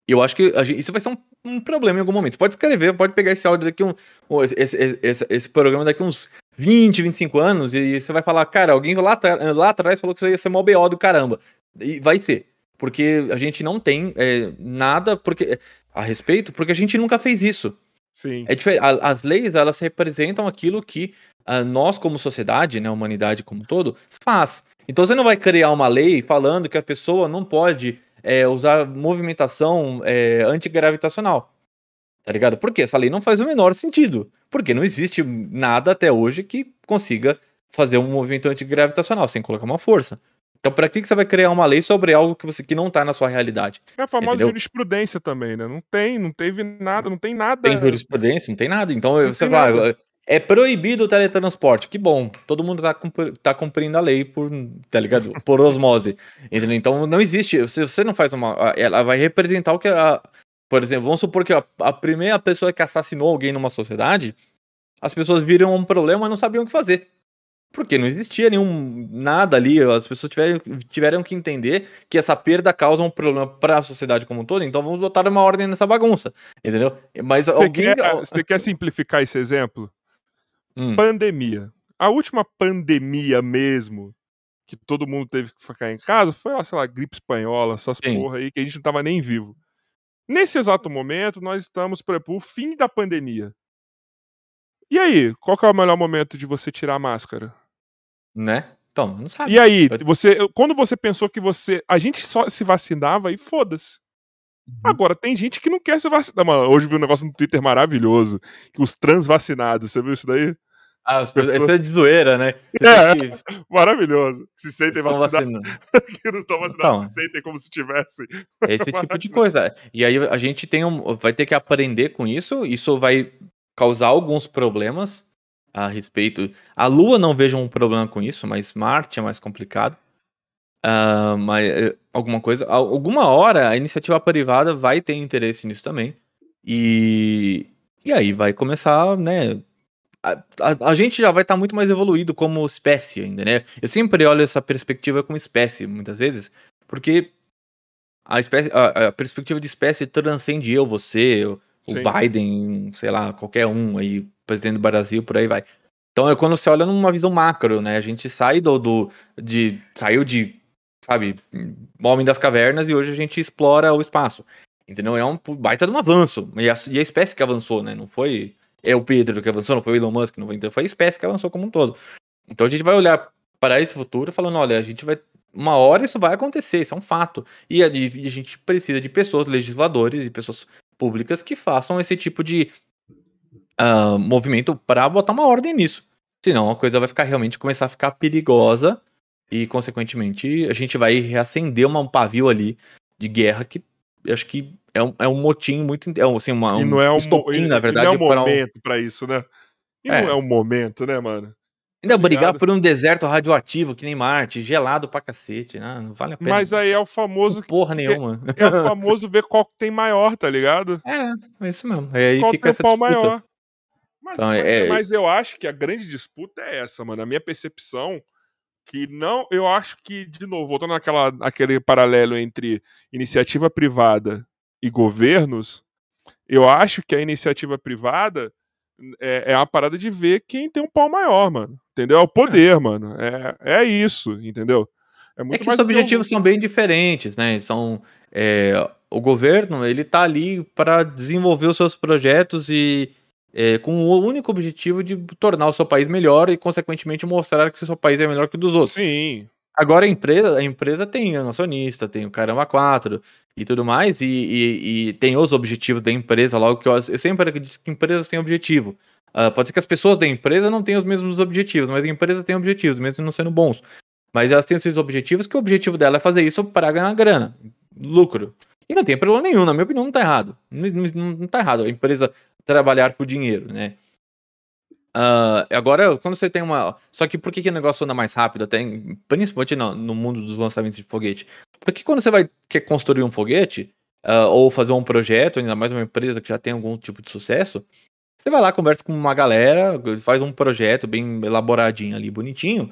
Speaker 2: eu acho que gente, isso vai ser um, um, problema em algum momento. Você pode escrever, pode pegar esse áudio daqui, um, esse, esse, esse, programa daqui uns 20, 25 anos, e você vai falar, cara, alguém lá, lá atrás falou que isso ia ser mó BO do caramba. E vai ser. Porque a gente não tem é, nada porque, a respeito, porque a gente nunca fez isso.
Speaker 1: Sim.
Speaker 2: É As leis, elas representam aquilo que uh, nós, como sociedade, né, a humanidade como um todo, faz. Então você não vai criar uma lei falando que a pessoa não pode é, usar movimentação é, antigravitacional. Tá ligado? Porque essa lei não faz o menor sentido. Porque não existe nada até hoje que consiga fazer um movimento antigravitacional sem colocar uma força. Então, para que, que você vai criar uma lei sobre algo que você que não tá na sua realidade?
Speaker 1: É a famosa entendeu? jurisprudência também, né? Não tem, não teve nada, não tem nada.
Speaker 2: Tem jurisprudência, não tem nada. Então não você vai. É proibido o teletransporte. Que bom. Todo mundo tá, tá cumprindo a lei por, tá ligado? Por osmose. Entendeu? Então não existe. Se você não faz uma. Ela vai representar o que a. Por exemplo, vamos supor que a, a primeira pessoa que assassinou alguém numa sociedade, as pessoas viram um problema e não sabiam o que fazer. Porque não existia nenhum nada ali, as pessoas tiveram, tiveram que entender que essa perda causa um problema para a sociedade como um todo, então vamos botar uma ordem nessa bagunça, entendeu? Mas
Speaker 1: você
Speaker 2: alguém
Speaker 1: quer, você quer simplificar esse exemplo? Hum. Pandemia. A última pandemia mesmo que todo mundo teve que ficar em casa foi, sei lá, gripe espanhola, essas Sim. porra aí que a gente não tava nem vivo. Nesse exato momento, nós estamos para o fim da pandemia. E aí, qual é o melhor momento de você tirar a máscara?
Speaker 2: Né? Então, não sabe.
Speaker 1: E aí, você, quando você pensou que você. A gente só se vacinava e foda-se. Uhum. Agora, tem gente que não quer se vacinar. Mano, hoje vi um negócio no Twitter maravilhoso. Que os trans vacinados, você viu isso daí?
Speaker 2: Ah, as pessoas... Isso é de zoeira, né?
Speaker 1: É, que... maravilhoso. Se sentem vacinados. que não estão vacinados, então, se sentem como se tivessem.
Speaker 2: Esse tipo de coisa. E aí a gente tem um, vai ter que aprender com isso. Isso vai causar alguns problemas a respeito. A Lua não vejo um problema com isso, mas Marte é mais complicado. Uh, mas eh, alguma coisa, alguma hora a iniciativa privada vai ter interesse nisso também. E, e aí vai começar, né? A, a, a gente já vai estar tá muito mais evoluído como espécie ainda, né? Eu sempre olho essa perspectiva como espécie, muitas vezes, porque a, espécie, a, a perspectiva de espécie transcende eu, você, o Biden, sei lá, qualquer um aí, presidente do Brasil, por aí vai. Então é quando você olha numa visão macro, né? A gente sai do, do de saiu de, sabe, homem das cavernas e hoje a gente explora o espaço. Entendeu? É um baita de um avanço. E a, e a espécie que avançou, né? Não foi é o Pedro que avançou, não foi o Elon Musk, não foi, então foi a espécie que avançou como um todo. Então a gente vai olhar para esse futuro falando, olha, a gente vai uma hora isso vai acontecer, isso é um fato. E a, e a gente precisa de pessoas, legisladores e pessoas públicas que façam esse tipo de uh, movimento para botar uma ordem nisso. Senão a coisa vai ficar realmente começar a ficar perigosa e, consequentemente, a gente vai reacender uma, um pavio ali de guerra que acho que é um, é um motim muito. É assim, uma, um
Speaker 1: e não é um estopim, na verdade. não é um momento um... para isso, né? E é. não é um momento, né, mano?
Speaker 2: Ainda tá brigar por um deserto radioativo que nem Marte, gelado pra cacete, né? não vale a pena.
Speaker 1: Mas aí é o famoso.
Speaker 2: Porra nenhuma.
Speaker 1: É, o famoso ver qual tem maior, tá ligado?
Speaker 2: É, é isso mesmo. Aí qual fica essa disputa. maior.
Speaker 1: Mas, então, mas, é... mas eu acho que a grande disputa é essa, mano. A minha percepção que não, eu acho que de novo, voltando naquela aquele paralelo entre iniciativa privada e governos, eu acho que a iniciativa privada é, é uma parada de ver quem tem um pau maior, mano. Entendeu? É o poder, é. mano. É, é isso, entendeu?
Speaker 2: É, muito é que os objetivos são bem diferentes, né? São é, o governo ele tá ali para desenvolver os seus projetos e é, com o único objetivo de tornar o seu país melhor e, consequentemente, mostrar que o seu país é melhor que o dos outros.
Speaker 1: Sim.
Speaker 2: Agora a empresa, a empresa tem acionista, tem o Caramba 4 e tudo mais, e, e, e tem os objetivos da empresa, logo que eu, eu sempre acredito que empresas têm objetivo. Uh, pode ser que as pessoas da empresa não tenham os mesmos objetivos, mas a empresa tem objetivos, mesmo não sendo bons. Mas elas têm esses objetivos, que o objetivo dela é fazer isso para ganhar grana, lucro. E não tem problema nenhum, na minha opinião, não tá errado. Não, não, não tá errado a empresa trabalhar por dinheiro, né? Uh, agora, quando você tem uma. Só que por que, que o negócio anda mais rápido, até, principalmente no, no mundo dos lançamentos de foguete? Porque quando você vai quer construir um foguete, uh, ou fazer um projeto, ainda mais uma empresa que já tem algum tipo de sucesso, você vai lá, conversa com uma galera, faz um projeto bem elaboradinho ali, bonitinho,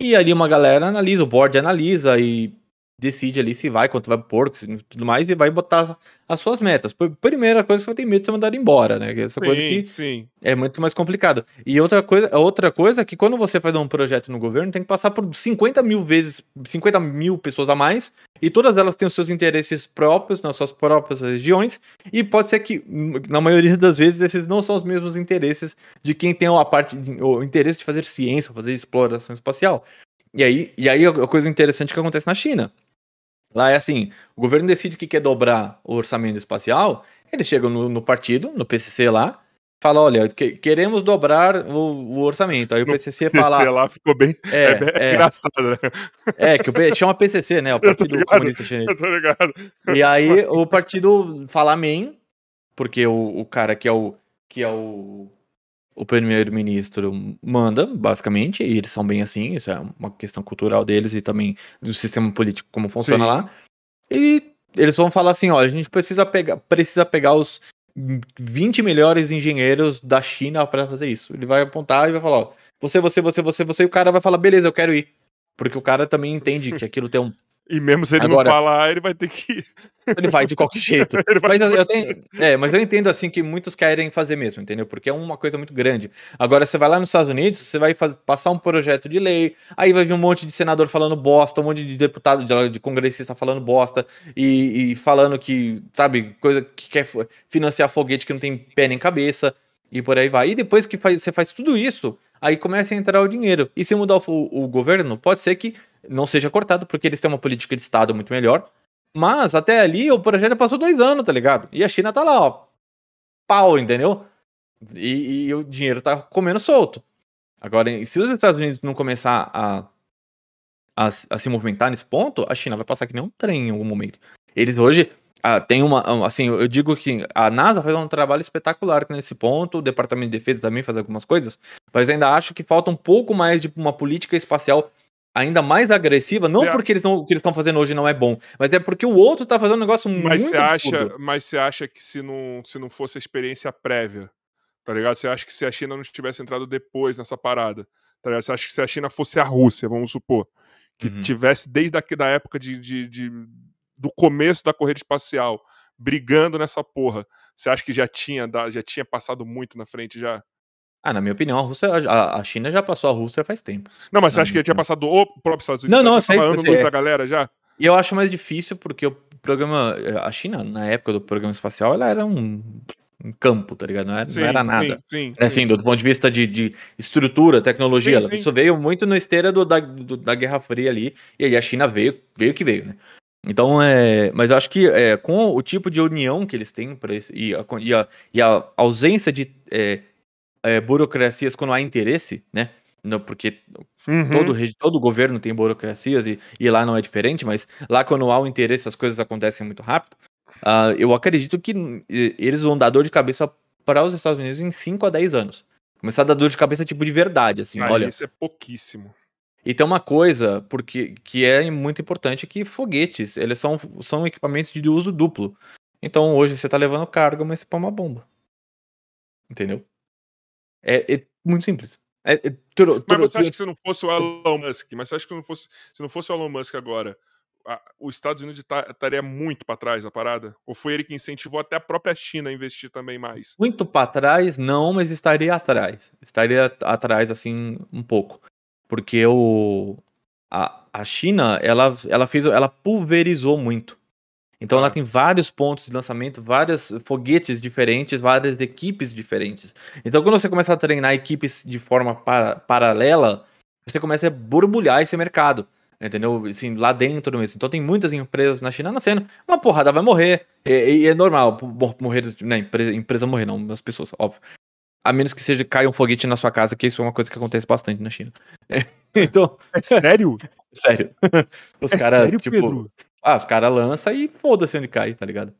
Speaker 2: e ali uma galera analisa, o board analisa e decide ali se vai, quanto vai porco e tudo mais, e vai botar as suas metas. Primeira coisa que você tem medo de ser mandado embora, né? Essa sim, coisa que sim. é muito mais complicado. E outra coisa, outra coisa é que quando você faz um projeto no governo, tem que passar por 50 mil vezes, 50 mil pessoas a mais, e todas elas têm os seus interesses próprios, nas suas próprias regiões, e pode ser que, na maioria das vezes, esses não são os mesmos interesses de quem tem a parte, o interesse de fazer ciência, fazer exploração espacial. E aí, e aí a coisa interessante que acontece na China. Lá é assim: o governo decide que quer dobrar o orçamento espacial, eles chegam no, no partido, no PCC lá, fala, olha, que, queremos dobrar o, o, orçamento. Aí o PCC no fala...
Speaker 1: PCC lá ficou bem, é, é, é, engraçado, né?
Speaker 2: É, que o, chama PCC, né? O Partido ligado, Comunista Chinês. Eu tô ligado. E aí o partido fala amém, porque o, o cara que é o, que é o o primeiro-ministro manda, basicamente, e eles são bem assim, isso é uma questão cultural deles e também do sistema político, como funciona Sim. lá. E eles vão falar assim: olha, a gente precisa pegar, precisa pegar os 20 melhores engenheiros da China para fazer isso. Ele vai apontar e vai falar: ó, você, você, você, você, você, e o cara vai falar: beleza, eu quero ir. Porque o cara também entende que aquilo tem um
Speaker 1: e mesmo se ele Agora, não falar, ele vai ter que.
Speaker 2: Ele vai de qualquer jeito. mas, eu, eu tenho, é, mas eu entendo assim que muitos querem fazer mesmo, entendeu? Porque é uma coisa muito grande. Agora, você vai lá nos Estados Unidos, você vai faz, passar um projeto de lei, aí vai vir um monte de senador falando bosta, um monte de deputado, de, de congressista falando bosta, e, e, falando que, sabe, coisa que quer financiar foguete que não tem pé nem cabeça, e por aí vai. E depois que faz, você faz tudo isso, aí começa a entrar o dinheiro. E se mudar o, o governo, pode ser que não seja cortado, porque eles têm uma política de Estado muito melhor. Mas até ali o projeto passou dois anos, tá ligado? E a China tá lá, ó. Pau, entendeu? E, e o dinheiro tá comendo solto. Agora, se os Estados Unidos não começar a, a, a, se movimentar nesse ponto, a China vai passar que nem um trem em algum momento. Eles hoje ah, tem uma. Assim, eu digo que a NASA faz um trabalho espetacular nesse ponto, o Departamento de Defesa também faz algumas coisas, mas ainda acho que falta um pouco mais de uma política espacial ainda mais agressiva, não porque eles não, o que eles estão fazendo hoje não é bom, mas é porque o outro tá fazendo um negócio
Speaker 1: mas
Speaker 2: muito
Speaker 1: você acha, Mas você acha que se não, se não fosse a experiência prévia, tá ligado? Você acha que se a China não tivesse entrado depois nessa parada, tá ligado? Você acha que se a China fosse a Rússia, vamos supor, que uhum. tivesse desde a da época de, de, de, do começo da corrida espacial, brigando nessa porra, você acha que já tinha, já tinha passado muito na frente já?
Speaker 2: Ah, na minha opinião, a Rússia, a, a China já passou a Rússia faz tempo.
Speaker 1: Não, mas você acha que ele tinha passado o próprio Estados Unidos?
Speaker 2: Não, não, sei,
Speaker 1: anos
Speaker 2: sei.
Speaker 1: da galera já?
Speaker 2: E eu acho mais difícil porque o programa, a China, na época do programa espacial, ela era um, um campo, tá ligado? Não era, sim, não era nada. Sim, sim, assim, do ponto de vista de, de estrutura, tecnologia, isso veio muito na esteira do, da, do, da Guerra Fria ali, e aí a China veio, veio que veio, né? Então, é, mas eu acho que é, com o tipo de união que eles têm para e, a, e, a, e a ausência de é, é, burocracias quando há interesse, né? Não, porque uhum. todo, todo governo tem burocracias e, e, lá não é diferente, mas lá quando há o interesse as coisas acontecem muito rápido. Uh, eu acredito que eles vão dar dor de cabeça para os Estados Unidos em 5 a 10 anos. Começar a dar dor de cabeça tipo de verdade, assim, ah, olha.
Speaker 1: Isso é pouquíssimo.
Speaker 2: E tem uma coisa porque que é muito importante que foguetes, eles são, são equipamentos de uso duplo. Então hoje você está levando carga, mas você põe uma bomba. Entendeu? É, é muito simples. É, é,
Speaker 1: mas você acha que se não fosse o Elon Musk, mas você acha que não fosse, se não fosse o Elon Musk agora, a, os Estados Unidos estaria muito para trás a parada? Ou foi ele que incentivou até a própria China a investir também mais?
Speaker 2: Muito para trás, não, mas estaria atrás. Estaria atrás, assim, um pouco. Porque o, a, a China, ela, ela fez, ela pulverizou muito. Então ela tem vários pontos de lançamento, vários foguetes diferentes, várias equipes diferentes. Então quando você começa a treinar equipes de forma para, paralela, você começa a borbulhar esse mercado. Entendeu? Assim, lá dentro mesmo. Então tem muitas empresas na China nascendo, uma porrada vai morrer. E, e é normal morrer, né? Empresa, empresa morrer, não, as pessoas, óbvio. A menos que seja caia um foguete na sua casa, que isso é uma coisa que acontece bastante na China. então.
Speaker 1: É sério?
Speaker 2: sério. Os é caras, tipo. Pedro? Ah, os caras lançam e foda-se onde cai, tá ligado?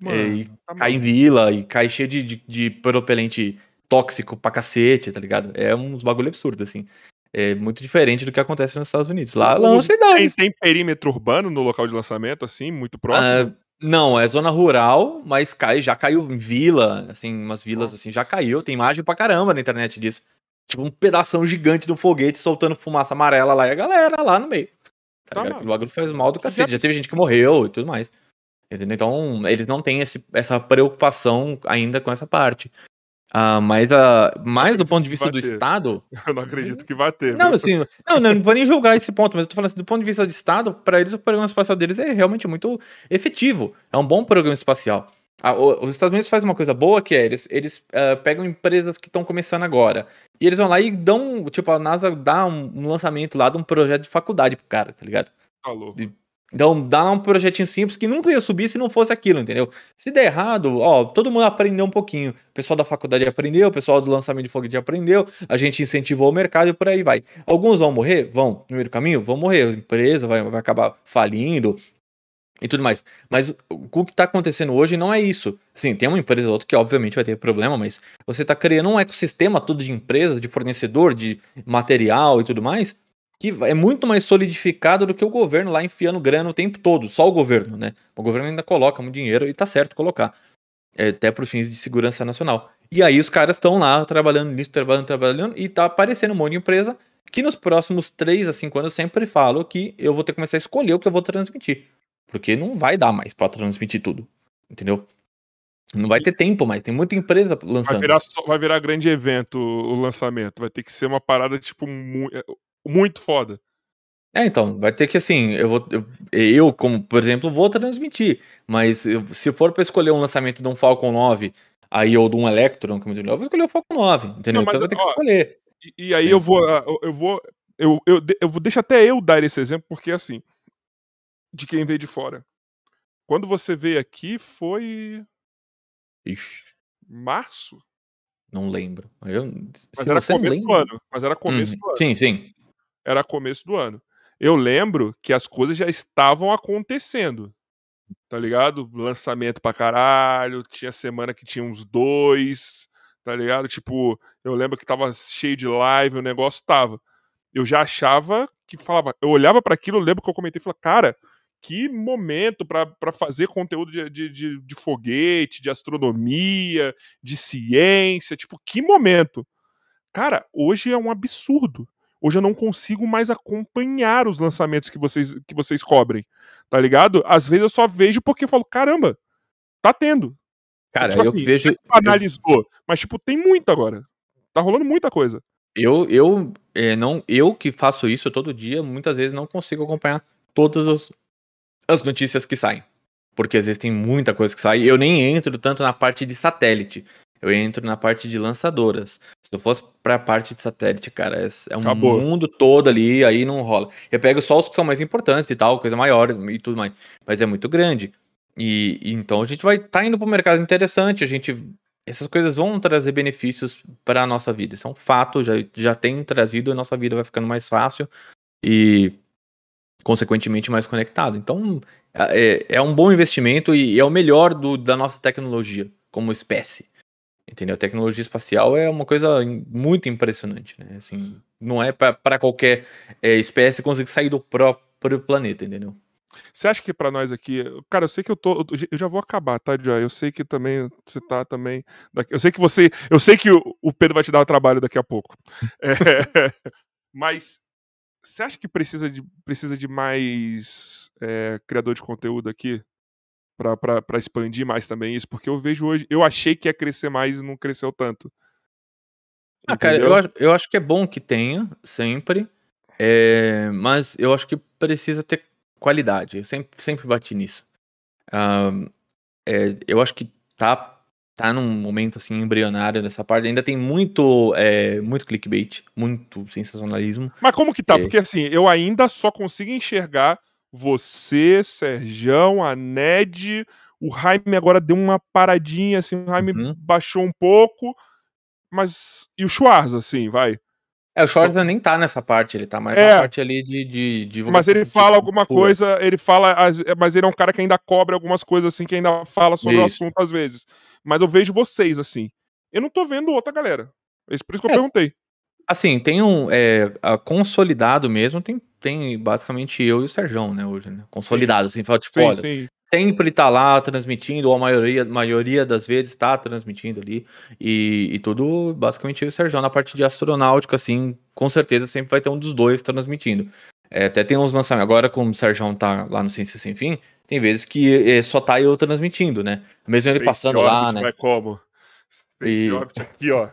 Speaker 2: Mano, e tá cai em vila, e cai cheio de, de, de, propelente tóxico pra cacete, tá ligado? É uns bagulho absurdo, assim. É muito diferente do que acontece nos Estados Unidos. Lá lança e dá.
Speaker 1: Tem, tem perímetro urbano no local de lançamento, assim, muito próximo? Ah,
Speaker 2: não, é zona rural, mas cai, já caiu em vila, assim, umas vilas Nossa. assim, já caiu. Tem imagem pra caramba na internet disso. Tipo, um pedação gigante de um foguete soltando fumaça amarela lá e a galera lá no meio. Tá, tá ligado? Aquele bagulho faz mal do cacete. Já... já teve gente que morreu e tudo mais. Entendeu? Então, eles não têm esse, essa preocupação ainda com essa parte. Uh, mas, uh, mais do ponto de vista do Estado.
Speaker 1: Eu não acredito que vai ter.
Speaker 2: Não, viu? assim, não, não, não vou nem julgar esse ponto, mas eu tô falando assim, do ponto de vista do Estado, para eles o programa espacial deles é realmente muito efetivo. É um bom programa espacial. Ah, os Estados Unidos fazem uma coisa boa que é, eles, eles uh, pegam empresas que estão começando agora. E eles vão lá e dão, tipo, a NASA dá um, um lançamento lá de um projeto de faculdade pro cara, tá ligado?
Speaker 1: Falou.
Speaker 2: De, então, dá um projetinho simples que nunca ia subir se não fosse aquilo, entendeu? Se der errado, ó, todo mundo aprendeu um pouquinho. O pessoal da faculdade aprendeu, o pessoal do lançamento de foguete aprendeu, a gente incentivou o mercado e por aí vai. Alguns vão morrer? Vão. No meio do caminho? Vão morrer. A empresa vai, vai acabar falindo e tudo mais. Mas o que está acontecendo hoje não é isso. Sim, tem uma empresa ou outra que obviamente vai ter problema, mas você está criando um ecossistema todo de empresa, de fornecedor, de material e tudo mais, que é muito mais solidificado do que o governo lá enfiando grana o tempo todo, só o governo, né? O governo ainda coloca muito dinheiro e tá certo colocar, é, até por fins de segurança nacional. E aí os caras estão lá trabalhando nisso, trabalhando, trabalhando, e tá aparecendo um monte de empresa que nos próximos 3 a 5 anos sempre falo que eu vou ter que começar a escolher o que eu vou transmitir. Porque não vai dar mais para transmitir tudo, entendeu? Não vai ter tempo mais, tem muita empresa lançando.
Speaker 1: Vai virar, vai virar grande evento o lançamento, vai ter que ser uma parada tipo muito foda.
Speaker 2: É, então, vai ter que assim, eu vou. Eu, eu como, por exemplo, vou transmitir. Mas eu, se for para escolher um lançamento de um Falcon 9 aí ou de um Electron, como eu vou escolher o Falcon 9, entendeu? Não, então vai ter que escolher.
Speaker 1: E, e aí é. eu vou. Ah, eu vou. Eu, eu, eu vou. Deixa até eu dar esse exemplo, porque assim. De quem veio de fora. Quando você veio aqui foi.
Speaker 2: Ixi.
Speaker 1: Março?
Speaker 2: Não lembro. Eu,
Speaker 1: mas era começo lembra... do ano. Mas era começo
Speaker 2: hum,
Speaker 1: do ano.
Speaker 2: Sim, sim
Speaker 1: era começo do ano. Eu lembro que as coisas já estavam acontecendo. Tá ligado? Lançamento pra caralho. Tinha semana que tinha uns dois. Tá ligado? Tipo, eu lembro que tava cheio de live, o negócio tava. Eu já achava que falava. Eu olhava para aquilo, eu lembro que eu comentei e falei, cara, que momento para fazer conteúdo de, de, de, de, foguete, de astronomia, de ciência. Tipo, que momento. Cara, hoje é um absurdo. Hoje eu não consigo mais acompanhar os lançamentos que vocês, que vocês cobrem. Tá ligado? Às vezes eu só vejo porque eu falo, caramba, tá tendo.
Speaker 2: Cara, tipo, eu assim, vejo.
Speaker 1: Analisou, eu... mas tipo, tem muito agora. Tá rolando muita coisa.
Speaker 2: Eu, eu, é, não, eu que faço isso todo dia, muitas vezes não consigo acompanhar todas as, as notícias que saem. Porque às vezes tem muita coisa que sai. Eu nem entro tanto na parte de satélite eu entro na parte de lançadoras. Se eu fosse pra parte de satélite, cara, é, é um Acabou. mundo todo ali, aí não rola. Eu pego só os que são mais importantes e tal, coisa maior e tudo mais. Mas é muito grande. E, e então a gente vai tá indo um mercado interessante, a gente essas coisas vão trazer benefícios para a nossa vida. Isso é um fato, já, já tem trazido, a nossa vida vai ficando mais fácil e, consequentemente, mais conectada. Então, é, é um bom investimento e é o melhor do, da nossa tecnologia como espécie. Entendeu? A tecnologia espacial é uma coisa muito impressionante, né? Assim, não é para qualquer é, espécie conseguir sair do próprio planeta, entendeu?
Speaker 1: Você acha que para nós aqui, cara, eu sei que eu tô, eu já vou acabar, tá, Joy? Eu sei que também você tá também, eu sei que você, eu sei que o, Pedro vai te dar o trabalho daqui a pouco. É, mas você acha que precisa de, precisa de mais é, criador de conteúdo aqui? para expandir mais também isso, porque eu vejo hoje, eu achei que ia crescer mais e não cresceu tanto.
Speaker 2: Ah, cara, eu acho, eu acho que é bom que tenha, sempre, é, mas eu acho que precisa ter qualidade, eu sempre, sempre bati nisso. É, eu acho que tá, tá num momento assim embrionário nessa parte, ainda tem muito, é, muito clickbait, muito sensacionalismo.
Speaker 1: Mas como que tá? Porque assim, eu ainda só consigo enxergar você, Serjão, a Ned, o Jaime agora deu uma paradinha, assim, o Jaime uhum. baixou um pouco, mas. E o Schwarza, assim, vai.
Speaker 2: É, o Schwarza Só... nem tá nessa parte, ele tá mais é. na parte ali de, de, de
Speaker 1: Mas ele fala alguma coisa, ele fala, mas ele é um cara que ainda cobra algumas coisas assim, que ainda fala sobre isso. o assunto às vezes. Mas eu vejo vocês, assim. Eu não tô vendo outra galera. É por isso que eu é. perguntei.
Speaker 2: Assim, tem um. É, consolidado mesmo, tem tem basicamente eu e o Serjão, né, hoje, né? Consolidado, assim, fala, tipo, sim, olha, sim. sempre tá lá transmitindo, ou a maioria, maioria das vezes tá transmitindo ali, e, e tudo, basicamente eu e o Serjão, na parte de astronáutica, assim, com certeza sempre vai ter um dos dois transmitindo. É, até tem uns lançamentos. Agora, como o Sérgio tá lá no Ciência Sem Fim, tem vezes que é, só tá eu transmitindo, né? Mesmo ele Space passando Orbit lá, né?
Speaker 1: Vai como? Space e... Orbit aqui, ó.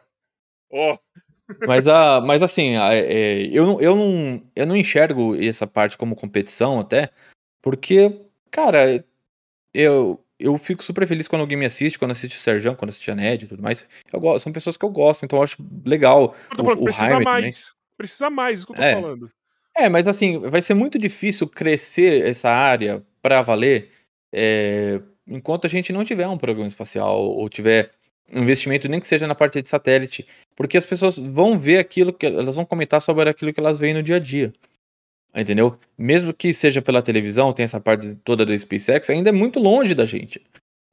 Speaker 1: Ó. Oh.
Speaker 2: Mas, a, mas assim, a, é, eu, não, eu, não, eu não enxergo essa parte como competição até, porque, cara, eu, eu fico super feliz quando alguém me assiste, quando assiste o Sérgio, quando assiste a Ned e tudo mais. Eu gosto, são pessoas que eu gosto, então eu acho legal.
Speaker 1: Eu tô falando, o, precisa Jaime mais. Também. Precisa mais, isso que eu tô
Speaker 2: é.
Speaker 1: falando.
Speaker 2: É, mas assim, vai ser muito difícil crescer essa área para valer é, enquanto a gente não tiver um programa espacial ou tiver investimento, nem que seja na parte de satélite, porque as pessoas vão ver aquilo que elas vão comentar sobre aquilo que elas veem no dia a dia. Entendeu? Mesmo que seja pela televisão, tem essa parte toda da SpaceX, ainda é muito longe da gente.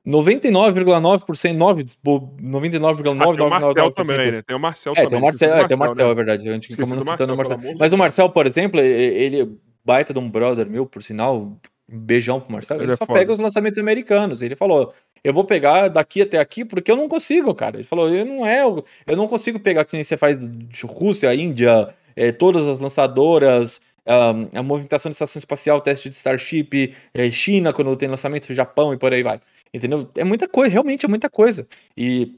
Speaker 2: 99,9%, 99,999%. Ah, tem o
Speaker 1: Marcel também, né? Tem o Marcel
Speaker 2: é,
Speaker 1: também.
Speaker 2: Tem o Marcel, é, tem o Marcel, né? é verdade. A gente acabou não citando o Marcel. Mas o Marcel, por exemplo, ele é baita de um brother meu, por sinal, um beijão pro Marcelo, ele, ele é só pega os lançamentos americanos. Ele falou: eu vou pegar daqui até aqui porque eu não consigo, cara. Ele falou: eu não é, eu não consigo pegar que nem você faz de Rússia, Índia, é, todas as lançadoras, a, a movimentação de estação espacial, teste de Starship, é, China, quando tem lançamento, Japão e por aí vai. Entendeu? É muita coisa, realmente é muita coisa. E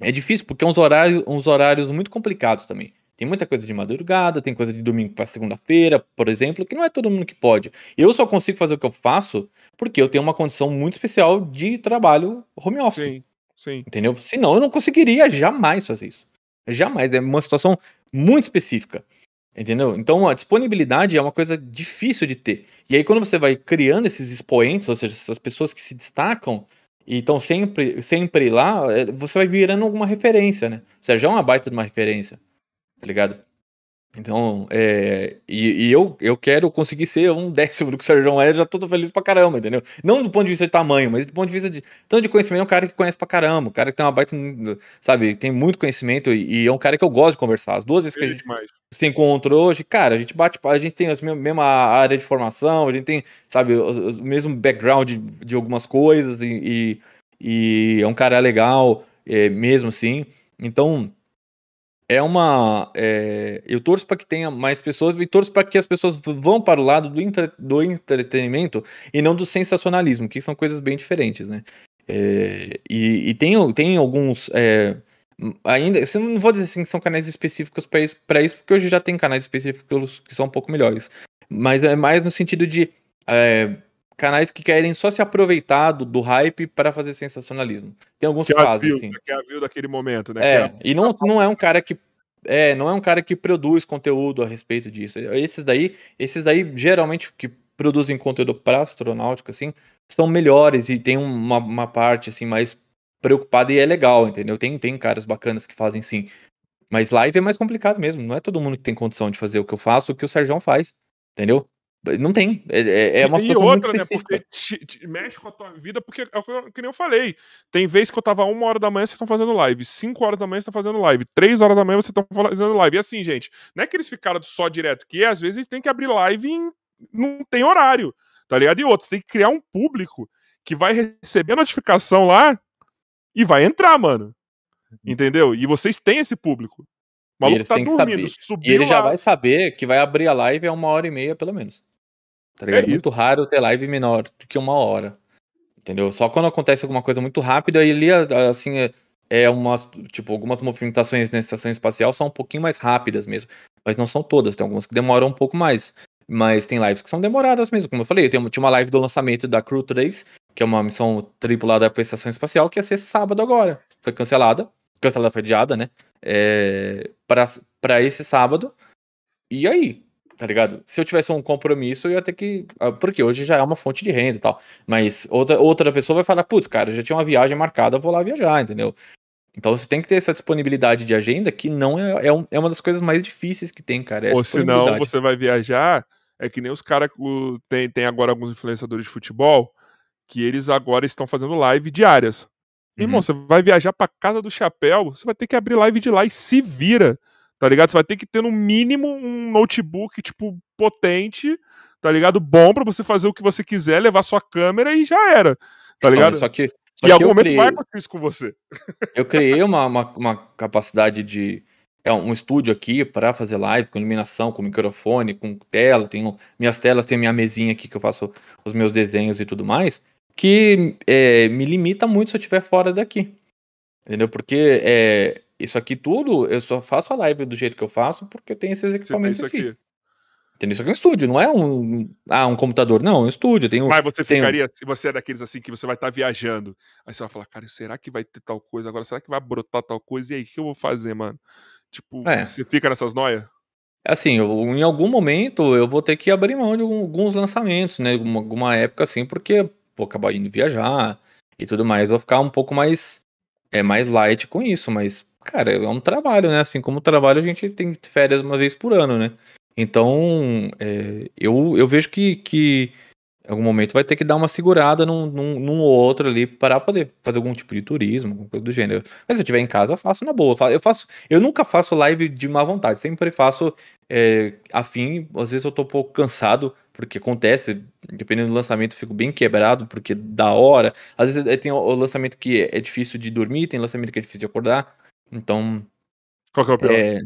Speaker 2: é difícil porque é uns horários, uns horários muito complicados também. Tem muita coisa de madrugada, tem coisa de domingo para segunda-feira, por exemplo, que não é todo mundo que pode. Eu só consigo fazer o que eu faço porque eu tenho uma condição muito especial de trabalho home office. Sim, sim. Entendeu? Senão eu não conseguiria jamais fazer isso. Jamais. É uma situação muito específica. Entendeu? Então a disponibilidade é uma coisa difícil de ter. E aí, quando você vai criando esses expoentes, ou seja, essas pessoas que se destacam e estão sempre, sempre lá, é, você vai virando alguma referência, né? O Sérgio é uma baita de uma referência tá ligado? Então, é, e, e, eu, eu quero conseguir ser um décimo do que o Sérgio é, já tô feliz pra caramba, entendeu? Não do ponto de vista de tamanho, mas do ponto de vista de tanto de conhecimento, é um cara que conhece pra caramba, um cara que tem uma baita, sabe, tem muito conhecimento e, e é um cara que eu gosto de conversar. As duas vezes que a gente demais. se encontrou hoje, cara, a gente bate, a gente tem a mesma área de formação, a gente tem, sabe, o, o mesmo background de, de algumas coisas e, e, e, é um cara legal, é, mesmo assim. Então, é uma. É, eu torço para que tenha mais pessoas e torço para que as pessoas vão para o lado do, entre, do entretenimento e não do sensacionalismo, que são coisas bem diferentes, né? É, e, e tem, tem alguns. É, ainda. Eu não vou dizer assim que são canais específicos para isso, isso, porque hoje já tem canais específicos que são um pouco melhores. Mas é mais no sentido de. É, canais que querem só se aproveitar do, do hype para fazer sensacionalismo. Tem alguns que, que fazem, views, assim.
Speaker 1: Que é a view daquele momento, né?
Speaker 2: É,
Speaker 1: é
Speaker 2: e não, não é um cara que é, não é um cara que produz conteúdo a respeito disso. Esses daí, esses daí geralmente que produzem conteúdo para astronáutica assim, são melhores e tem uma, uma parte assim mais preocupada e é legal, entendeu? Tem tem caras bacanas que fazem sim. Mas live é mais complicado mesmo, não é todo mundo que tem condição de fazer o que eu faço, o que o Sérgio faz, entendeu? Não tem. É, é, é uma situação outra, muito específica. Né,
Speaker 1: porque te, te mexe com a tua vida, porque é o que nem eu falei. Tem vezes que eu tava uma hora da manhã, vocês estão fazendo live. Cinco horas da manhã, você tá fazendo live. Três horas da manhã, vocês estão fazendo live. E assim, gente, não é que eles ficaram só direto, que às vezes eles têm que abrir live e não tem horário, tá ligado? E outros, tem que criar um público que vai receber a notificação lá e vai entrar, mano. Uhum. Entendeu? E vocês têm esse público.
Speaker 2: O maluco tá dormindo, subiu e ele lá... já vai saber que vai abrir a live a uma hora e meia, pelo menos. Tá ligado? É muito raro ter live menor do que uma hora. Entendeu? Só quando acontece alguma coisa muito rápida, e ali, assim, é, é umas, tipo, algumas movimentações na estação espacial são um pouquinho mais rápidas mesmo. Mas não são todas, tem algumas que demoram um pouco mais. Mas tem lives que são demoradas mesmo, como eu falei. Eu tenho, tinha uma live do lançamento da Crew 3, que é uma missão tripulada para a estação espacial, que ia ser sábado agora. Foi cancelada. Cancelada, foi adiada, né? É, para esse sábado. E aí? Tá ligado? Se eu tivesse um compromisso, eu ia ter que. Ah, porque hoje já é uma fonte de renda e tal. Mas outra, outra pessoa vai falar, putz, cara, eu já tinha uma viagem marcada, vou lá viajar, entendeu? Então você tem que ter essa disponibilidade de agenda que não é, é, um, é uma das coisas mais difíceis que tem, cara. É
Speaker 1: Ou senão você vai viajar, é que nem os caras tem, tem agora alguns influenciadores de futebol que eles agora estão fazendo live diárias. Uhum. Irmão, você vai viajar pra casa do chapéu, você vai ter que abrir live de lá e se vira. Tá ligado? Você vai ter que ter no mínimo um notebook, tipo, potente, tá ligado? Bom para você fazer o que você quiser, levar sua câmera e já era. Tá ligado?
Speaker 2: Só que.
Speaker 1: Só
Speaker 2: e
Speaker 1: algum momento criei, vai acontecer isso com você.
Speaker 2: Eu criei uma, uma, uma capacidade de, é um estúdio aqui para fazer live com iluminação, com microfone, com tela, tenho minhas telas, tem minha mesinha aqui que eu faço os meus desenhos e tudo mais, que é, me limita muito se eu estiver fora daqui. Entendeu? Porque é, isso aqui tudo, eu só faço a live do jeito que eu faço porque eu tenho esses equipamentos aqui. aqui. Entendeu? Isso aqui é um estúdio, não é um, ah, um computador, não, é um estúdio. Tem um,
Speaker 1: Mas você ficaria, se você é daqueles assim que você vai estar tá viajando, aí você vai falar, cara, será que vai ter tal coisa agora? Será que vai brotar tal coisa? E aí, o que eu vou fazer, mano? Tipo, é. você fica nessas noias?
Speaker 2: Assim, eu, em algum momento eu vou ter que abrir mão de alguns lançamentos, né? Alguma, alguma época assim, porque vou acabar indo viajar e tudo mais. Vou ficar um pouco mais, é, mais light com isso, mas, cara, é um trabalho, né? Assim como trabalho, a gente tem férias uma vez por ano, né? Então, é, eu, eu vejo que, que em algum momento vai ter que dar uma segurada num, num, num ou outro ali para poder fazer algum tipo de turismo, alguma coisa do gênero. Mas se eu estiver em casa, faço na boa. Eu faço, eu nunca faço live de má vontade, sempre faço é, afim. Às vezes eu tô um pouco cansado, porque acontece, dependendo do lançamento, fico bem quebrado, porque da hora. Às vezes tem o lançamento que é difícil de dormir, tem lançamento que é difícil de acordar. Então.
Speaker 1: Qual que é o pior? É,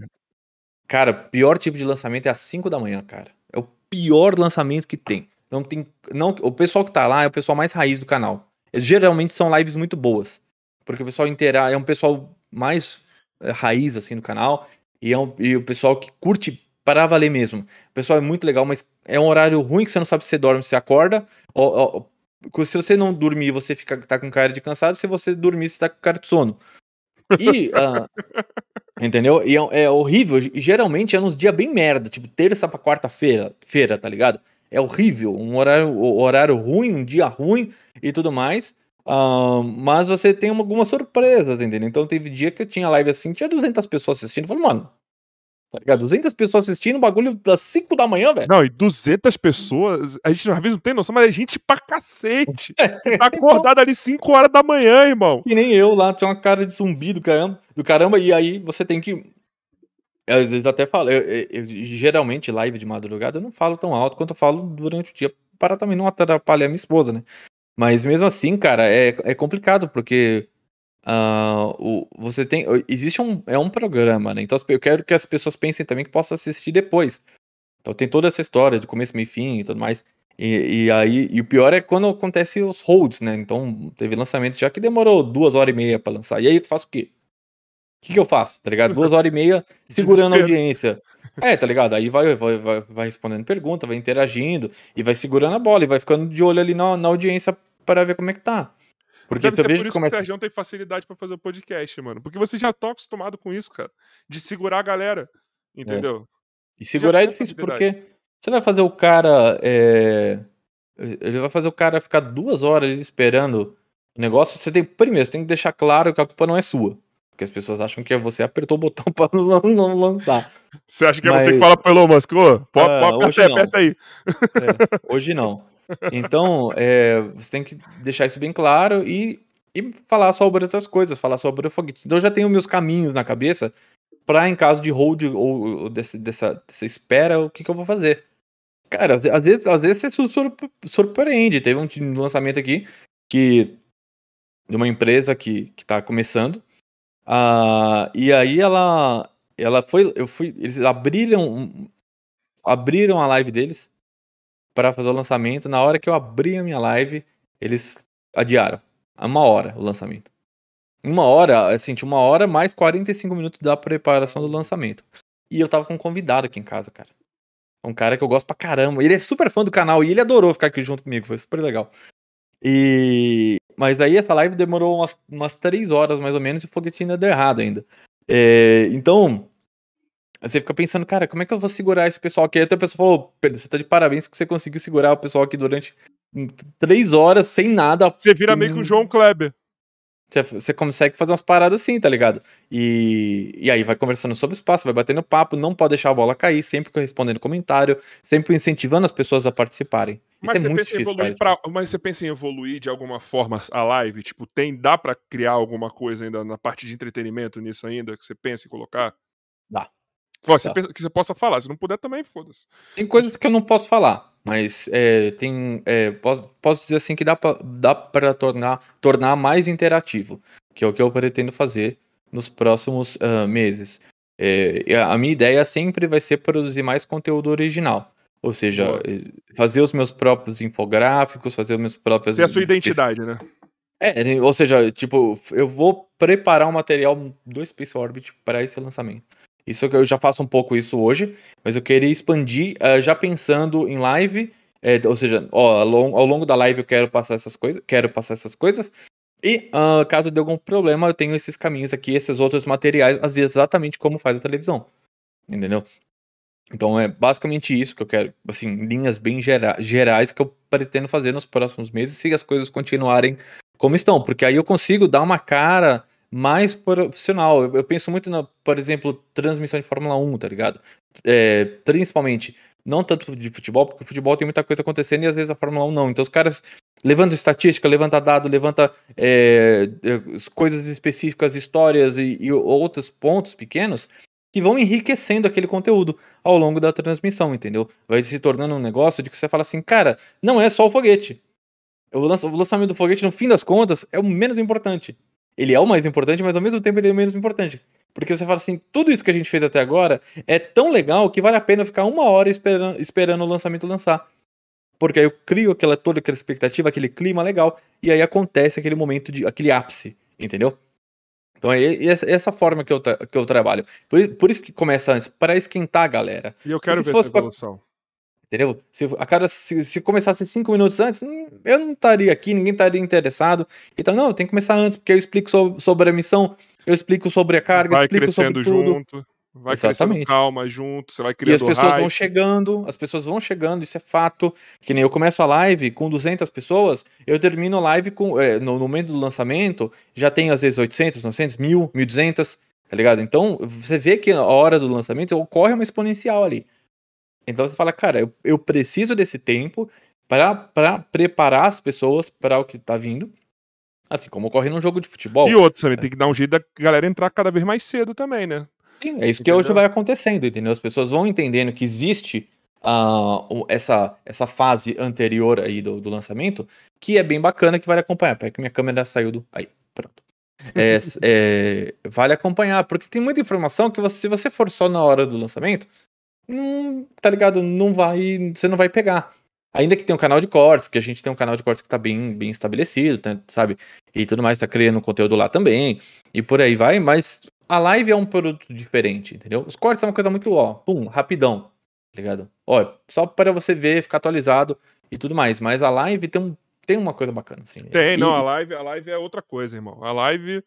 Speaker 2: cara, pior tipo de lançamento é às 5 da manhã, cara. É o pior lançamento que tem. Não tem. Não, o pessoal que tá lá é o pessoal mais raiz do canal. Eles, geralmente são lives muito boas. Porque o pessoal inteira é um pessoal mais é, raiz assim do canal. E, é um, e o pessoal que curte para valer mesmo. O pessoal é muito legal, mas é um horário ruim que você não sabe se você dorme, se você acorda. Ou, ou, se você não dormir, você fica tá com cara de cansado. Se você dormir, você tá com cara de sono. E. uh, entendeu? E é, é, horrível. Geralmente é nos dias bem merda, tipo terça pra quarta-feira, feira, tá ligado? é horrível, um horário, horário ruim, um dia ruim e tudo mais. Uh, mas você tem algumas surpresas, entendeu? Então teve dia que eu tinha live assim, tinha 200 pessoas assistindo. Eu falei, mano, tá ligado? 200 pessoas assistindo, bagulho das 5 da manhã, velho.
Speaker 1: Não, e 200 pessoas, a gente às vezes não tem noção, mas é gente pra cacete. Tá acordado ali 5 horas da manhã, irmão.
Speaker 2: Que nem eu lá, tinha uma cara de zumbi do caramba, do caramba, e aí você tem que às vezes até falo, eu, eu, eu, geralmente live de madrugada eu não falo tão alto quanto eu falo durante o dia, para também não atrapalhar minha esposa, né? Mas mesmo assim, cara, é, é complicado, porque uh, o, você tem. Existe um. É um programa, né? Então eu quero que as pessoas pensem também que possa assistir depois. Então tem toda essa história de começo, meio fim e tudo mais. E, e aí, e o pior é quando acontece os holds, né? Então teve lançamento já que demorou duas horas e meia para lançar. E aí eu faço o quê? que, que eu faço? Tá ligado? Duas horas e meia segurando a audiência. É, tá ligado? Aí vai, vai, vai, vai respondendo pergunta, vai interagindo e vai segurando a bola e vai ficando de olho ali na, na audiência para ver como é que tá.
Speaker 1: Porque Deve se eu vejo por isso que, começa... que o Sérgio tem facilidade para fazer o podcast, mano. Porque você já tá acostumado com isso, cara. De segurar a galera. Entendeu? É.
Speaker 2: E segurar é difícil porque você vai fazer o cara. É... Ele vai fazer o cara ficar duas horas esperando o negócio. Você tem. Primeiro, você tem que deixar claro que a culpa não é sua. Porque as pessoas acham que é você apertou o botão para não, não, lançar.
Speaker 1: Você acha que Mas... é você que fala pro Elon Musk? Ô, pode, ah, pode hoje apertar, aperta aí.
Speaker 2: É, hoje não. Então, é, você tem que deixar isso bem claro e, e falar sobre outras coisas, falar sobre o foguete. Então, eu já tenho meus caminhos na cabeça para, em caso de hold ou, ou desse, dessa, dessa espera, o que, que eu vou fazer. Cara, às, às vezes, às vezes você surpreende. Teve um lançamento aqui que de uma empresa que, que tá começando ah, e aí ela ela foi eu fui eles abriram abriram a live deles para fazer o lançamento. Na hora que eu abri a minha live, eles adiaram. Uma hora o lançamento. Uma hora, assim, tinha uma hora mais 45 minutos da preparação do lançamento. E eu tava com um convidado aqui em casa, cara. Um cara que eu gosto pra caramba. Ele é super fã do canal e ele adorou ficar aqui junto comigo. Foi super legal. E. Mas aí essa live demorou umas, umas três horas mais ou menos e o foguetinho ainda deu errado ainda. É, então, você fica pensando, cara, como é que eu vou segurar esse pessoal aqui? Até a pessoa falou, Pedro, você tá de parabéns que você conseguiu segurar o pessoal aqui durante três horas sem nada.
Speaker 1: Você vira meio que o João Kleber.
Speaker 2: Você, você consegue fazer umas paradas assim, tá ligado? E, e aí vai conversando sobre espaço, vai batendo papo, não pode deixar a bola cair, sempre respondendo comentário, sempre incentivando as pessoas a participarem.
Speaker 1: Mas, Isso é muito difícil, pra, mas você pensa em evoluir de alguma forma a live? Tipo, tem, dá para criar alguma coisa ainda na parte de entretenimento nisso ainda, que você pensa em colocar?
Speaker 2: Dá.
Speaker 1: Você pensa, que você possa falar, se não puder também, foda-se.
Speaker 2: Tem coisas que eu não posso falar, mas é, tem. É, posso, posso dizer assim que dá pra tornar, tornar mais interativo, que é o que eu pretendo fazer nos próximos uh, meses. É, a minha ideia sempre vai ser produzir mais conteúdo original. Ou seja, Boa. Eh, fazer os meus próprios infográficos, fazer os meus próprios.
Speaker 1: Ter a sua identidade, né?
Speaker 2: É, ou seja, tipo, eu vou preparar um material do Space Orbit para esse lançamento. Isso eu já faço um pouco isso hoje, mas eu queria expandir uh, já pensando em live, é, ou seja, ó, ao, longo, ao, longo, da live eu quero passar essas coisas, quero passar essas coisas. E uh, caso dê algum problema, eu tenho esses caminhos aqui, esses outros materiais, exatamente como faz a televisão. Entendeu? Então é basicamente isso que eu quero, assim, linhas bem gera gerais que eu pretendo fazer nos próximos meses, se as coisas continuarem como estão, porque aí eu consigo dar uma cara mais profissional. Eu, eu penso muito na, por exemplo, transmissão de Fórmula 1, tá ligado? É, principalmente, não tanto de futebol, porque o futebol tem muita coisa acontecendo e às vezes a Fórmula 1 não. Então os caras levantam estatística, levanta dado, levanta é, coisas específicas, histórias e, e outros pontos pequenos que vão enriquecendo aquele conteúdo ao longo da transmissão, entendeu? Vai se tornando um negócio de que você fala assim, cara, não é só o foguete. O lançamento do foguete, no fim das contas, é o menos importante ele é o mais importante, mas ao mesmo tempo ele é o menos importante. Porque você fala assim, tudo isso que a gente fez até agora é tão legal que vale a pena ficar uma hora esperando, esperando o lançamento lançar. Porque aí eu crio aquela, toda aquela expectativa, aquele clima legal, e aí acontece aquele momento de aquele ápice, entendeu? Então é essa, forma que eu, que eu trabalho. Por, por isso que começa antes, para esquentar a galera.
Speaker 1: E eu quero Porque ver essa evolução. Pra
Speaker 2: Entendeu? Se a cada se, se começasse cinco minutos antes, hum, eu não estaria aqui, ninguém estaria interessado. Então, não, tem que começar antes, porque eu explico sobre, sobre a missão, eu explico sobre a carga,
Speaker 1: vai
Speaker 2: explico
Speaker 1: crescendo
Speaker 2: sobre tudo.
Speaker 1: junto. Vai Exatamente. crescendo calma junto, você vai criando
Speaker 2: E as pessoas hype. vão chegando, as pessoas vão chegando, isso é fato. Que nem eu começo a live com 200 pessoas, eu termino a live com, é, no, no momento do lançamento, já tem às vezes 800, 900, 1000, 1200, tá ligado? Então, você vê que a hora do lançamento ocorre uma exponencial ali. Então você fala, cara, eu, eu preciso desse tempo para preparar as pessoas para o que tá vindo. Assim como ocorre num jogo de futebol.
Speaker 1: E outro também, tem que dar um jeito da galera entrar cada vez mais cedo também, né?
Speaker 2: Sim, é isso entendeu? que hoje vai acontecendo, entendeu? As pessoas vão entendendo que existe uh, essa, essa fase anterior aí do, do lançamento, que é bem bacana, que vale acompanhar. Peraí que minha câmera saiu do... Aí, pronto. É, é, vale acompanhar, porque tem muita informação que você, se você for só na hora do lançamento, não, tá ligado? Não vai, você não vai pegar. Ainda que tenha um canal de cortes, que a gente tem um canal de cortes que tá bem, bem estabelecido, tá, sabe? E tudo mais, tá criando conteúdo lá também, e por aí vai, mas a live é um produto diferente, entendeu? Os cortes são uma coisa muito, ó, pum, rapidão, tá ligado? Ó, só para você ver, ficar atualizado e tudo mais, mas a live tem, um, tem uma coisa bacana, assim.
Speaker 1: Tem, e... não, a live, a live é outra coisa, irmão. A live,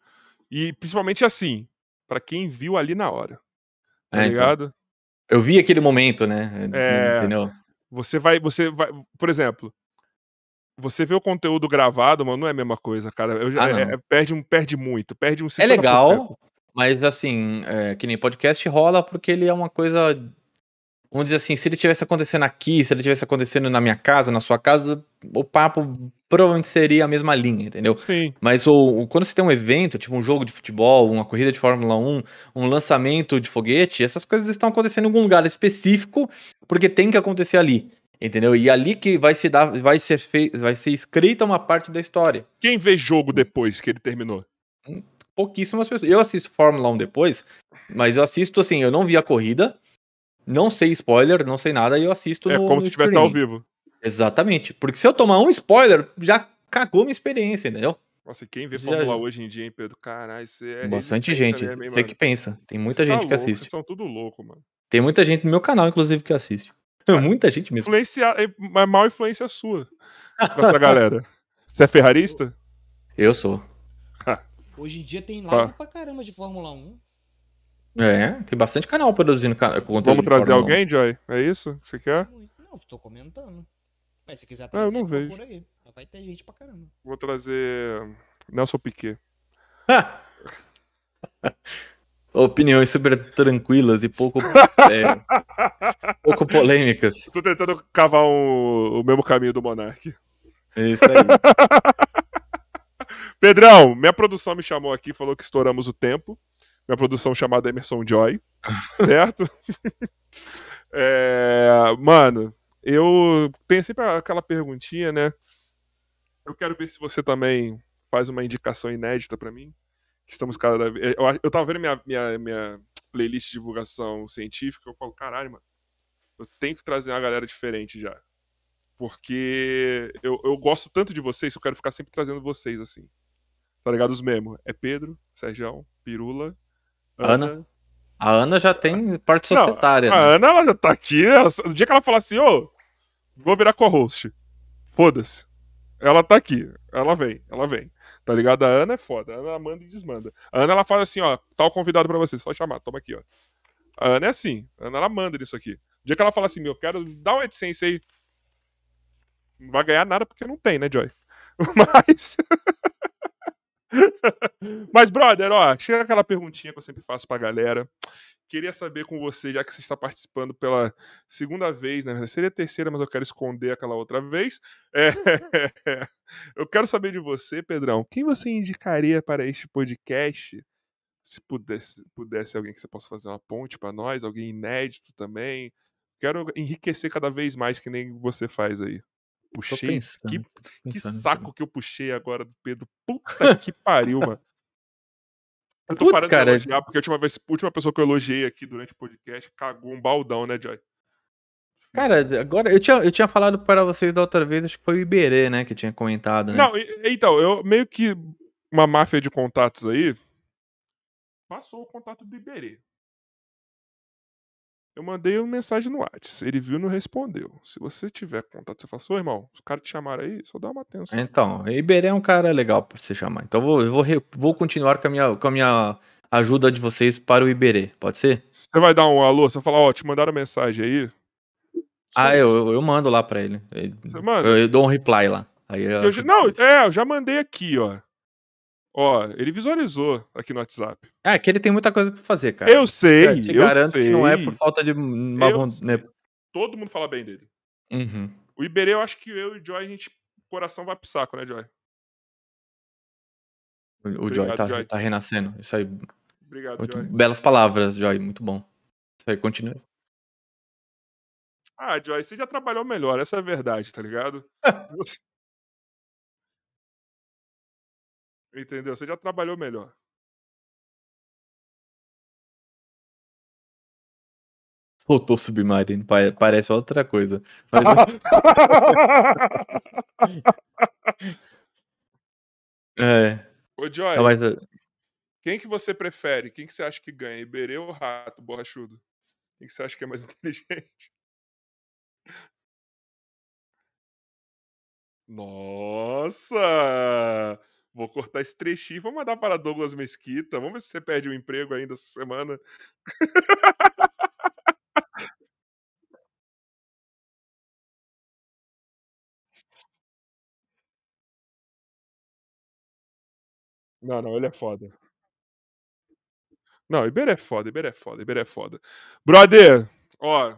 Speaker 1: e principalmente assim, para quem viu ali na hora, tá é, então. ligado? Então.
Speaker 2: Eu vi aquele momento, né?
Speaker 1: É, entendeu? Você vai, você vai, por exemplo, você vê o conteúdo gravado, mano, não é a mesma coisa, cara. Eu, ah, é, é, perde, um, perde muito, perde um 50%.
Speaker 2: É legal, mas assim, é, que nem podcast rola porque ele é uma coisa Vamos dizer assim, se ele tivesse acontecendo aqui, se ele tivesse acontecendo na minha casa, na sua casa, o papo provavelmente seria a mesma linha, entendeu?
Speaker 1: Sim.
Speaker 2: Mas o, o, quando você tem um evento, tipo um jogo de futebol, uma corrida de Fórmula 1, um lançamento de foguete, essas coisas estão acontecendo em algum lugar específico, porque tem que acontecer ali. Entendeu? E ali que vai se dar, vai ser feito, vai ser escrita uma parte da história.
Speaker 1: Quem vê jogo depois que ele terminou?
Speaker 2: Hum, pouquíssimas pessoas. Eu assisto Fórmula 1 depois, mas eu assisto assim, eu não vi a corrida, não sei spoiler, não sei nada, e eu assisto
Speaker 1: é no É como se estivesse ao vivo.
Speaker 2: Exatamente. Porque se eu tomar um spoiler, já cagou minha experiência, entendeu?
Speaker 1: Nossa, quem vê já... Fórmula hoje em dia, hein, Pedro? Caralho, isso é.
Speaker 2: Bastante gente. Mesmo, você que pensa. Tem muita gente tá que assiste. Vocês
Speaker 1: são tudo louco, mano.
Speaker 2: Tem muita gente no meu canal, inclusive, que assiste. muita gente mesmo.
Speaker 1: Influencia... É mal influência sua. Essa galera. Você é ferrarista?
Speaker 2: Eu sou.
Speaker 3: Hoje em dia tem live ah. pra caramba de Fórmula 1.
Speaker 2: É, tem bastante canal produzindo conteúdo.
Speaker 1: Vamos trazer alguém, Joy? É isso que você quer?
Speaker 3: Não, tô comentando. Mas se quiser trazer,
Speaker 1: ah, eu não vejo. por
Speaker 3: aí. Vai ter gente pra caramba.
Speaker 1: Vou trazer Nelson Piquet.
Speaker 2: Opiniões super tranquilas e pouco, é, pouco polêmicas.
Speaker 1: Tô tentando cavar um, o mesmo caminho do Monark.
Speaker 2: É isso aí.
Speaker 1: Pedrão, minha produção me chamou aqui, falou que estouramos o tempo minha produção chamada Emerson Joy, certo? é, mano, eu tenho sempre aquela perguntinha, né? Eu quero ver se você também faz uma indicação inédita para mim. Estamos cada vez. Eu, eu tava vendo minha, minha, minha, playlists de divulgação científica, eu falo, caralho, mano, eu tenho que trazer uma galera diferente já. Porque eu, eu gosto tanto de vocês, eu quero ficar sempre trazendo vocês, assim. Tá ligado? Os mesmos. É Pedro, Sérgio, Pirula, Ana. Ana.
Speaker 2: A Ana já tem parte societária.
Speaker 1: Não, a
Speaker 2: né?
Speaker 1: Ana, ela já tá aqui. Ela, no dia que ela falar assim, ô, vou virar co-host. Foda-se. Ela tá aqui. Ela vem, ela vem. Tá ligado? A Ana é foda. A Ana manda e desmanda. A Ana, ela faz assim, ó, tá o convidado pra você, só chamar, toma aqui, ó. A Ana é assim. A Ana, ela manda nisso aqui. No dia que ela fala assim, meu, quero dar um AdSense aí. Não vai ganhar nada porque não tem, né, Joy? Mas. Mas, brother, ó, chega aquela perguntinha que eu sempre faço pra galera. Queria saber com você, já que você está participando pela segunda vez, né? Seria a terceira, mas eu quero esconder aquela outra vez. É... eu quero saber de você, Pedrão. Quem você indicaria para este podcast? Se pudesse, pudesse alguém que você possa fazer uma ponte para nós, alguém inédito também. Quero enriquecer cada vez mais, que nem você faz aí. Puxei. Pensando, que, que saco que eu puxei agora do Pedro. Puta que pariu, mano. Eu tô Putz, parando cara. de elogiar, porque a última, vez, a última pessoa que eu elogiei aqui durante o podcast cagou um baldão, né, Joy?
Speaker 2: Cara, agora eu tinha, eu tinha falado para vocês da outra vez, acho que foi o Iberê, né, que tinha comentado, né?
Speaker 1: Não, então, eu meio que uma máfia de contatos aí passou o contato do Iberê. Eu mandei uma mensagem no WhatsApp. Ele viu e não respondeu. Se você tiver contato, você fala assim, ô irmão, os caras te chamaram aí, só dá uma atenção.
Speaker 2: Então, Iberê é um cara legal pra você chamar. Então eu vou, eu vou, vou continuar com a, minha, com a minha ajuda de vocês para o Iberê, pode ser?
Speaker 1: Você vai dar um alô, você vai falar, ó, te mandaram mensagem aí.
Speaker 2: ah, eu, eu, eu, mando lá pra ele. Você manda? Eu, eu dou um reply lá. Aí
Speaker 1: eu eu, não, é, eu já mandei aqui, ó. Ó, ele visualizou aqui no WhatsApp.
Speaker 2: É, que ele tem muita coisa pra fazer, cara.
Speaker 1: Eu sei, eu te eu
Speaker 2: garanto
Speaker 1: sei.
Speaker 2: que não é por falta de uma
Speaker 1: eu, né? Todo mundo fala bem dele.
Speaker 2: Uhum.
Speaker 1: O Iberê, eu acho que eu e o Joy, a gente, o coração vai pro saco, né, Joy?
Speaker 2: O, o Obrigado, Joy, tá, Joy tá renascendo. Isso aí.
Speaker 1: Obrigado,
Speaker 2: muito,
Speaker 1: Joy.
Speaker 2: Belas palavras, Joy. Muito bom. Isso aí, continua.
Speaker 1: Ah, Joy, você já trabalhou melhor, essa é a verdade, tá ligado? você... Entendeu? Você já trabalhou melhor.
Speaker 2: Soltou Submarino, parece outra coisa. Mas... é.
Speaker 1: Ô, Joy,
Speaker 2: Não, mas... Eh
Speaker 1: quem que você prefere? Quem que você acha que ganha? Iberê ou Rato, borrachudo? Quem que você acha que é mais inteligente? Nossa! Vou cortar esse trechinho, vou mandar para Douglas Mesquita. Vamos ver se você perde o um emprego ainda essa semana. Não, não, ele é foda. Não, Iber é foda, Iber é foda, Iber é foda. Brother, ó,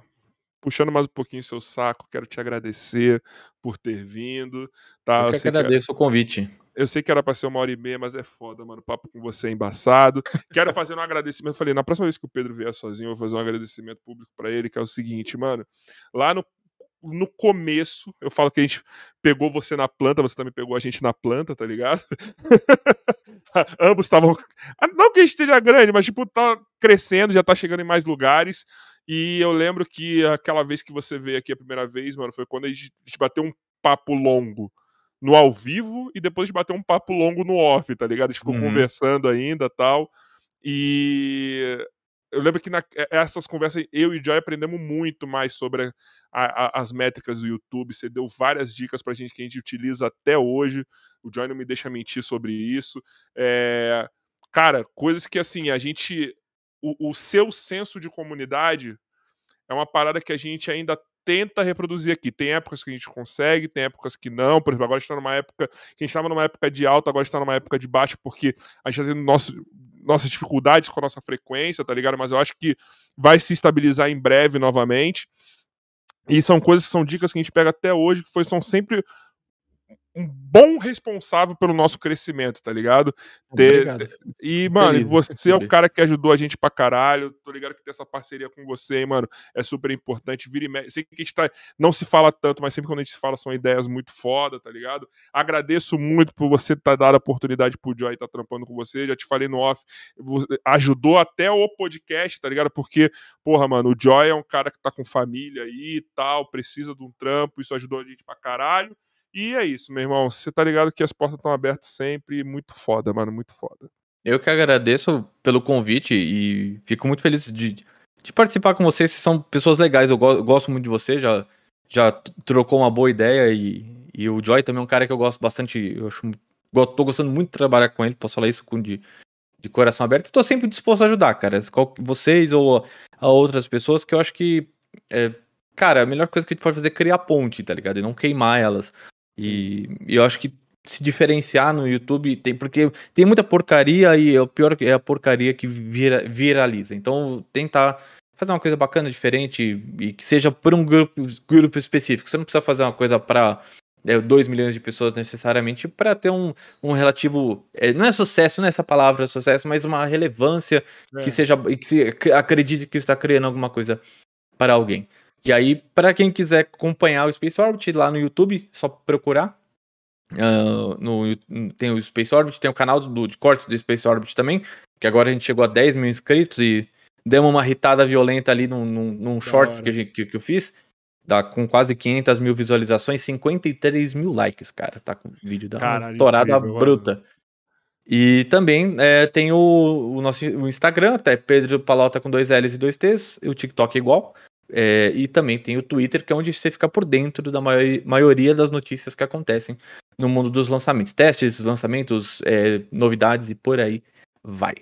Speaker 1: puxando mais um pouquinho seu saco, quero te agradecer por ter vindo. Tá?
Speaker 2: Eu que Eu agradeço que... o convite.
Speaker 1: Eu sei que era pra ser uma hora e meia, mas é foda, mano. O papo com você é embaçado. Quero fazer um agradecimento. Falei, na próxima vez que o Pedro vier sozinho, eu vou fazer um agradecimento público para ele, que é o seguinte, mano. Lá no, no começo, eu falo que a gente pegou você na planta, você também pegou a gente na planta, tá ligado? Ambos estavam. Não que a gente esteja grande, mas, tipo, tá crescendo, já tá chegando em mais lugares. E eu lembro que aquela vez que você veio aqui a primeira vez, mano, foi quando a gente, bateu um papo longo no ao vivo e depois de bater um papo longo no off, tá ligado? A gente ficou uhum. conversando ainda tal. E eu lembro que nessas conversas eu e o Joy aprendemos muito mais sobre a, a, as métricas do YouTube. Você deu várias dicas pra gente que a gente utiliza até hoje. O Joy não me deixa mentir sobre isso. É, cara, coisas que assim, a gente. O, o seu senso de comunidade é uma parada que a gente ainda tenta reproduzir aqui. Tem épocas que a gente consegue, tem épocas que não. Por exemplo, agora está numa época que a gente estava numa época de alta, agora está numa época de baixa, porque a gente está tendo nosso, nossas dificuldades com a nossa frequência, tá ligado? Mas eu acho que vai se estabilizar em breve novamente. E são coisas, são dicas que a gente pega até hoje, que foi, são sempre um bom responsável pelo nosso crescimento, tá ligado? Obrigado. E, mano, Feliz, você é o cara que ajudou a gente pra caralho. Tô ligado que ter essa parceria com você, hein, mano, é super importante. Vira e mexe. Sei que a gente tá, não se fala tanto, mas sempre quando a gente se fala são ideias muito foda, tá ligado? Agradeço muito por você ter dado a oportunidade pro Joy estar tá trampando com você. Já te falei no off, ajudou até o podcast, tá ligado? Porque, porra, mano, o Joy é um cara que tá com família aí e tal, precisa de um trampo, isso ajudou a gente pra caralho. E é isso, meu irmão. Você tá ligado que as portas estão abertas sempre. Muito foda, mano. Muito foda.
Speaker 2: Eu que agradeço pelo convite e fico muito feliz de, de participar com vocês. Vocês são pessoas legais. Eu, go gosto muito de você. Já, já trocou uma boa ideia. E, e o Joy também é um cara que eu gosto bastante. Eu acho, tô gostando muito de trabalhar com ele. Posso falar isso com de, de coração aberto. Estou sempre disposto a ajudar, cara. Vocês ou a outras pessoas que eu acho que. É, cara, a melhor coisa que a gente pode fazer é criar ponte, tá ligado? E não queimar elas. E, e eu acho que se diferenciar no YouTube tem porque tem muita porcaria e o pior é a porcaria que vira, viraliza. Então tentar fazer uma coisa bacana, diferente e que seja por um grupo, grupo específico. Você não precisa fazer uma coisa para é, 2 milhões de pessoas necessariamente para ter um, um relativo. É, não é sucesso, não é essa palavra sucesso, mas uma relevância é. que seja. que se acredite que está criando alguma coisa para alguém. E aí, para quem quiser acompanhar o Space Orbit lá no YouTube, só procurar. Uh, no, tem o Space Orbit, tem o canal do, de cortes do Space Orbit também, que agora a gente chegou a 10 mil inscritos e demos uma irritada violenta ali num, num, num shorts que, que, que, eu fiz. Dá com quase 500 mil visualizações, 53 mil likes, cara. Tá com o vídeo da Caralho, incrível, bruta. Mano. E também é, tem o, o nosso o Instagram, até Pedro Palota com dois L's e dois T's, e o TikTok é igual. É, e também tem o Twitter, que é onde você fica por dentro da maioria das notícias que acontecem no mundo dos lançamentos. Testes, lançamentos, é, novidades e por aí vai.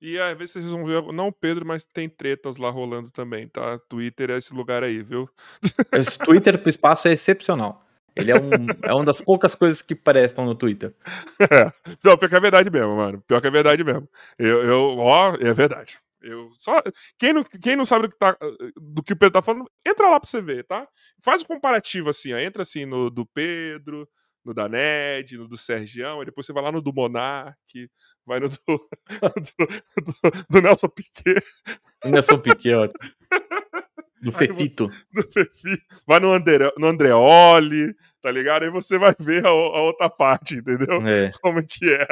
Speaker 1: E às vezes vocês vão ver, não o Pedro, mas tem tretas lá rolando também, tá? Twitter é esse lugar aí, viu?
Speaker 2: Esse Twitter pro espaço é excepcional. Ele é, um, é uma das poucas coisas que prestam no Twitter.
Speaker 1: É. Não, pior que é verdade mesmo, mano. Pior que é verdade mesmo. Eu, eu ó, é verdade. Eu só quem não, quem não sabe do que, tá, do que o Pedro tá falando, entra lá pra você ver, tá? Faz o um comparativo assim, ó. entra assim no do Pedro, no da Ned, no do Sergião, aí depois você vai lá no do Monark, vai no do, do, do, do Nelson Piquet.
Speaker 2: Nelson Piquet, ó. Do Fefito.
Speaker 1: Do Fefito. Vai no, Andre, no Andreoli, tá ligado? Aí você vai ver a, a outra parte, entendeu? É. Como é que é.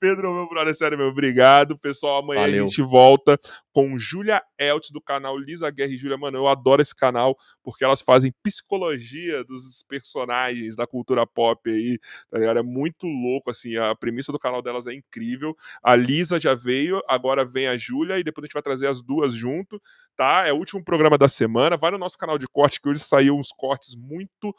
Speaker 1: Pedro, meu brother, sério, meu, obrigado. Pessoal, amanhã Valeu. a gente volta com Julia Eltz do canal Lisa Guerra e Julia. Mano, eu adoro esse canal porque elas fazem psicologia dos personagens da cultura pop aí, tá ligado? É muito louco, assim, a premissa do canal delas é incrível. A Lisa já veio, agora vem a Julia e depois a gente vai trazer as duas junto, tá? É o último programa da semana. Vai no nosso canal de corte que hoje saiu uns cortes muito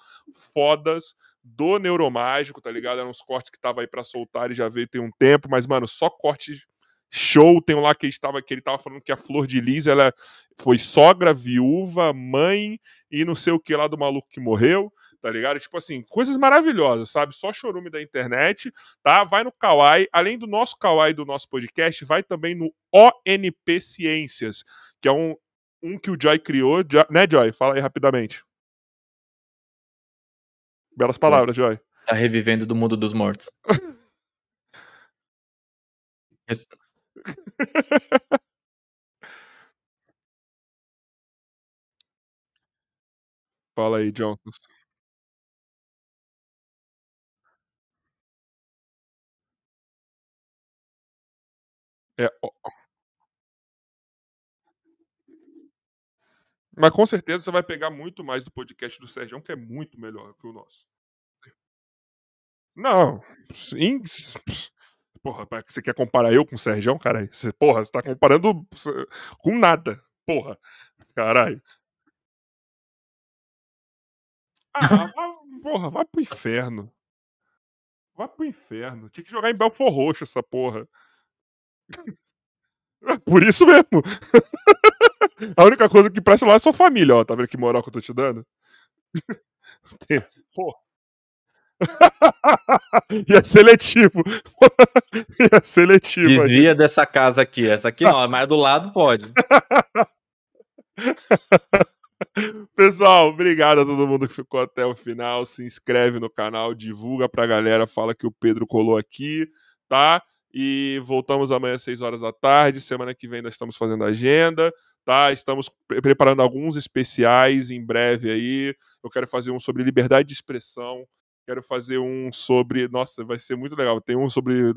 Speaker 1: foda fodas do Neuromágico, tá ligado? Eram uns cortes que tava aí para soltar e já veio tem um tempo, mas, mano, só cortes show. Tem um lá que ele, estava, que ele tava falando que a Flor de Lis, ela foi sogra, viúva, mãe e não sei o que lá do maluco que morreu, tá ligado? Tipo assim, coisas maravilhosas, sabe? Só chorume da internet, tá? Vai no Kawaii, além do nosso Kawaii do nosso podcast, vai também no ONP Ciências, que é um, um que o Joy criou, né, Joy? Fala aí rapidamente. Belas palavras, Joy.
Speaker 2: Tá revivendo do mundo dos mortos.
Speaker 1: Fala aí, Johnson. É. Mas com certeza você vai pegar muito mais do podcast do Sérgio, que é muito melhor que o nosso. Não, sim. Porra, você quer comparar eu com o Sérgio, cara? Você, porra, você tá comparando com nada. Porra, caralho. Ah, vai, porra, vai pro inferno. Vai pro inferno. Tinha que jogar em Belfor Roxo essa porra. Por isso mesmo. A única coisa que presta lá é sua família, ó. Tá vendo que moral que eu tô te dando? Pô. Ia seletivo. Ia seletivo.
Speaker 2: Desvia aí. dessa casa aqui. Essa aqui não, mas do lado pode.
Speaker 1: Pessoal, obrigado a todo mundo que ficou até o final. Se inscreve no canal, divulga pra galera, fala que o Pedro colou aqui, tá? E voltamos amanhã às 6 horas da tarde. Semana que vem nós estamos fazendo agenda, tá? Estamos preparando alguns especiais em breve aí. Eu quero fazer um sobre liberdade de expressão. Quero fazer um sobre. Nossa, vai ser muito legal. Tem um sobre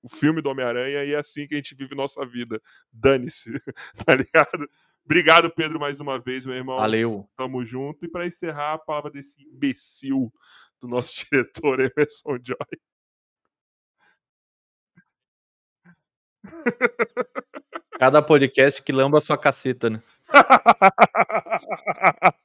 Speaker 1: o filme do Homem-Aranha e é assim que a gente vive nossa vida. Dane-se, tá ligado? Obrigado, Pedro, mais uma vez, meu irmão.
Speaker 2: Valeu.
Speaker 1: Tamo junto. E para encerrar, a palavra desse imbecil do nosso diretor, Emerson Joy.
Speaker 2: Cada podcast que lamba a sua caceta, né?